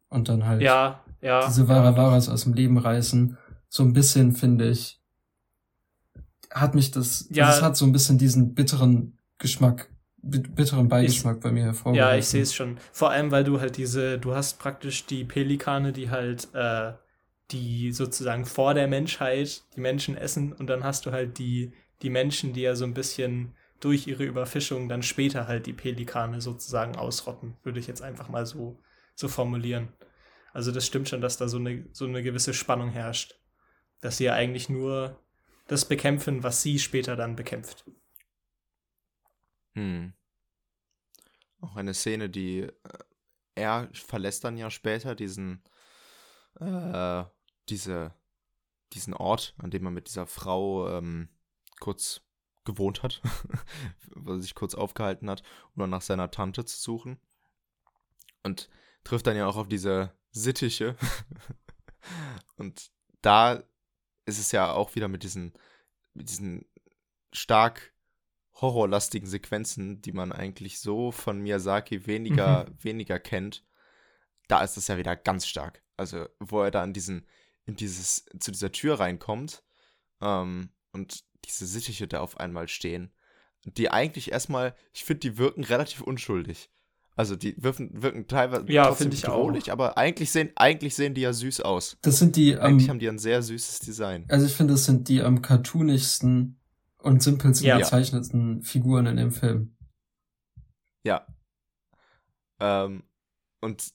und dann halt ja, ja, diese Varavaras aus dem Leben reißen. So ein bisschen, finde ich, hat mich das, ja, das hat so ein bisschen diesen bitteren Geschmack, bitteren Beigeschmack ich, bei mir hervorgehoben. Ja, ich sehe es schon. Vor allem, weil du halt diese, du hast praktisch die Pelikane, die halt äh, die sozusagen vor der Menschheit die Menschen essen und dann hast du halt die, die Menschen, die ja so ein bisschen durch ihre Überfischung dann später halt die Pelikane sozusagen ausrotten, würde ich jetzt einfach mal so, so formulieren. Also das stimmt schon, dass da so eine, so eine gewisse Spannung herrscht. Dass sie ja eigentlich nur das bekämpfen, was sie später dann bekämpft. Hm. Auch eine Szene, die äh, er verlässt dann ja später diesen, äh, diese, diesen Ort, an dem er mit dieser Frau ähm, kurz gewohnt hat, wo er sich kurz aufgehalten hat, um dann nach seiner Tante zu suchen. Und trifft dann ja auch auf diese Sittiche. Und da ist es ja auch wieder mit diesen, mit diesen stark horrorlastigen Sequenzen, die man eigentlich so von Miyazaki weniger, mhm. weniger kennt. Da ist es ja wieder ganz stark. Also, wo er da in diesen, in dieses, zu dieser Tür reinkommt ähm, und diese Sittiche da auf einmal stehen, die eigentlich erstmal, ich finde, die wirken relativ unschuldig. Also die wirken, wirken teilweise ja, trotzdem bedrohlich, aber eigentlich sehen, eigentlich sehen die ja süß aus. Das sind die Eigentlich haben die ein sehr süßes Design. Also ich finde, das sind die am cartoonigsten und simpelsten ja. gezeichneten Figuren in dem Film. Ja. Ähm, und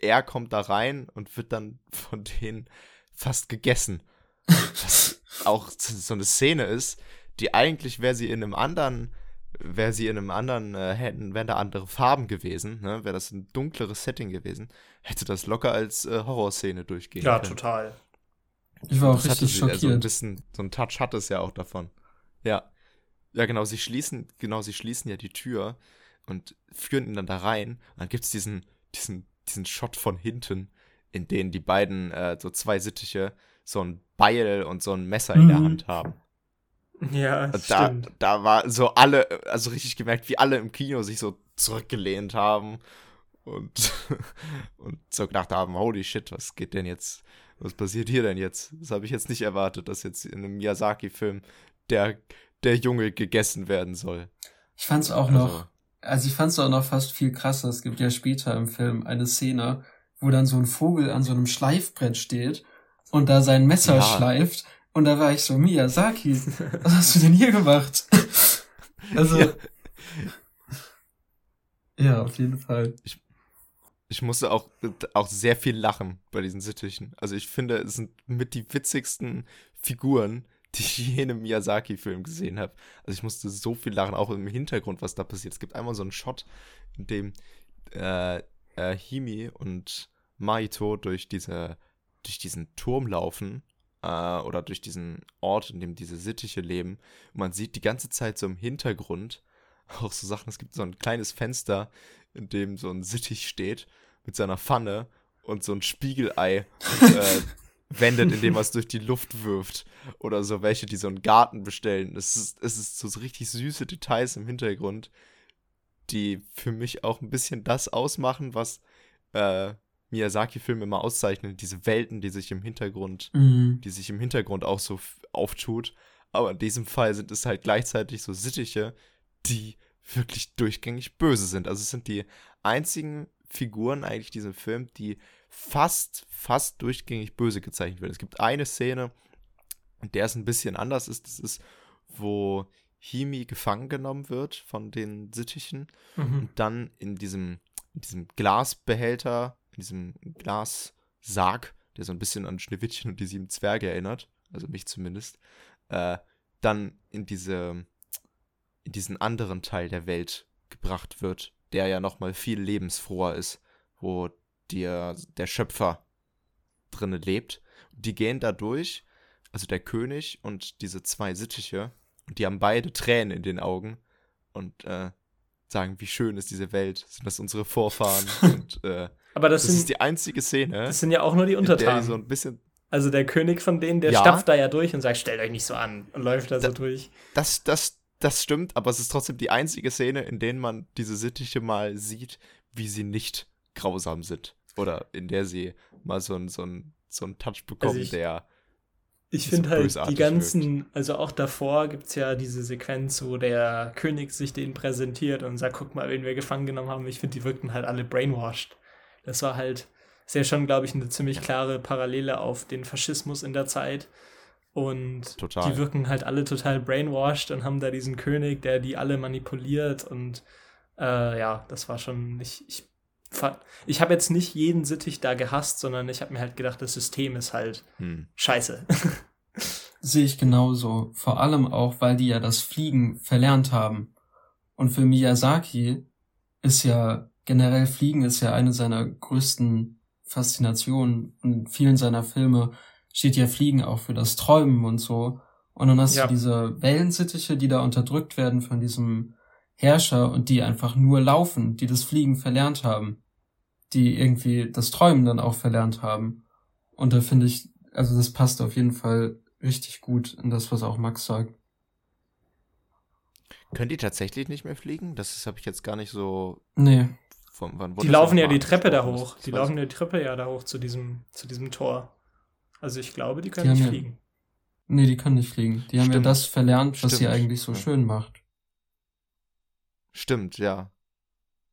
er kommt da rein und wird dann von denen fast gegessen. Was auch so eine Szene ist, die eigentlich wäre sie in einem anderen wäre sie in einem anderen, äh, hätten, wären da andere Farben gewesen, ne? wäre das ein dunkleres Setting gewesen, hätte das locker als äh, Horrorszene durchgehen ja, können. Ja, total. Ich war auch das richtig schockiert. Also ein bisschen, so ein Touch hat es ja auch davon. Ja. Ja, genau, sie schließen, genau, sie schließen ja die Tür und führen ihn dann da rein. Und dann gibt es diesen, diesen, diesen Shot von hinten, in dem die beiden, äh, so zwei Sittiche, so ein Beil und so ein Messer mhm. in der mhm. Hand haben. Ja, da, stimmt. da war so alle, also richtig gemerkt, wie alle im Kino sich so zurückgelehnt haben und, und so gedacht haben, holy shit, was geht denn jetzt, was passiert hier denn jetzt? Das habe ich jetzt nicht erwartet, dass jetzt in einem Miyazaki-Film der, der Junge gegessen werden soll. Ich fand es auch also, noch, also ich fand es auch noch fast viel krasser. Es gibt ja später im Film eine Szene, wo dann so ein Vogel an so einem Schleifbrett steht und da sein Messer ja. schleift und da war ich so, Miyazaki, was hast du denn hier gemacht? also. Ja. ja, auf jeden Fall. Ich, ich musste auch, auch sehr viel lachen bei diesen Sittichen. Also ich finde, es sind mit die witzigsten Figuren, die ich je in einem Miyazaki-Film gesehen habe. Also ich musste so viel lachen, auch im Hintergrund, was da passiert. Es gibt einmal so einen Shot, in dem äh, äh, Himi und Maito durch diese durch diesen Turm laufen äh, oder durch diesen Ort, in dem diese Sittiche leben. Und man sieht die ganze Zeit so im Hintergrund auch so Sachen. Es gibt so ein kleines Fenster, in dem so ein Sittich steht mit seiner Pfanne und so ein Spiegelei äh, wendet, indem er es durch die Luft wirft. Oder so welche, die so einen Garten bestellen. Es ist, es ist so richtig süße Details im Hintergrund, die für mich auch ein bisschen das ausmachen, was äh, Miyazaki-Filme immer auszeichnen, diese Welten, die sich im Hintergrund, mhm. die sich im Hintergrund auch so auftut. Aber in diesem Fall sind es halt gleichzeitig so Sittiche, die wirklich durchgängig böse sind. Also es sind die einzigen Figuren eigentlich in diesem Film, die fast, fast durchgängig böse gezeichnet werden. Es gibt eine Szene, in der es ein bisschen anders ist. Das ist, wo Himi gefangen genommen wird von den Sittichen mhm. und dann in diesem, in diesem Glasbehälter in diesem Glassarg, der so ein bisschen an Schneewittchen und die sieben Zwerge erinnert, also mich zumindest, äh, dann in diese, in diesen anderen Teil der Welt gebracht wird, der ja nochmal viel lebensfroher ist, wo der, der Schöpfer drinne lebt. Die gehen da durch, also der König und diese zwei Sittiche, und die haben beide Tränen in den Augen und äh, sagen, wie schön ist diese Welt, sind das unsere Vorfahren und äh, aber das, das sind, ist die einzige Szene. Das sind ja auch nur die Untertanen. so ein bisschen also der König von denen, der ja. stapft da ja durch und sagt, stellt euch nicht so an und läuft da, da so durch. Das, das, das stimmt, aber es ist trotzdem die einzige Szene, in der man diese Sittiche mal sieht, wie sie nicht grausam sind. Oder in der sie mal so einen so so ein Touch bekommen, also ich, der. Ich finde halt die ganzen, wirkt. also auch davor gibt es ja diese Sequenz, wo der König sich denen präsentiert und sagt, guck mal, wen wir gefangen genommen haben. Ich finde, die wirkten halt alle brainwashed. Das war halt, ist ja schon, glaube ich, eine ziemlich klare Parallele auf den Faschismus in der Zeit. Und Total. die wirken halt alle total brainwashed und haben da diesen König, der die alle manipuliert. Und äh, ja, das war schon. Ich, fa- ich habe jetzt nicht jeden Sittich da gehasst, sondern ich habe mir halt gedacht, das System ist halt Hm. scheiße. Sehe ich genauso. Vor allem auch, weil die ja das Fliegen verlernt haben. Und für Miyazaki ist ja generell Fliegen ist ja eine seiner größten Faszinationen. Und in vielen seiner Filme steht ja Fliegen auch für das Träumen und so. Und dann hast Ja. du diese Wellensittiche, die da unterdrückt werden von diesem Herrscher und die einfach nur laufen, die das Fliegen verlernt haben. Die irgendwie das Träumen dann auch verlernt haben. Und da finde ich, also das passt auf jeden Fall richtig gut in das, was auch Max sagt. Können die tatsächlich nicht mehr fliegen? Das habe ich jetzt gar nicht so. Nee. Von, wann wurde Die laufen ja die Treppe da hoch. Die laufen ja die Treppe ja da hoch zu diesem, zu diesem Tor. Also ich glaube, die können Die nicht ja- fliegen. Nee, die können nicht fliegen. Die haben ja Stimmt. das verlernt, was sie Stimmt. eigentlich so Ja. schön macht. Stimmt, ja.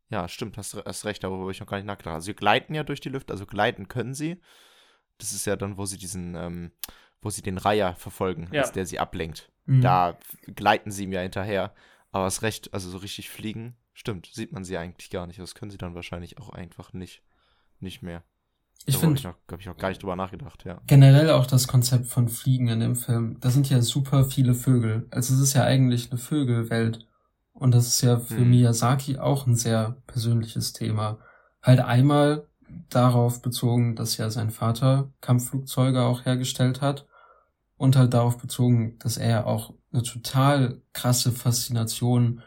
Ja, stimmt, hast, hast recht, darüber habe ich noch gar nicht nachgedacht. Also sie gleiten ja durch die Lüfte, also gleiten können sie. Das ist ja dann, wo sie diesen, ähm, wo sie den Reiher verfolgen, Ja. als der sie ablenkt. Mhm. Da gleiten sie ihm ja hinterher. Aber hast recht, also so richtig fliegen, stimmt, sieht man sie eigentlich gar nicht. Das können sie dann wahrscheinlich auch einfach nicht, nicht mehr. Ich Da habe ich, finde noch gar nicht drüber nachgedacht, ja. generell auch das Konzept von Fliegen in dem Film. Da sind ja super viele Vögel. Also es ist ja eigentlich eine Vögelwelt. Und das ist ja für Mhm. Miyazaki auch ein sehr persönliches Thema. Halt einmal darauf bezogen, dass ja sein Vater Kampfflugzeuge auch hergestellt hat. Und halt darauf bezogen, dass er auch eine total krasse Faszination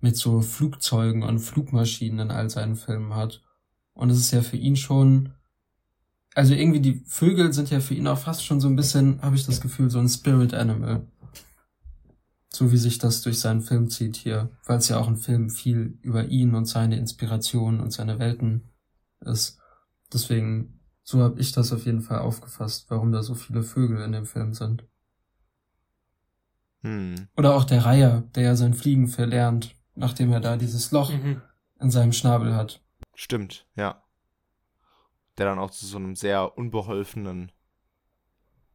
mit so Flugzeugen und Flugmaschinen in all seinen Filmen hat. Und es ist ja für ihn schon, also irgendwie die Vögel sind ja für ihn auch fast schon so ein bisschen, habe ich das Gefühl, so ein Spirit Animal. So wie sich das durch seinen Film zieht hier, weil es ja auch ein Film viel über ihn und seine Inspiration und seine Welten ist. Deswegen, so habe ich das auf jeden Fall aufgefasst, warum da so viele Vögel in dem Film sind. Hm. Oder auch der Reiher, der ja sein Fliegen verlernt, nachdem er da dieses Loch Mhm. in seinem Schnabel hat. Stimmt, ja. Der dann auch zu so einem sehr unbeholfenen.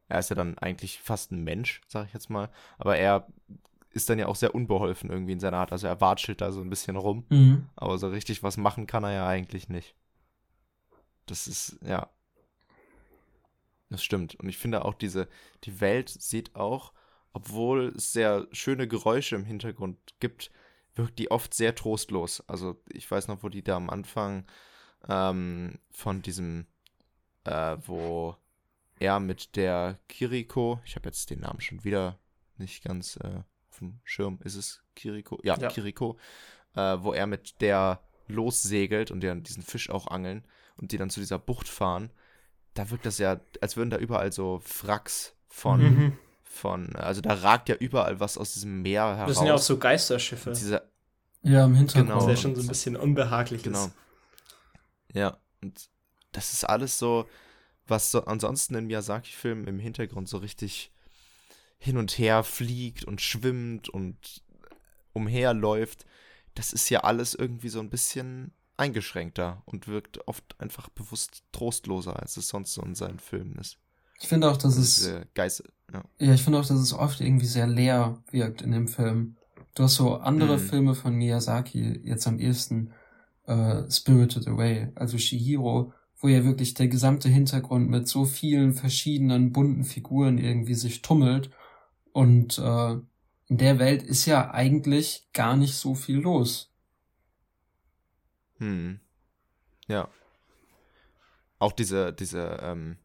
Er ist ja dann eigentlich fast ein Mensch, sag ich jetzt mal. Aber er ist dann ja auch sehr unbeholfen irgendwie in seiner Art. Also er watschelt da so ein bisschen rum. Mhm. Aber so richtig was machen kann er ja eigentlich nicht. Das ist, ja. Das stimmt. Und ich finde auch diese, die Welt sieht auch, obwohl es sehr schöne Geräusche im Hintergrund gibt, wirkt die oft sehr trostlos. Also ich weiß noch, wo die da am Anfang ähm, von diesem, äh, wo er mit der Kiriko, ich habe jetzt den Namen schon wieder nicht ganz äh, dem Schirm, ist es Kiriko? Ja, Ja. Kiriko, äh, wo er mit der lossegelt und die dann diesen Fisch auch angeln und die dann zu dieser Bucht fahren. Da wirkt das ja, als würden da überall so Wracks von, Mhm. von, also da ragt ja überall was aus diesem Meer heraus. Das sind ja auch so Geisterschiffe. Und dieser, Ja, im Hintergrund. Genau. Was ja schon so ein bisschen unbehaglich Genau. ist. Ja, und das ist alles so, was so ansonsten in Miyazaki-Filmen im Hintergrund so richtig hin und her fliegt und schwimmt und umherläuft. Das ist ja alles irgendwie so ein bisschen eingeschränkter und wirkt oft einfach bewusst trostloser, als es sonst so in seinen Filmen ist. Ich finde auch, dass es, Diese Geist, ja. ja, ich finde auch, dass es oft irgendwie sehr leer wirkt in dem Film. Du hast so andere Mhm. Filme von Miyazaki, jetzt am ehesten äh, Spirited Away, also Shihiro, wo ja wirklich der gesamte Hintergrund mit so vielen verschiedenen bunten Figuren irgendwie sich tummelt. Und äh, in der Welt ist ja eigentlich gar nicht so viel los. Hm. Ja. Auch diese, diese, ähm,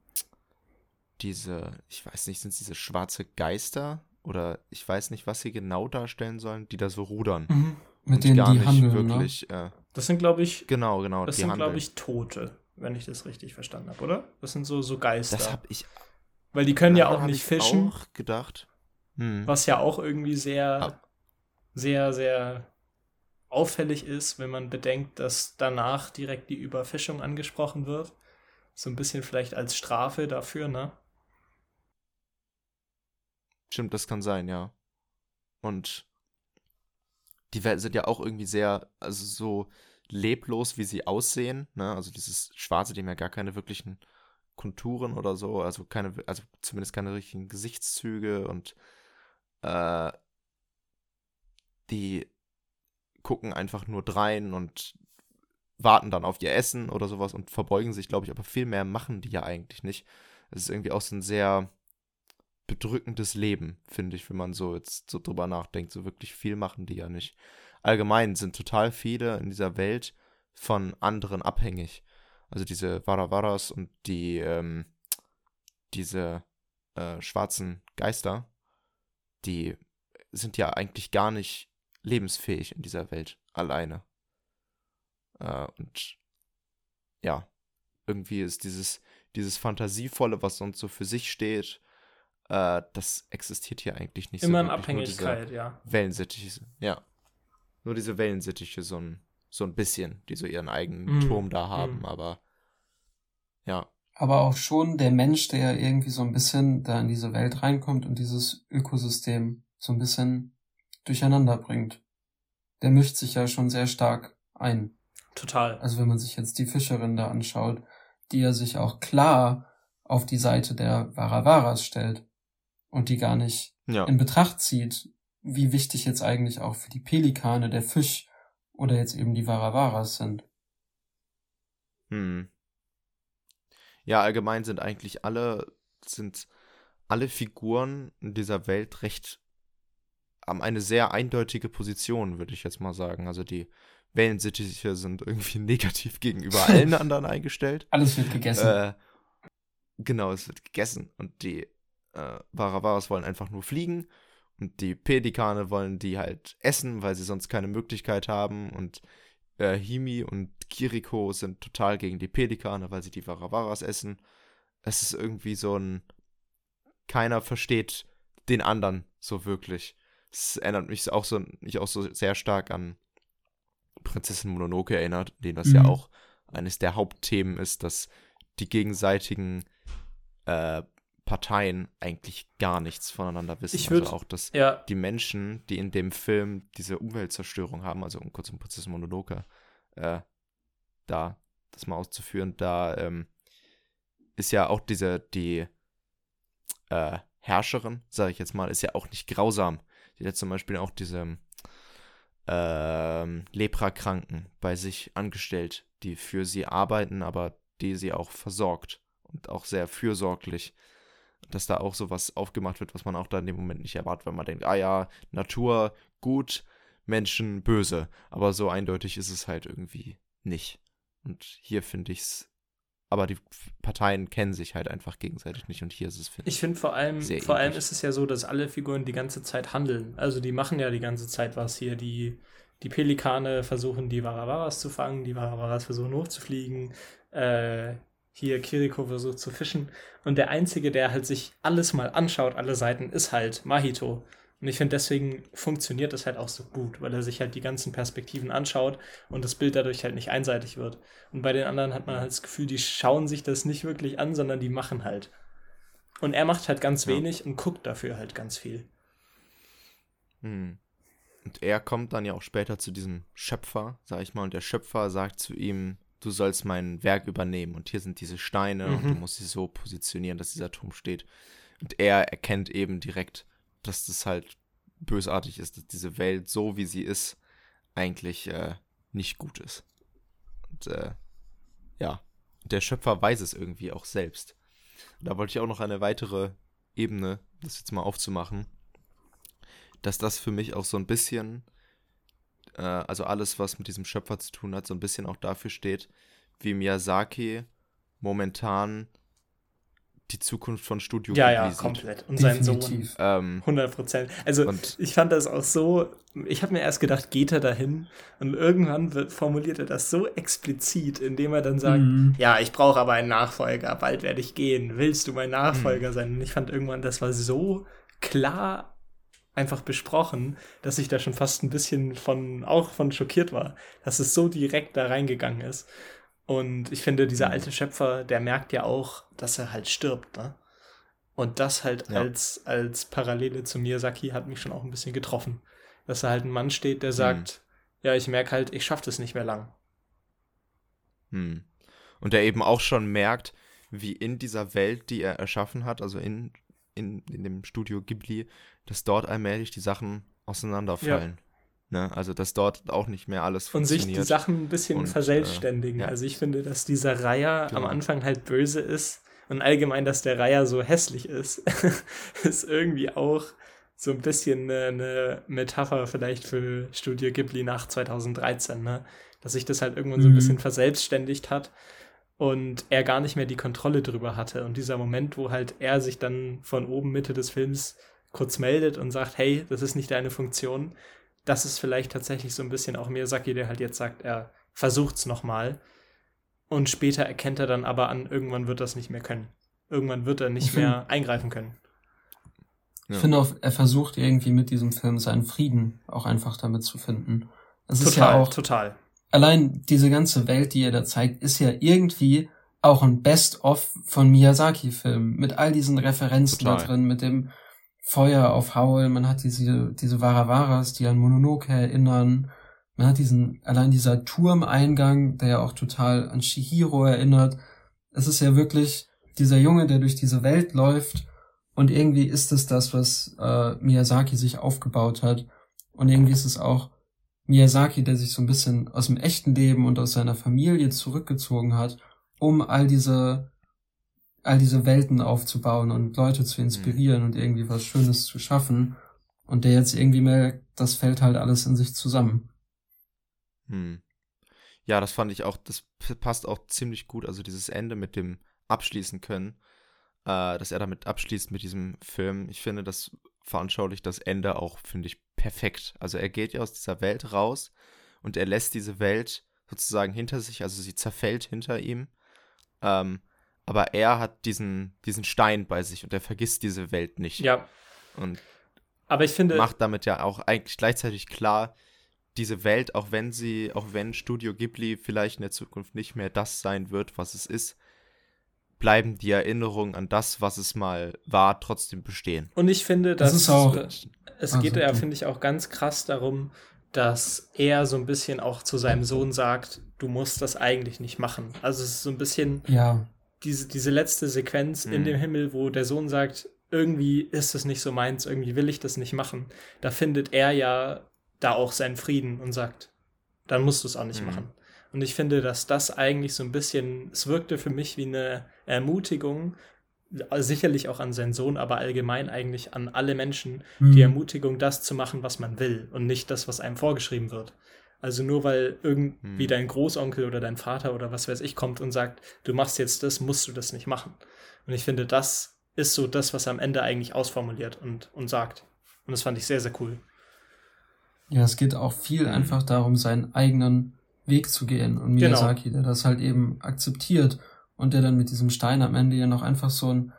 diese, ich weiß nicht, sind es diese schwarze Geister? Oder ich weiß nicht, was sie genau darstellen sollen, die da so rudern. Mit und denen gar die nicht handeln, ne? wirklich, äh, Das sind, glaube ich, genau, genau, das die sind, glaube ich, Tote, wenn ich das richtig verstanden habe, oder? Das sind so, so Geister. das habe ich, Weil die können ja auch nicht ich fischen, auch gedacht. Hm. was ja auch irgendwie sehr, Ah. sehr, sehr auffällig ist, wenn man bedenkt, dass danach direkt die Überfischung angesprochen wird. So ein bisschen vielleicht als Strafe dafür, ne? Stimmt, das kann sein, ja. Und die Welt sind ja auch irgendwie sehr, also so leblos, wie sie aussehen. Ne? Also dieses Schwarze, die haben ja gar keine wirklichen Konturen oder so, also keine, also zumindest keine richtigen Gesichtszüge und äh, die gucken einfach nur drein und warten dann auf ihr Essen oder sowas und verbeugen sich, glaube ich, aber viel mehr machen die ja eigentlich nicht. Es ist irgendwie auch so ein sehr bedrückendes Leben, finde ich, wenn man so jetzt so drüber nachdenkt. So wirklich viel machen die ja nicht. Allgemein sind total viele in dieser Welt von anderen abhängig. Also diese Varavaras und die, ähm, diese äh, schwarzen Geister, die sind ja eigentlich gar nicht lebensfähig in dieser Welt alleine. Äh, und ja, irgendwie ist dieses, dieses Fantasievolle, was sonst so für sich steht, äh, das existiert hier eigentlich nicht Immer so. in Abhängigkeit, ja. Wellensittiche, ja. Nur diese Wellensittiche so ein, so ein bisschen, die so ihren eigenen Mm, Turm da haben, mm. aber ja. Aber auch schon der Mensch, der irgendwie so ein bisschen da in diese Welt reinkommt und dieses Ökosystem so ein bisschen durcheinander bringt. Der mischt sich ja schon sehr stark ein. Total. Also wenn man sich jetzt die Fischerin da anschaut, die ja sich auch klar auf die Seite der Varavaras stellt und die gar nicht Ja. in Betracht zieht, wie wichtig jetzt eigentlich auch für die Pelikane der Fisch oder jetzt eben die Varavaras sind. Hm. Ja, allgemein sind eigentlich alle, sind alle Figuren in dieser Welt recht, haben eine sehr eindeutige Position, würde ich jetzt mal sagen. Also die Wellensittiche sind irgendwie negativ gegenüber allen anderen eingestellt. Alles wird gegessen. Äh, genau, es wird gegessen. Und die äh, Varavaras wollen einfach nur fliegen. Und die Pelikane wollen die halt essen, weil sie sonst keine Möglichkeit haben. Und äh, Himi und Kiriko sind total gegen die Pelikane, weil sie die Varavaras essen. Es ist irgendwie so ein. Keiner versteht den anderen so wirklich. Es erinnert mich auch so, mich auch so sehr stark an Prinzessin Mononoke erinnert, in denen das ja Mhm. auch eines der Hauptthemen ist, dass die gegenseitigen äh, Parteien eigentlich gar nichts voneinander wissen. Ich würd- also auch, dass Ja, die Menschen, die in dem Film diese Umweltzerstörung haben, also um kurz um Prinzessin Mononoke, äh, da das mal auszuführen, da ähm, ist ja auch diese, die äh, Herrscherin, sage ich jetzt mal, ist ja auch nicht grausam. Die hat zum Beispiel auch diese ähm, Leprakranken bei sich angestellt, die für sie arbeiten, aber die sie auch versorgt und auch sehr fürsorglich. Dass da auch sowas aufgemacht wird, was man auch da in dem Moment nicht erwartet, weil man denkt, ah ja, Natur gut, Menschen böse. Aber so eindeutig ist es halt irgendwie nicht. Und hier finde ich es. Aber die Parteien kennen sich halt einfach gegenseitig nicht. Und hier ist es, finde ich finde vor allem, vor allem ist es ja so, dass alle Figuren die ganze Zeit handeln. Also die machen ja die ganze Zeit was hier. Die, die Pelikane versuchen die Varavaras zu fangen, die Varavaras versuchen hochzufliegen. Äh, hier Kiriko versucht zu fischen. Und der Einzige, der halt sich alles mal anschaut, alle Seiten, ist halt Mahito. Und ich finde, deswegen funktioniert das halt auch so gut, weil er sich halt die ganzen Perspektiven anschaut und das Bild dadurch halt nicht einseitig wird. Und bei den anderen hat man halt das Gefühl, die schauen sich das nicht wirklich an, sondern die machen halt. Und er macht halt ganz Ja. wenig und guckt dafür halt ganz viel. Hm. Und er kommt dann ja auch später zu diesem Schöpfer, sag ich mal, und der Schöpfer sagt zu ihm, du sollst mein Werk übernehmen und hier sind diese Steine und du Mhm. musst sie so positionieren, dass dieser Turm steht. Und er erkennt eben direkt, dass das halt bösartig ist, dass diese Welt so wie sie ist eigentlich äh, nicht gut ist. Und äh, ja, der Schöpfer weiß es irgendwie auch selbst. Und da wollte ich auch noch eine weitere Ebene, das jetzt mal aufzumachen, dass das für mich auch so ein bisschen, äh, also alles, was mit diesem Schöpfer zu tun hat, so ein bisschen auch dafür steht, wie Miyazaki momentan die Zukunft von Studio Ja, Ghibli ja, komplett. Und sein Sohn. Definitiv. Ähm, 100 Prozent. Also, Und- ich fand das auch so. Ich habe mir erst gedacht, geht er dahin? Und irgendwann wird, formuliert er das so explizit, indem er dann sagt: Mhm. Ja, ich brauche aber einen Nachfolger. Bald werde ich gehen. Willst du mein Mhm. Nachfolger sein? Und ich fand irgendwann, das war so klar einfach besprochen, dass ich da schon fast ein bisschen von, auch von schockiert war, dass es so direkt da reingegangen ist. Und ich finde, dieser Mhm. alte Schöpfer, der merkt ja auch, dass er halt stirbt, ne? Und das halt Ja. als, als Parallele zu Miyazaki hat mich schon auch ein bisschen getroffen. Dass da halt ein Mann steht, der sagt, ja, ich merke halt, ich schaffe das nicht mehr lang. Hm. Und der eben auch schon merkt, wie in dieser Welt, die er erschaffen hat, also in, in, in dem Studio Ghibli, dass dort allmählich die Sachen auseinanderfallen. Ne? Also, dass dort auch nicht mehr alles Und sich funktioniert. die Sachen ein bisschen Und, äh, verselbstständigen. ja. Also ich finde, dass dieser Reiher am Genau. Anfang halt böse ist und allgemein, dass der Reiher so hässlich ist, ist irgendwie auch so ein bisschen eine, eine Metapher vielleicht für Studio Ghibli nach 2013, ne? Dass sich das halt irgendwann so ein Mhm. bisschen verselbstständigt hat und er gar nicht mehr die Kontrolle drüber hatte. Und dieser Moment, wo halt er sich dann von oben Mitte des Films kurz meldet und sagt, hey, das ist nicht deine Funktion, das ist vielleicht tatsächlich so ein bisschen auch Miyazaki, der halt jetzt sagt, er versucht's nochmal. Und später erkennt er dann aber an, irgendwann wird das nicht mehr können. Irgendwann wird er nicht Ich mehr eingreifen können. Ich Ja. finde auch, er versucht irgendwie mit diesem Film seinen Frieden auch einfach damit zu finden. Es ist Total, ja auch, total. allein diese ganze Welt, die er da zeigt, ist ja irgendwie auch ein Best-of von Miyazaki-Filmen. Mit all diesen Referenzen da Total. drin, mit dem Feuer auf Howl, man hat diese, diese Warawaras, die an Mononoke erinnern. Man hat diesen, allein dieser Turmeingang, der ja auch total an Shihiro erinnert. Es ist ja wirklich dieser Junge, der durch diese Welt läuft und irgendwie ist es das, was äh, Miyazaki sich aufgebaut hat. Und irgendwie ist es auch Miyazaki, der sich so ein bisschen aus dem echten Leben und aus seiner Familie zurückgezogen hat, um all diese, all diese Welten aufzubauen und Leute zu inspirieren und irgendwie was Schönes zu schaffen. Und der jetzt irgendwie merkt, das fällt halt alles in sich zusammen. Hm. Ja, das fand ich auch, das passt auch ziemlich gut. Also dieses Ende mit dem Abschließen können, äh, dass er damit abschließt mit diesem Film. Ich finde, das veranschaulicht das Ende auch, finde ich, perfekt. Also er geht ja aus dieser Welt raus und er lässt diese Welt sozusagen hinter sich, also sie zerfällt hinter ihm. Ähm, aber er hat diesen, diesen Stein bei sich und er vergisst diese Welt nicht. Ja, Und aber ich finde, macht damit ja auch eigentlich gleichzeitig klar, diese Welt, auch wenn sie, auch wenn Studio Ghibli vielleicht in der Zukunft nicht mehr das sein wird, was es ist, bleiben die Erinnerungen an das, was es mal war, trotzdem bestehen. und ich finde, Das dass ist auch- es Ah, geht so, ja, finde ich, auch ganz krass darum, dass er so ein bisschen auch zu seinem Sohn sagt, du musst das eigentlich nicht machen. Also es ist so ein bisschen Ja, diese, diese letzte Sequenz in Mhm. dem Himmel, wo der Sohn sagt, irgendwie ist es nicht so meins, irgendwie will ich das nicht machen. Da findet er ja da auch seinen Frieden und sagt, dann musst du es auch nicht Mhm. machen. Und ich finde, dass das eigentlich so ein bisschen, es wirkte für mich wie eine Ermutigung, sicherlich auch an seinen Sohn, aber allgemein eigentlich an alle Menschen, Mhm. die Ermutigung, das zu machen, was man will und nicht das, was einem vorgeschrieben wird. Also nur weil irgendwie Hm. dein Großonkel oder dein Vater oder was weiß ich kommt und sagt, du machst jetzt das, musst du das nicht machen. Und ich finde, das ist so das, was er am Ende eigentlich ausformuliert und, und sagt. Und das fand ich sehr, sehr cool. Ja, es geht auch viel einfach darum, seinen eigenen Weg zu gehen. Und Genau. Miyazaki, der das halt eben akzeptiert und der dann mit diesem Stein am Ende ja noch einfach so ein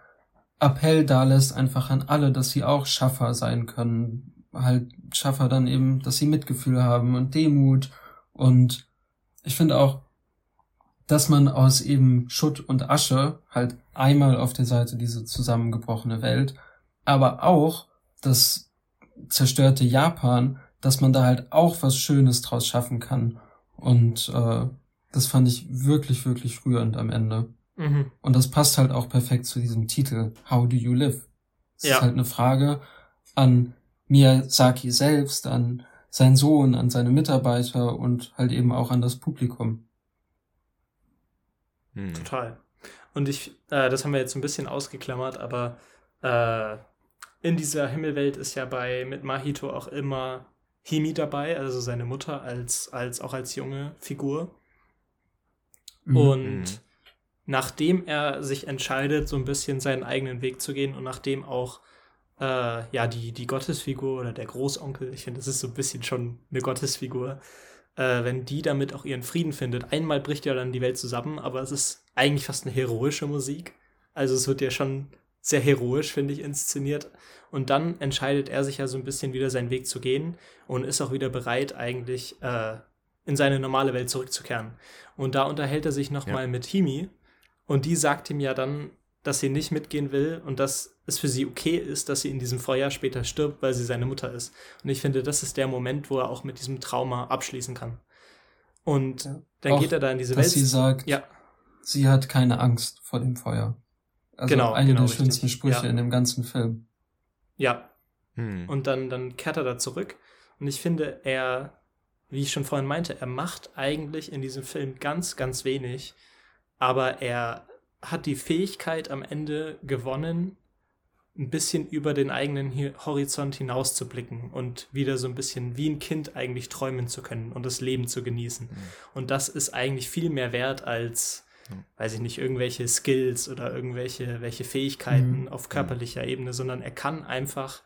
Appell da lässt, einfach an alle, dass sie auch Schaffer sein können. Halt Schaffer dann eben, dass sie Mitgefühl haben und Demut. Und ich finde auch, dass man aus eben Schutt und Asche halt einmal auf der Seite diese zusammengebrochene Welt, aber auch das zerstörte Japan, dass man da halt auch was Schönes draus schaffen kann. Und äh, das fand ich wirklich, wirklich rührend am Ende. Mhm. Und das passt halt auch perfekt zu diesem Titel, How do you live? Es Ja. ist halt eine Frage an Miyazaki selbst, an seinen Sohn, an seine Mitarbeiter und halt eben auch an das Publikum. Hm. Total. Und ich, äh, das haben wir jetzt ein bisschen ausgeklammert, aber äh, in dieser Himmelwelt ist ja bei mit Mahito auch immer Himi dabei, also seine Mutter als, als auch als junge Figur. Mhm. Und Mhm. nachdem er sich entscheidet, so ein bisschen seinen eigenen Weg zu gehen und nachdem auch äh, ja die, die Gottesfigur oder der Großonkel, ich finde, das ist so ein bisschen schon eine Gottesfigur, äh, wenn die damit auch ihren Frieden findet. Einmal bricht ja dann die Welt zusammen, aber es ist eigentlich fast eine heroische Musik. Also es wird ja schon sehr heroisch, finde ich, inszeniert. Und dann entscheidet er sich ja so ein bisschen wieder seinen Weg zu gehen und ist auch wieder bereit, eigentlich äh, in seine normale Welt zurückzukehren. Und da unterhält er sich nochmal Ja. mit Himi und die sagt ihm ja dann, dass sie nicht mitgehen will und dass es für sie okay ist, dass sie in diesem Feuer später stirbt, weil sie seine Mutter ist. Und ich finde, das ist der Moment, wo er auch mit diesem Trauma abschließen kann. Und Ja. dann Auch, geht er da in diese dass Welt. sie sagt, ja, sie hat keine Angst vor dem Feuer. Also Genau, eine genau, der richtig. schönsten Sprüche Ja. in dem ganzen Film. ja. Hm. Und dann, dann kehrt er da zurück. Und ich finde, er, wie ich schon vorhin meinte, er macht eigentlich in diesem Film ganz, ganz wenig. Aber er hat die Fähigkeit am Ende gewonnen, ein bisschen über den eigenen Horizont hinaus zu blicken und wieder so ein bisschen wie ein Kind eigentlich träumen zu können und das Leben zu genießen. Und das ist eigentlich viel mehr wert als, Mhm. weiß ich nicht, irgendwelche Skills oder irgendwelche welche Fähigkeiten Mhm. auf körperlicher Ebene, sondern er kann einfach,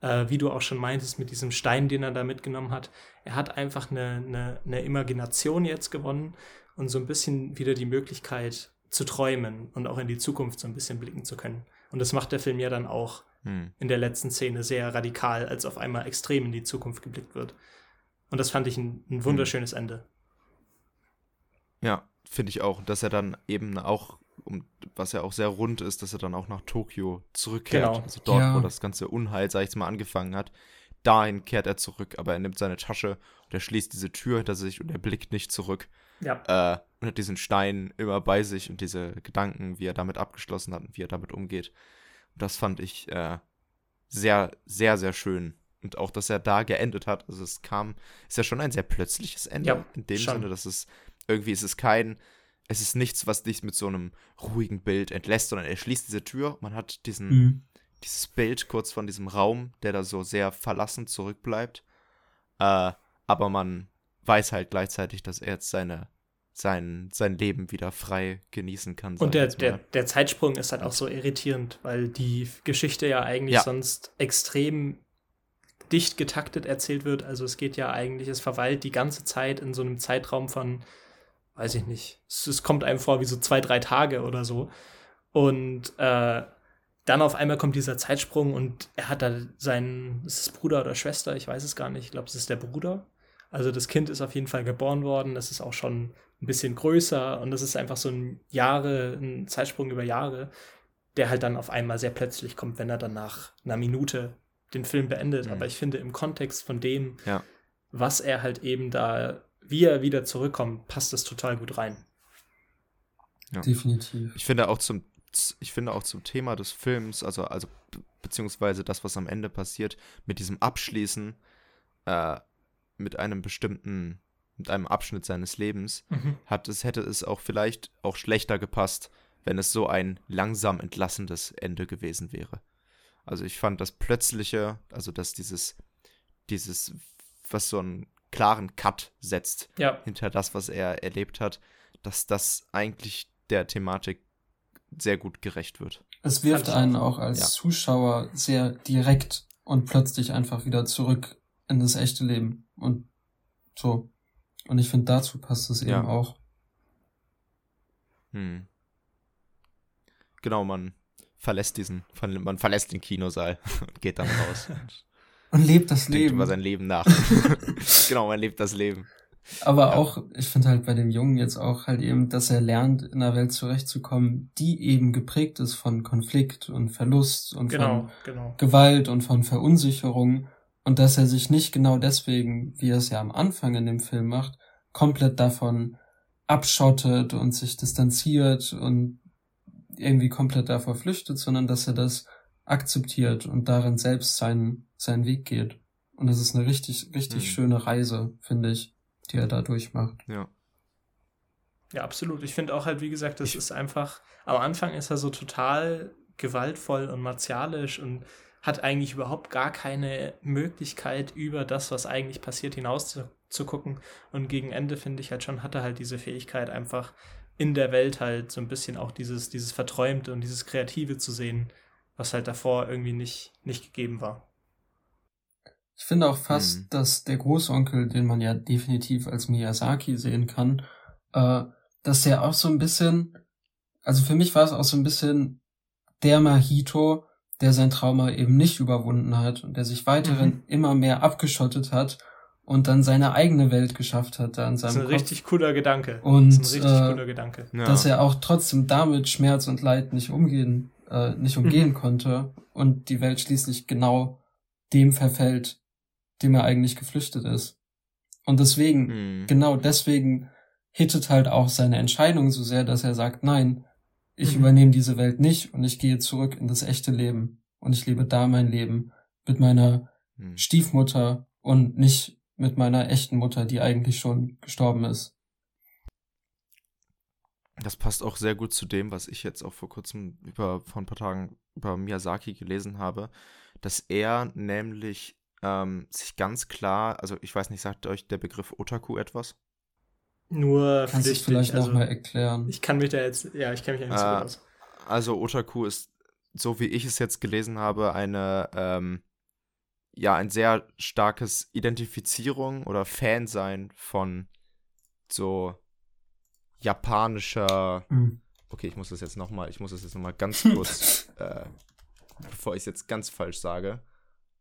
äh, wie du auch schon meintest, mit diesem Stein, den er da mitgenommen hat, er hat einfach eine, eine, eine Imagination jetzt gewonnen und so ein bisschen wieder die Möglichkeit zu träumen und auch in die Zukunft so ein bisschen blicken zu können. Und das macht der Film ja dann auch Hm. in der letzten Szene sehr radikal, als auf einmal extrem in die Zukunft geblickt wird. Und das fand ich ein, ein wunderschönes Ende. Ja, finde ich auch. Dass er dann eben auch, um, was ja auch sehr rund ist, dass er dann auch nach Tokio zurückkehrt. Genau. Also dort, Ja. wo das ganze Unheil, sag ich jetzt mal, angefangen hat. Dahin kehrt er zurück, aber er nimmt seine Tasche und er schließt diese Tür hinter sich und er blickt nicht zurück. Ja. Äh, und hat diesen Stein immer bei sich und diese Gedanken, wie er damit abgeschlossen hat und wie er damit umgeht. Und das fand ich äh, sehr, sehr, sehr schön. Und auch, dass er da geendet hat. Also es kam, ist ja schon ein sehr plötzliches Ende. Ja, in dem schon. Sinne, dass es irgendwie ist es kein, es ist nichts, was dich mit so einem ruhigen Bild entlässt, sondern er schließt diese Tür, man hat diesen, Mhm. dieses Bild kurz von diesem Raum, der da so sehr verlassen zurückbleibt. Äh, aber man weiß halt gleichzeitig, dass er jetzt seine, sein, sein Leben wieder frei genießen kann. Und der, der, der Zeitsprung ist halt auch so irritierend, weil die Geschichte ja eigentlich Ja. sonst extrem dicht getaktet erzählt wird. Also es geht ja eigentlich, es verweilt die ganze Zeit in so einem Zeitraum von, weiß ich nicht, es, es kommt einem vor wie so zwei, drei Tage oder so. Und äh, dann auf einmal kommt dieser Zeitsprung und er hat da seinen, ist es Bruder oder Schwester, ich weiß es gar nicht, ich glaube, es ist der Bruder. Also das Kind ist auf jeden Fall geboren worden, das ist auch schon ein bisschen größer und das ist einfach so ein Jahre, ein Zeitsprung über Jahre, der halt dann auf einmal sehr plötzlich kommt, wenn er dann nach einer Minute den Film beendet. Mhm. Aber ich finde, im Kontext von dem, Ja. was er halt eben da, wie er wieder zurückkommt, passt das total gut rein. Ja. Definitiv. Ich finde auch zum, ich finde auch zum Thema des Films, also, also be- beziehungsweise das, was am Ende passiert, mit diesem Abschließen, äh, mit einem bestimmten, mit einem Abschnitt seines Lebens, hat es, hätte es auch vielleicht auch schlechter gepasst, wenn es so ein langsam entlassendes Ende gewesen wäre. Also ich fand das plötzliche, also dass dieses, dieses, was so einen klaren Cut setzt, Ja, hinter das, was er erlebt hat, dass das eigentlich der Thematik sehr gut gerecht wird. Es wirft einen auch. auch als Ja. Zuschauer sehr direkt und plötzlich einfach wieder zurück in das echte Leben. Und so. Und ich finde, dazu passt es Ja. eben auch. Hm. Genau, man verlässt diesen, man verlässt den Kinosaal und geht dann raus und Und lebt das denkt Leben. über sein Leben nach. genau, man lebt das Leben. Aber Ja. auch, ich finde halt bei dem Jungen jetzt auch halt eben, dass er lernt, in einer Welt zurechtzukommen, die eben geprägt ist von Konflikt und Verlust und genau, von genau. Gewalt und von Verunsicherung und dass er sich nicht genau deswegen, wie er es ja am Anfang in dem Film macht, komplett davon abschottet und sich distanziert und irgendwie komplett davor flüchtet, sondern dass er das akzeptiert und darin selbst seinen, seinen Weg geht. Und das ist eine richtig, richtig Mhm. schöne Reise, finde ich, die er da durchmacht. Ja. Ja, absolut. Ich finde auch halt, wie gesagt, das ist einfach, am Anfang ist er so total gewaltvoll und martialisch und hat eigentlich überhaupt gar keine Möglichkeit, über das, was eigentlich passiert, hinaus zu, zu gucken. Und gegen Ende, finde ich halt schon, hat er halt diese Fähigkeit, einfach in der Welt halt so ein bisschen auch dieses, dieses Verträumte und dieses Kreative zu sehen, was halt davor irgendwie nicht, nicht gegeben war. Ich finde auch fast, Mhm. dass der Großonkel, den man ja definitiv als Miyazaki sehen kann, äh, dass der auch so ein bisschen, also für mich war es auch so ein bisschen der Mahito, der sein Trauma eben nicht überwunden hat und der sich weiterhin Mhm. immer mehr abgeschottet hat und dann seine eigene Welt geschafft hat da in Das ist seinem ein Kopf. richtig cooler Gedanke. Und, das ist ein richtig äh, cooler Gedanke. ja. dass er auch trotzdem damit Schmerz und Leid nicht umgehen, äh, nicht umgehen Mhm. konnte und die Welt schließlich genau dem verfällt, dem er eigentlich geflüchtet ist. Und deswegen, Mhm. genau deswegen hittet halt auch seine Entscheidung so sehr, dass er sagt, nein, ich Mhm. übernehme diese Welt nicht und ich gehe zurück in das echte Leben. Und ich lebe da mein Leben mit meiner Mhm. Stiefmutter und nicht mit meiner echten Mutter, die eigentlich schon gestorben ist. Das passt auch sehr gut zu dem, was ich jetzt auch vor kurzem über, vor ein paar Tagen über Miyazaki gelesen habe, dass er nämlich ähm, sich ganz klar, also ich weiß nicht, sagt euch der Begriff Otaku etwas? Nur Kannst du es flüchtig. vielleicht also, nochmal erklären? ich kann mich da jetzt, ja, ich kenne mich ja nicht so gut aus. Also Otaku ist, so wie ich es jetzt gelesen habe, eine, ähm, ja, ein sehr starkes Identifizierung oder Fansein von so japanischer Hm. Okay, ich muss das jetzt nochmal, ich muss das jetzt nochmal ganz kurz, äh, bevor ich es jetzt ganz falsch sage.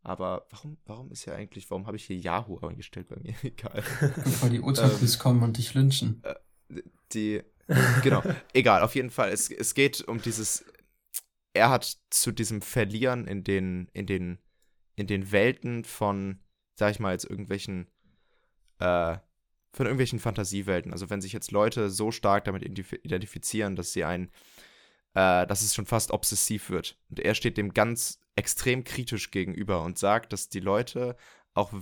Aber warum, warum ist ja eigentlich, warum habe ich hier Yahoo eingestellt bei mir? Egal. Bevor die Ähm. Otakus kommen und dich lynchen. Die, genau, egal, auf jeden Fall. Es, es geht um dieses, er hat zu diesem Verlieren in den, in den, in den Welten von, sag ich mal, jetzt irgendwelchen, äh, von irgendwelchen Fantasiewelten. Also wenn sich jetzt Leute so stark damit identif- identifizieren, dass sie ein, äh, dass es schon fast obsessiv wird. Und er steht dem ganz extrem kritisch gegenüber und sagt, dass die Leute auch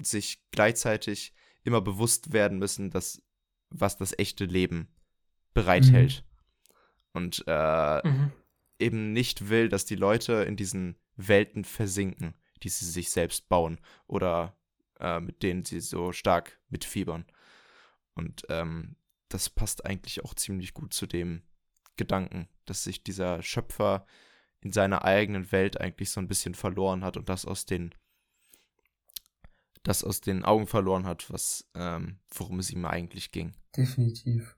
sich gleichzeitig immer bewusst werden müssen, dass was das echte Leben bereithält. Und äh, Mhm. eben nicht will, dass die Leute in diesen Welten versinken, die sie sich selbst bauen oder äh, mit denen sie so stark mitfiebern. Und ähm, das passt eigentlich auch ziemlich gut zu dem Gedanken, dass sich dieser Schöpfer in seiner eigenen Welt eigentlich so ein bisschen verloren hat und das aus den das aus den Augen verloren hat, was ähm, worum es ihm eigentlich ging. Definitiv.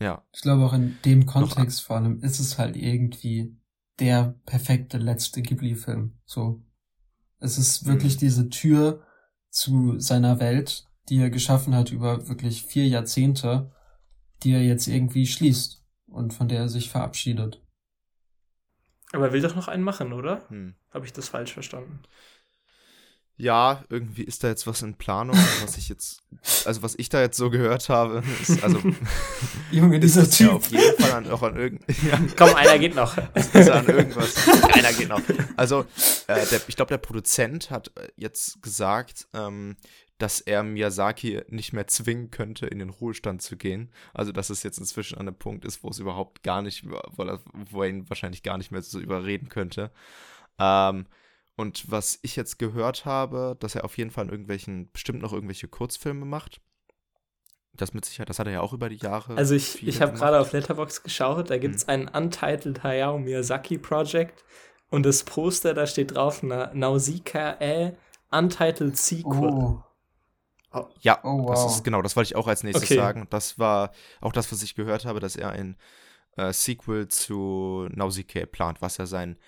Ja, Ich glaube auch in dem Kontext vor allem ist es halt irgendwie der perfekte letzte Ghibli-Film. So. Es ist wirklich Mhm. diese Tür zu seiner Welt, die er geschaffen hat über wirklich vier Jahrzehnte, die er jetzt irgendwie schließt und von der er sich verabschiedet. Aber er will doch noch einen machen, oder? hm. Habe ich das falsch verstanden? Ja, irgendwie ist da jetzt was in Planung, was ich jetzt, also was ich da jetzt so gehört habe, ist also Junge, dieser ist ja Typ. auf jeden Fall an, auch an irgend, ja, Komm, einer geht noch. ist an irgendwas. Einer geht noch. Also, äh, der, ich glaube, der Produzent hat äh, jetzt gesagt, ähm, dass er Miyazaki nicht mehr zwingen könnte, in den Ruhestand zu gehen. Also, dass es jetzt inzwischen an einem Punkt ist, wo es überhaupt gar nicht, wo er, wo er ihn wahrscheinlich gar nicht mehr so überreden könnte. Ähm, und was ich jetzt gehört habe, dass er auf jeden Fall in irgendwelchen, bestimmt noch irgendwelche Kurzfilme macht. Das mit Sicherheit, das hat er ja auch über die Jahre. Also ich, ich habe gerade auf Letterbox geschaut, da gibt es ein Untitled Hayao Miyazaki Project und das Poster, da steht drauf Na Nausicaa Untitled Sequel. Oh, Ja, Oh, das wow. ist genau, das wollte ich auch als nächstes Okay. sagen. Das war auch das, was ich gehört habe, dass er ein äh, Sequel zu Nausicaa plant, was ja sein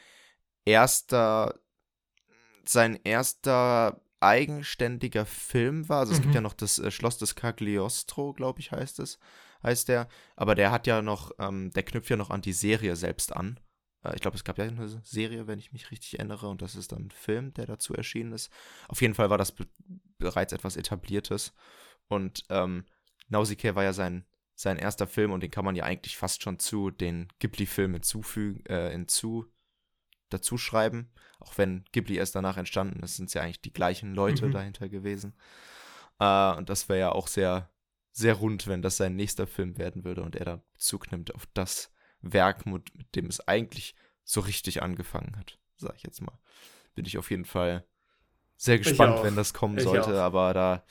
erster, sein erster eigenständiger Film war. Also es gibt Mhm. ja noch das äh, Schloss des Cagliostro, glaube ich, heißt es, heißt der. Aber der hat ja noch, ähm, der knüpft ja noch an die Serie selbst an. Äh, ich glaube, es gab ja eine Serie, wenn ich mich richtig erinnere, und das ist dann ein Film, der dazu erschienen ist. Auf jeden Fall war das bereits etwas Etabliertes. Und ähm, Nausicaa war ja sein, sein erster Film und den kann man ja eigentlich fast schon zu den Ghibli-Filmen hinzufügen, äh, hinzu, dazu schreiben. Auch wenn Ghibli erst danach entstanden ist, sind es ja eigentlich die gleichen Leute Mhm. dahinter gewesen. Äh, und das wäre ja auch sehr, sehr rund, wenn das sein nächster Film werden würde und er da Bezug nimmt auf das Werk, mit, mit dem es eigentlich so richtig angefangen hat, sag ich jetzt mal. Bin ich auf jeden Fall sehr gespannt, wenn das kommen Ich sollte, auch. aber da,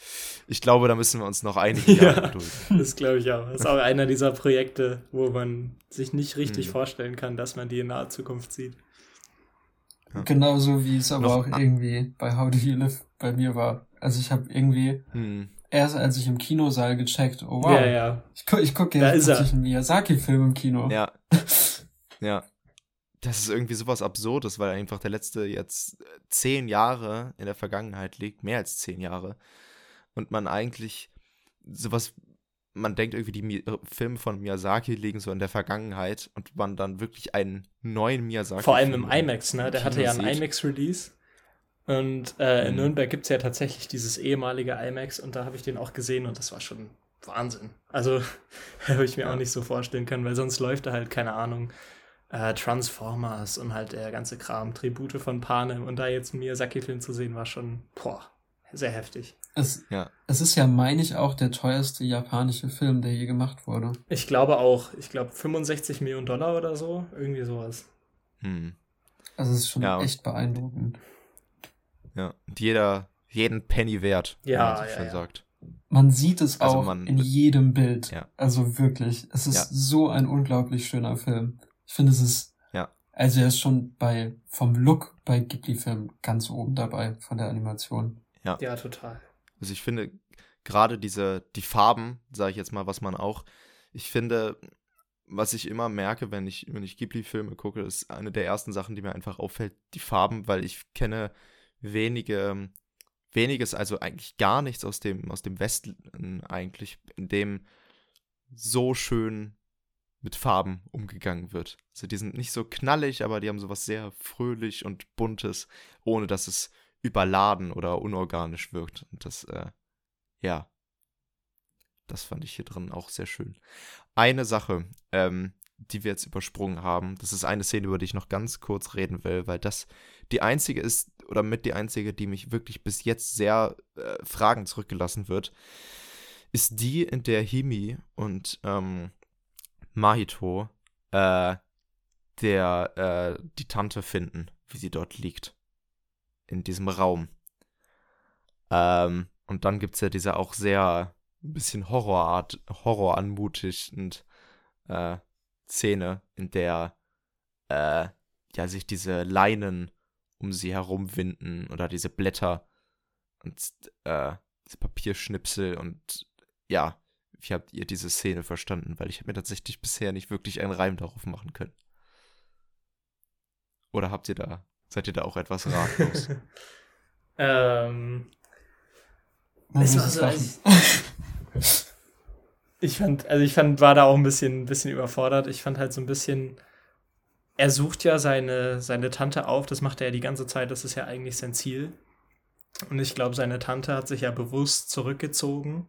ich glaube, da müssen wir uns noch einige Ja. Jahre gedulden. Das glaube ich auch. Das ist auch einer dieser Projekte, wo man sich nicht richtig Mhm. vorstellen kann, dass man die in naher Zukunft sieht. Ja. Genauso wie es aber Noch auch a- irgendwie bei How Do You Live bei mir war. Also ich habe irgendwie Hm. erst als ich im Kinosaal gecheckt, oh wow, Ja, ja. ich, gu ich gucke Da jetzt ist plötzlich einen Miyazaki-Film im Kino. Ja. ja. Das ist irgendwie sowas Absurdes, weil einfach der letzte jetzt äh, zehn Jahre in der Vergangenheit liegt, mehr als zehn Jahre. Und man eigentlich sowas, man denkt irgendwie, die Mi äh, Filme von Miyazaki liegen so in der Vergangenheit und man dann wirklich einen neuen Miyazaki. Vor allem im IMAX, ne? Der hatte ja einen. IMAX-Release. Und äh, in Mhm. Nürnberg gibt es ja tatsächlich dieses ehemalige IMAX und da habe ich den auch gesehen und das war schon Wahnsinn. Also habe ich mir Ja. auch nicht so vorstellen können, weil sonst läuft da halt, keine Ahnung, äh, Transformers und halt der ganze Kram, Tribute von Panem und da jetzt einen Miyazaki-Film zu sehen, war schon, boah, sehr heftig. Es, Ja. es ist ja, meine ich, auch der teuerste japanische Film, der je gemacht wurde. Ich glaube auch, ich glaube 65 Millionen Dollar oder so, irgendwie sowas. Hm. Also es ist schon Ja. echt beeindruckend. Ja. Und jeder, jeden Penny wert, wie Ja, man so ja, schön ja. sagt. Man sieht es Also auch man- in jedem Bild. Ja. Also wirklich. Es ist Ja. so ein unglaublich schöner Film. Ich finde, es ist. Ja. Also er ist schon bei vom Look bei Ghibli-Filmen ganz oben dabei von der Animation. Ja, total. Also ich finde gerade diese, die Farben, sage ich jetzt mal, was man auch, ich finde, was ich immer merke, wenn ich, wenn ich Ghibli-Filme gucke, ist eine der ersten Sachen, die mir einfach auffällt, die Farben, weil ich kenne wenige, weniges, also eigentlich gar nichts aus dem, aus dem Westen eigentlich, in dem so schön mit Farben umgegangen wird. Also die sind nicht so knallig, aber die haben sowas sehr fröhlich und buntes, ohne dass es überladen oder unorganisch wirkt. Und das, äh, ja, das fand ich hier drin auch sehr schön. Eine Sache, ähm, die wir jetzt übersprungen haben, das ist eine Szene, über die ich noch ganz kurz reden will, weil das die einzige ist, oder mit die einzige, die mich wirklich bis jetzt sehr äh, Fragen zurückgelassen wird, ist die, in der Himi und ähm, Mahito äh, der äh, die Tante finden, wie sie dort liegt. In diesem Raum. Ähm, und dann gibt es ja diese auch sehr ein bisschen Horrorart, Horror anmutigend äh, Szene, in der äh, ja sich diese Leinen um sie herum winden oder diese Blätter und äh, diese Papierschnipsel und ja, wie habt ihr diese Szene verstanden? Weil ich habe mir tatsächlich bisher nicht wirklich einen Reim darauf machen können. Oder habt ihr da, seid ihr da auch etwas ratlos? ähm, Es war so, als- ich fand, also ich fand, war da auch ein bisschen, ein bisschen überfordert. Ich fand halt so ein bisschen, er sucht ja seine, seine Tante auf, das macht er ja die ganze Zeit, das ist ja eigentlich sein Ziel. Und ich glaube, seine Tante hat sich ja bewusst zurückgezogen.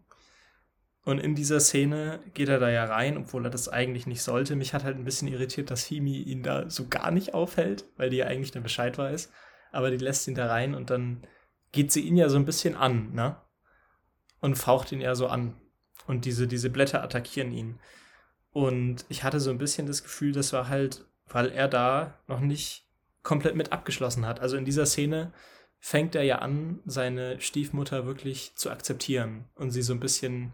Und in dieser Szene geht er da ja rein, obwohl er das eigentlich nicht sollte. Mich hat halt ein bisschen irritiert, dass Himi ihn da so gar nicht aufhält, weil die ja eigentlich dann Bescheid weiß. Aber die lässt ihn da rein und dann geht sie ihn ja so ein bisschen an, ne? Und faucht ihn ja so an. Und diese, diese Blätter attackieren ihn. Und ich hatte so ein bisschen das Gefühl, das war halt, weil er da noch nicht komplett mit abgeschlossen hat. Also in dieser Szene fängt er ja an, seine Stiefmutter wirklich zu akzeptieren und sie so ein bisschen,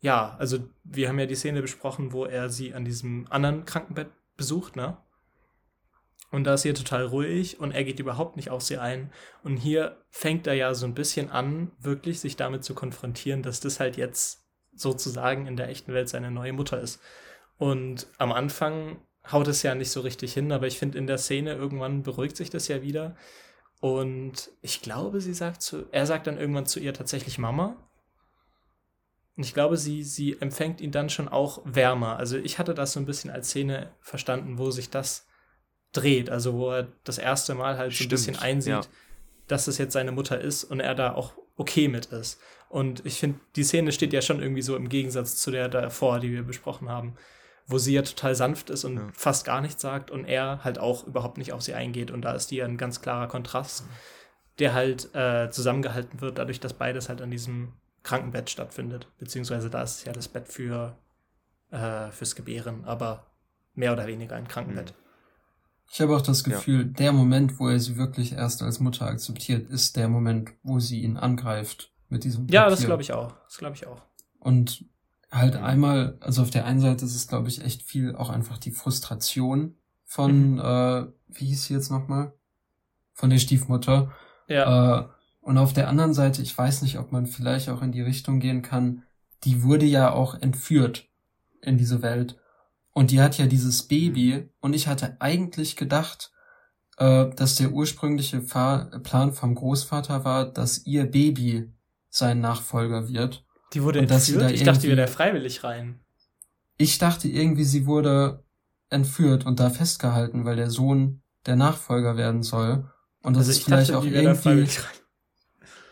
ja, also wir haben ja die Szene besprochen, wo er sie an diesem anderen Krankenbett besucht, ne? Und da ist sie total ruhig und er geht überhaupt nicht auf sie ein. Und hier fängt er ja so ein bisschen an, wirklich sich damit zu konfrontieren, dass das halt jetzt sozusagen in der echten Welt seine neue Mutter ist. Und am Anfang haut es ja nicht so richtig hin, aber ich finde in der Szene irgendwann beruhigt sich das ja wieder. Und ich glaube, sie sagt zu, er sagt dann irgendwann zu ihr tatsächlich Mama. Und ich glaube, sie, sie empfängt ihn dann schon auch wärmer. Also ich hatte das so ein bisschen als Szene verstanden, wo sich das dreht. Also wo er das erste Mal halt so ein bisschen einsieht, ja. dass es jetzt seine Mutter ist und er da auch okay mit ist. Und ich finde, die Szene steht ja schon irgendwie so im Gegensatz zu der davor, die wir besprochen haben, wo sie ja total sanft ist und Ja. fast gar nichts sagt und er halt auch überhaupt nicht auf sie eingeht. Und da ist die ja ein ganz klarer Kontrast, der halt äh, zusammengehalten wird, dadurch, dass beides halt an diesem Krankenbett stattfindet. Beziehungsweise da ist ja das Bett für äh, fürs Gebären, aber mehr oder weniger ein Krankenbett. Ich habe auch das Ja. Gefühl, der Moment, wo er sie wirklich erst als Mutter akzeptiert, ist der Moment, wo sie ihn angreift mit diesem Ja, das Papier. glaube ich auch. Das glaube ich auch. Und halt Mhm. einmal, also auf der einen Seite ist es, glaube ich, echt viel auch einfach die Frustration von, Mhm. äh, wie hieß sie jetzt nochmal? Von der Stiefmutter. Ja. Äh, und auf der anderen Seite, ich weiß nicht, ob man vielleicht auch in die Richtung gehen kann, die wurde ja auch entführt in diese Welt. Und die hat ja dieses Baby. Und ich hatte eigentlich gedacht, äh, dass der ursprüngliche Plan vom Großvater war, dass ihr Baby sein Nachfolger wird. die wurde und entführt. Ich dachte, die wäre da freiwillig rein. Ich dachte irgendwie, sie wurde entführt und da festgehalten, weil der Sohn der Nachfolger werden soll. Und das also ist vielleicht dachte, auch irgendwie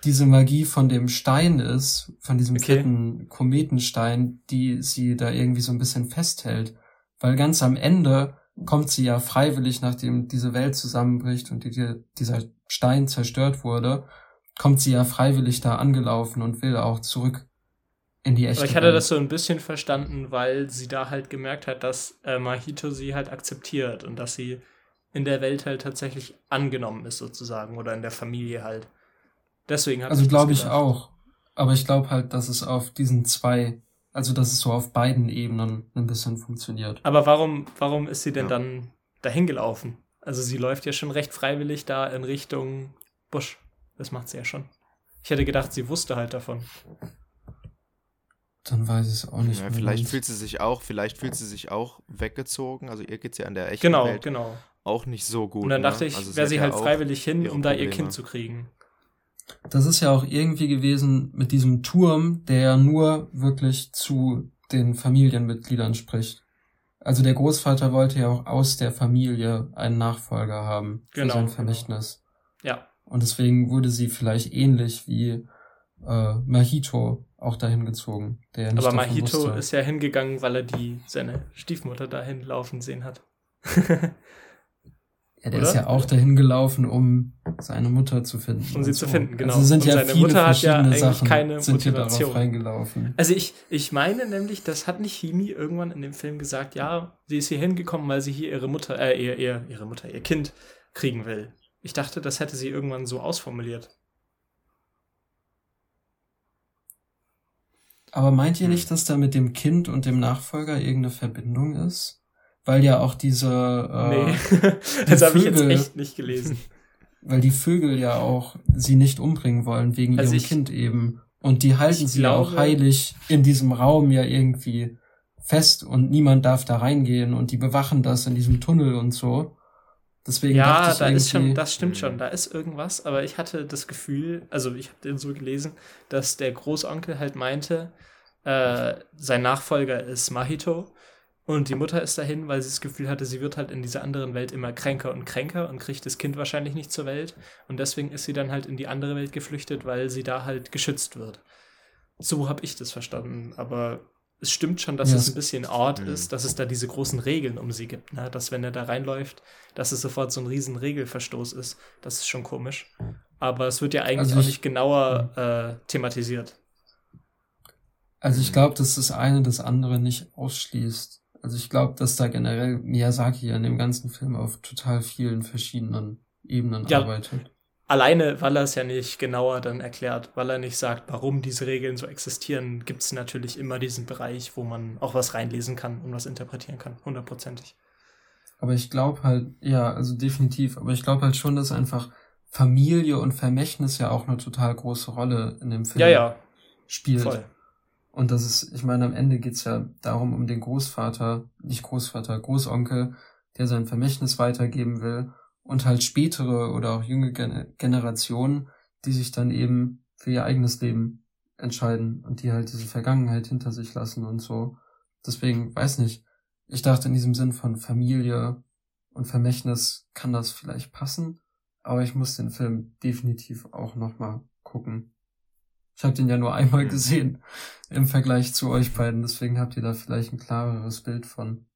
diese Magie von dem Stein ist, von diesem okay. vierten Kometenstein, die sie da irgendwie so ein bisschen festhält. Weil ganz am Ende kommt sie ja freiwillig, nachdem diese Welt zusammenbricht und die, dieser Stein zerstört wurde, kommt sie ja freiwillig da angelaufen und will auch zurück in die echte Aber ich hatte Welt. das so ein bisschen verstanden, weil sie da halt gemerkt hat, dass äh, Mahito sie halt akzeptiert und dass sie in der Welt halt tatsächlich angenommen ist sozusagen oder in der Familie halt. Deswegen Also glaube ich auch. Aber ich glaube halt, dass es auf diesen zwei, also dass es so auf beiden Ebenen ein bisschen funktioniert. Aber warum, warum ist sie denn ja. dann dahin gelaufen? Also sie läuft ja schon recht freiwillig da in Richtung Busch. Das macht sie ja schon. Ich hätte gedacht, sie wusste halt davon. Dann weiß ich es auch nicht. Ja, vielleicht fühlt sie sich auch, vielleicht fühlt sie sich auch weggezogen. Also ihr geht's ja an der echten genau, Welt genau. auch nicht so gut. Und dann dachte ne? ich, also wäre sie halt freiwillig hin, um da ihr Kind zu kriegen. Das ist ja auch irgendwie gewesen mit diesem Turm, der ja nur wirklich zu den Familienmitgliedern spricht. Also der Großvater wollte ja auch aus der Familie einen Nachfolger haben für genau, sein genau. Vermächtnis. Genau. Ja. Und deswegen wurde sie vielleicht ähnlich wie äh, Mahito auch dahin gezogen. Der Aber Mahito wusste. ist ja hingegangen, weil er die seine Stiefmutter dahin laufen sehen hat. Ja, der Oder? ist ja auch dahin gelaufen, um seine Mutter zu finden. Um sie so. zu finden, genau. Also sind und ja seine viele Mutter hat ja eigentlich Sachen keine Motivation. Also ich, ich meine nämlich, das hat nicht Himi irgendwann in dem Film gesagt, ja, sie ist hier hingekommen, weil sie hier ihre Mutter, äh, ihr, ihr, ihre Mutter, ihr Kind kriegen will. Ich dachte, das hätte sie irgendwann so ausformuliert. Aber meint ihr hm. nicht, dass da mit dem Kind und dem Nachfolger irgendeine Verbindung ist? Weil ja auch diese. Äh, nee, das habe ich jetzt echt nicht gelesen. Weil die Vögel ja auch sie nicht umbringen wollen, wegen also ihrem ich, Kind eben. Und die halten sie glaube, auch heilig in diesem Raum ja irgendwie fest und niemand darf da reingehen und die bewachen das in diesem Tunnel und so. Deswegen ja, da ist schon, das stimmt schon, da ist irgendwas, aber ich hatte das Gefühl, also ich habe den so gelesen, dass der Großonkel halt meinte, äh, sein Nachfolger ist Mahito und die Mutter ist dahin, weil sie das Gefühl hatte, sie wird halt in dieser anderen Welt immer kränker und kränker und kriegt das Kind wahrscheinlich nicht zur Welt. Und deswegen ist sie dann halt in die andere Welt geflüchtet, weil sie da halt geschützt wird. So habe ich das verstanden. Aber es stimmt schon, dass ja. es ein bisschen Ort mhm. ist, dass es da diese großen Regeln um sie gibt. Ne? Dass wenn er da reinläuft, dass es sofort so ein riesen Regelverstoß ist. Das ist schon komisch. Aber es wird ja eigentlich also ich, auch nicht genauer mhm. äh, thematisiert. Also ich glaube, dass das eine das andere nicht ausschließt. Also ich glaube, dass da generell Miyazaki an dem ganzen Film auf total vielen verschiedenen Ebenen ja, arbeitet. Alleine, weil er es ja nicht genauer dann erklärt, weil er nicht sagt, warum diese Regeln so existieren, gibt es natürlich immer diesen Bereich, wo man auch was reinlesen kann und was interpretieren kann, hundertprozentig. Aber ich glaube halt, ja, also definitiv, aber ich glaube halt schon, dass einfach Familie und Vermächtnis ja auch eine total große Rolle in dem Film ja, ja. spielt. Voll. Und das ist, ich meine, am Ende geht's ja darum, um den Großvater, nicht Großvater, Großonkel, der sein Vermächtnis weitergeben will und halt spätere oder auch junge Gen Generationen, die sich dann eben für ihr eigenes Leben entscheiden und die halt diese Vergangenheit hinter sich lassen und so. Deswegen, weiß nicht, ich dachte in diesem Sinn von Familie und Vermächtnis kann das vielleicht passen, aber ich muss den Film definitiv auch nochmal gucken. Ich habe den ja nur einmal gesehen im Vergleich zu euch beiden, deswegen habt ihr da vielleicht ein klareres Bild von.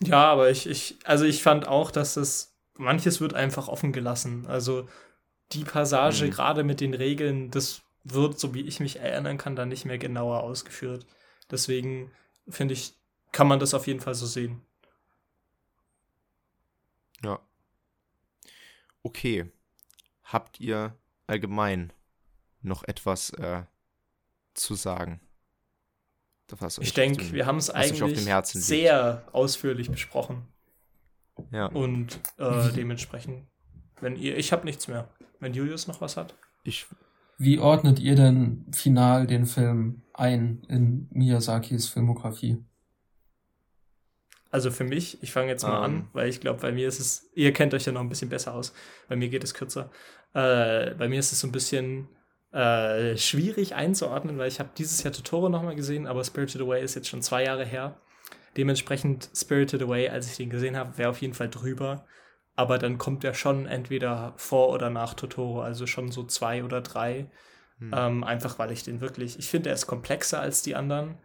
Ja, aber ich, ich, also ich fand auch, dass das, manches wird einfach offen gelassen. Also die Passage, mhm. gerade mit den Regeln, das wird, so wie ich mich erinnern kann, dann nicht mehr genauer ausgeführt. Deswegen finde ich, kann man das auf jeden Fall so sehen. Ja. Okay. Habt ihr allgemein noch etwas äh, zu sagen? ich denke, wir haben es eigentlich sehr liegt. ausführlich besprochen. Ja. Und äh, dementsprechend, wenn ihr, ich habe nichts mehr. Wenn Julius noch was hat. Ich. Wie ordnet ihr denn final den Film ein in Miyazakis Filmografie? Also für mich, ich fange jetzt mal um. an, ähm. weil ich glaube, bei mir ist es, ihr kennt euch ja noch ein bisschen besser aus. Bei mir geht es kürzer. Äh, bei mir ist es so ein bisschen äh, schwierig einzuordnen, weil ich habe dieses Jahr Totoro nochmal gesehen, aber Spirited Away ist jetzt schon zwei Jahre her. Dementsprechend Spirited Away, als ich den gesehen habe, wäre auf jeden Fall drüber. aber dann kommt er schon entweder vor oder nach Totoro, also schon so zwei oder drei. Hm. Ähm, einfach weil ich den wirklich, ich finde, er ist komplexer als die anderen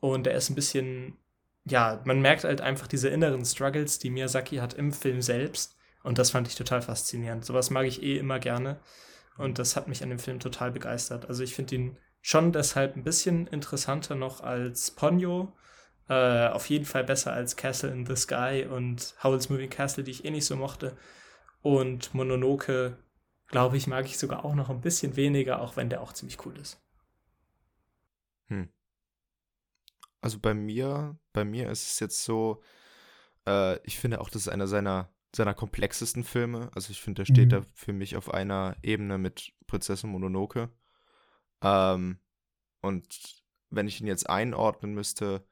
und er ist ein bisschen, ja, man merkt halt einfach diese inneren Struggles, die Miyazaki hat im Film selbst und das fand ich total faszinierend. Sowas mag ich eh immer gerne und das hat mich an dem Film total begeistert. Also ich finde ihn schon deshalb ein bisschen interessanter noch als Ponyo. Äh, auf jeden Fall besser als Castle in the Sky und Howl's Moving Castle, die ich eh nicht so mochte. Und Mononoke, glaube ich, mag ich sogar auch noch ein bisschen weniger, auch wenn der auch ziemlich cool ist. Hm. Also bei mir, bei mir ist es jetzt so, äh, ich finde auch, das ist einer seiner seiner komplexesten Filme. Also ich finde, der steht mhm. da für mich auf einer Ebene mit Prinzessin Mononoke. Ähm, und wenn ich ihn jetzt einordnen müsste,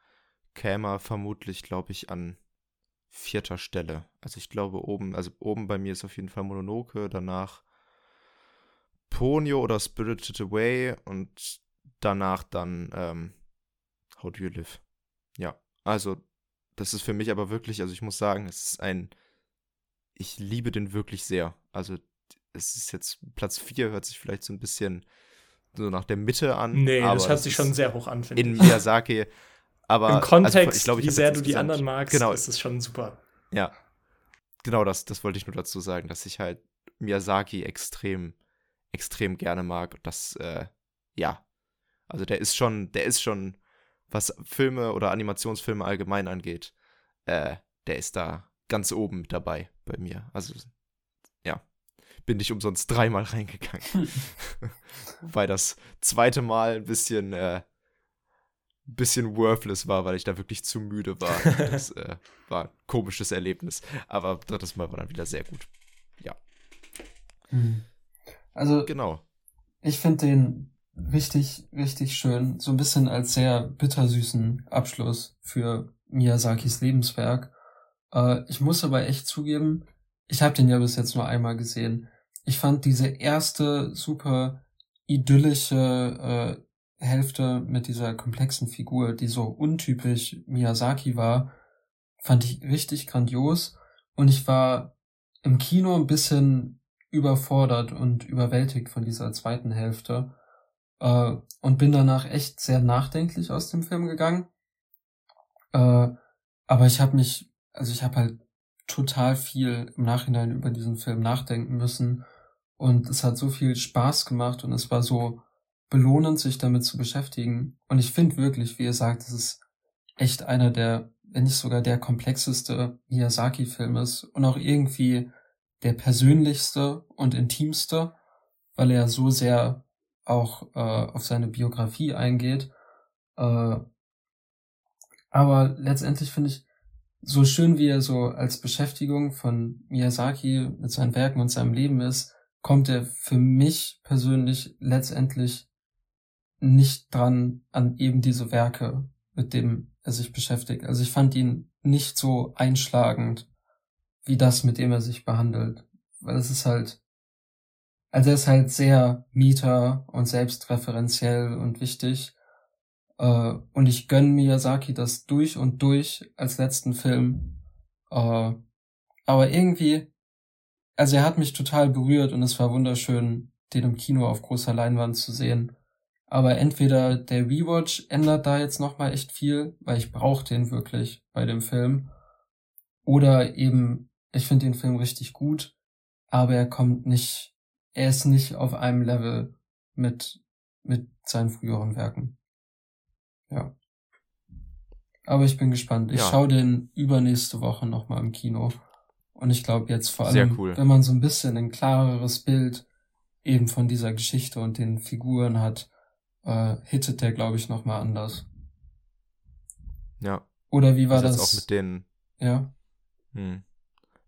käme er vermutlich, glaube ich, an vierter Stelle. Also ich glaube oben, also oben bei mir ist auf jeden Fall Mononoke, danach Ponyo oder Spirited Away und danach dann ähm, How Do You Live. Ja, also das ist für mich aber wirklich, also ich muss sagen, es ist ein ich liebe den wirklich sehr. Also es ist jetzt Platz 4, hört sich vielleicht so ein bisschen so nach der Mitte an. Nee, das hört sich schon sehr hoch an, finde ich. In Miyazaki. Aber im Kontext, also, ich glaub, ich wie sehr du die anderen magst, genau, ist es schon super. Ja, genau das, das wollte ich nur dazu sagen, dass ich halt Miyazaki extrem, extrem gerne mag. Und das, äh, ja, also der ist schon, der ist schon, was Filme oder Animationsfilme allgemein angeht, äh, der ist da ganz oben dabei bei mir. Also, ja, bin ich umsonst dreimal reingegangen. weil das zweite Mal ein bisschen, äh, bisschen worthless war, weil ich da wirklich zu müde war. Das äh, war ein komisches Erlebnis. Aber drittes Mal war dann wieder sehr gut. Ja. Hm. Also, genau. Ich finde den richtig, richtig schön. So ein bisschen als sehr bittersüßen Abschluss für Miyazakis Lebenswerk. Äh, ich muss aber echt zugeben, ich habe den ja bis jetzt nur einmal gesehen. Ich fand diese erste super idyllische äh, Hälfte mit dieser komplexen Figur, die so untypisch Miyazaki war, fand ich richtig grandios. Und ich war im Kino ein bisschen überfordert und überwältigt von dieser zweiten Hälfte äh, und bin danach echt sehr nachdenklich aus dem Film gegangen. Äh, aber ich habe mich also ich habe halt total viel im Nachhinein über diesen Film nachdenken müssen und es hat so viel Spaß gemacht und es war so belohnend, sich damit zu beschäftigen. Und ich finde wirklich, wie ihr sagt, es ist echt einer der, wenn nicht sogar der komplexeste Miyazaki-Film ist und auch irgendwie der persönlichste und intimste, weil er so sehr auch äh, auf seine Biografie eingeht. Äh, aber letztendlich finde ich, so schön wie er so als Beschäftigung von Miyazaki mit seinen Werken und seinem Leben ist, kommt er für mich persönlich letztendlich nicht dran an eben diese Werke, mit dem er sich beschäftigt. Also ich fand ihn nicht so einschlagend wie das, mit dem er sich behandelt. Weil es ist halt, also er ist halt sehr Mieter und selbstreferenziell und wichtig. Äh, und ich gönne Miyazaki das durch und durch als letzten Film. Äh, aber irgendwie, also er hat mich total berührt und es war wunderschön, den im Kino auf großer Leinwand zu sehen. Aber entweder der Rewatch ändert da jetzt nochmal echt viel, weil ich brauche den wirklich bei dem Film. Oder eben, ich finde den Film richtig gut, aber er kommt nicht, er ist nicht auf einem Level mit, mit seinen früheren Werken. Ja. Aber ich bin gespannt. Ich ja. schaue den übernächste Woche nochmal im Kino. Und ich glaube jetzt vor allem, cool. wenn man so ein bisschen ein klareres Bild eben von dieser Geschichte und den Figuren hat, äh, hittet der, glaube ich, nochmal anders. Ja. Oder wie war also das? Auch mit den. Ja. Hm.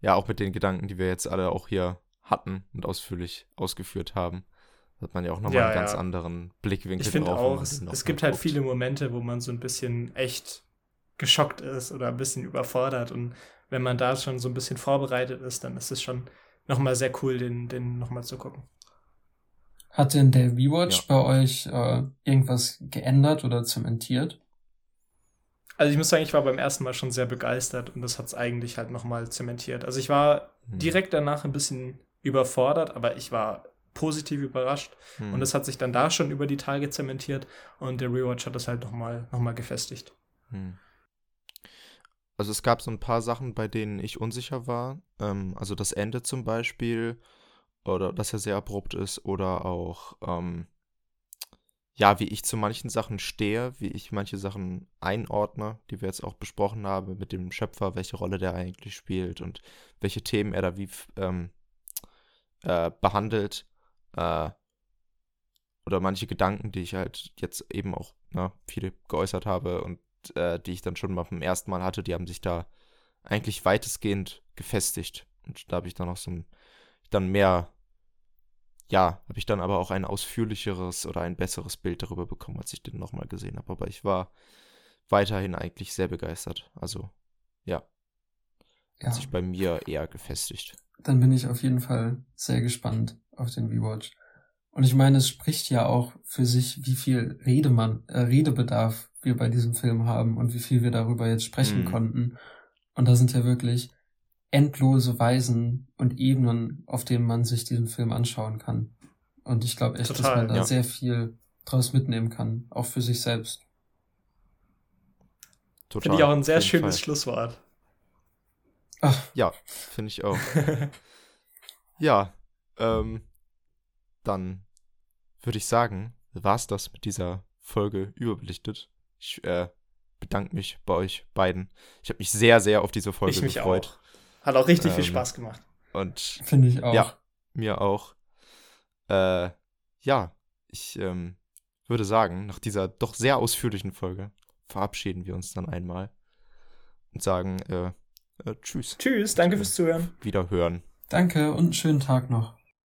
Ja, auch mit den Gedanken, die wir jetzt alle auch hier hatten und ausführlich ausgeführt haben hat man ja auch nochmal ja, einen ganz ja. anderen Blickwinkel ich drauf. Ich finde auch, es, es gibt halt viele Momente, wo man so ein bisschen echt geschockt ist oder ein bisschen überfordert. Und wenn man da schon so ein bisschen vorbereitet ist, dann ist es schon nochmal sehr cool, den, den nochmal zu gucken. Hat denn der Rewatch ja. bei euch äh, irgendwas geändert oder zementiert? Also ich muss sagen, ich war beim ersten Mal schon sehr begeistert und das hat es eigentlich halt nochmal zementiert. Also ich war Hm. direkt danach ein bisschen überfordert, aber ich war positiv überrascht Hm. und das hat sich dann da schon über die Tage zementiert und der Rewatch hat das halt nochmal noch mal gefestigt. Hm. Also es gab so ein paar Sachen, bei denen ich unsicher war. Ähm, also das Ende zum Beispiel, oder dass er sehr abrupt ist, oder auch, ähm, ja, wie ich zu manchen Sachen stehe, wie ich manche Sachen einordne, die wir jetzt auch besprochen haben mit dem Schöpfer, welche Rolle der eigentlich spielt und welche Themen er da wie ähm, äh, behandelt. Äh, oder manche Gedanken, die ich halt jetzt eben auch ne, viele geäußert habe und äh, die ich dann schon mal vom ersten Mal hatte, die haben sich da eigentlich weitestgehend gefestigt. Und da habe ich dann auch so ein, dann mehr, ja, habe ich dann aber auch ein ausführlicheres oder ein besseres Bild darüber bekommen, als ich den nochmal gesehen habe. Aber ich war weiterhin eigentlich sehr begeistert. Also, ja, Ja, hat sich bei mir eher gefestigt. dann bin ich auf jeden Fall sehr gespannt auf den Rewatch. Und ich meine, es spricht ja auch für sich, wie viel Redemann, äh, Redebedarf wir bei diesem Film haben und wie viel wir darüber jetzt sprechen Mhm. konnten. Und da sind ja wirklich endlose Weisen und Ebenen, auf denen man sich diesen Film anschauen kann. Und ich glaube echt, dass Total, man da ja. sehr viel draus mitnehmen kann, auch für sich selbst. Total. Finde ich auch ein sehr schönes Fall. Schlusswort. Ach, Ja, finde ich auch. Ja, ähm, dann würde ich sagen, war's das mit dieser Folge überbelichtet. Ich äh, bedanke mich bei euch beiden. Ich habe mich sehr, sehr auf diese Folge ich mich gefreut. auch. Hat auch richtig viel Ähm, Spaß gemacht. Und finde ich auch. Ja. mir auch. Äh, ja, ich ähm, würde sagen, nach dieser doch sehr ausführlichen Folge verabschieden wir uns dann einmal und sagen äh, äh, Tschüss. Tschüss, danke fürs Zuhören. Wiederhören. Danke und einen schönen Tag noch.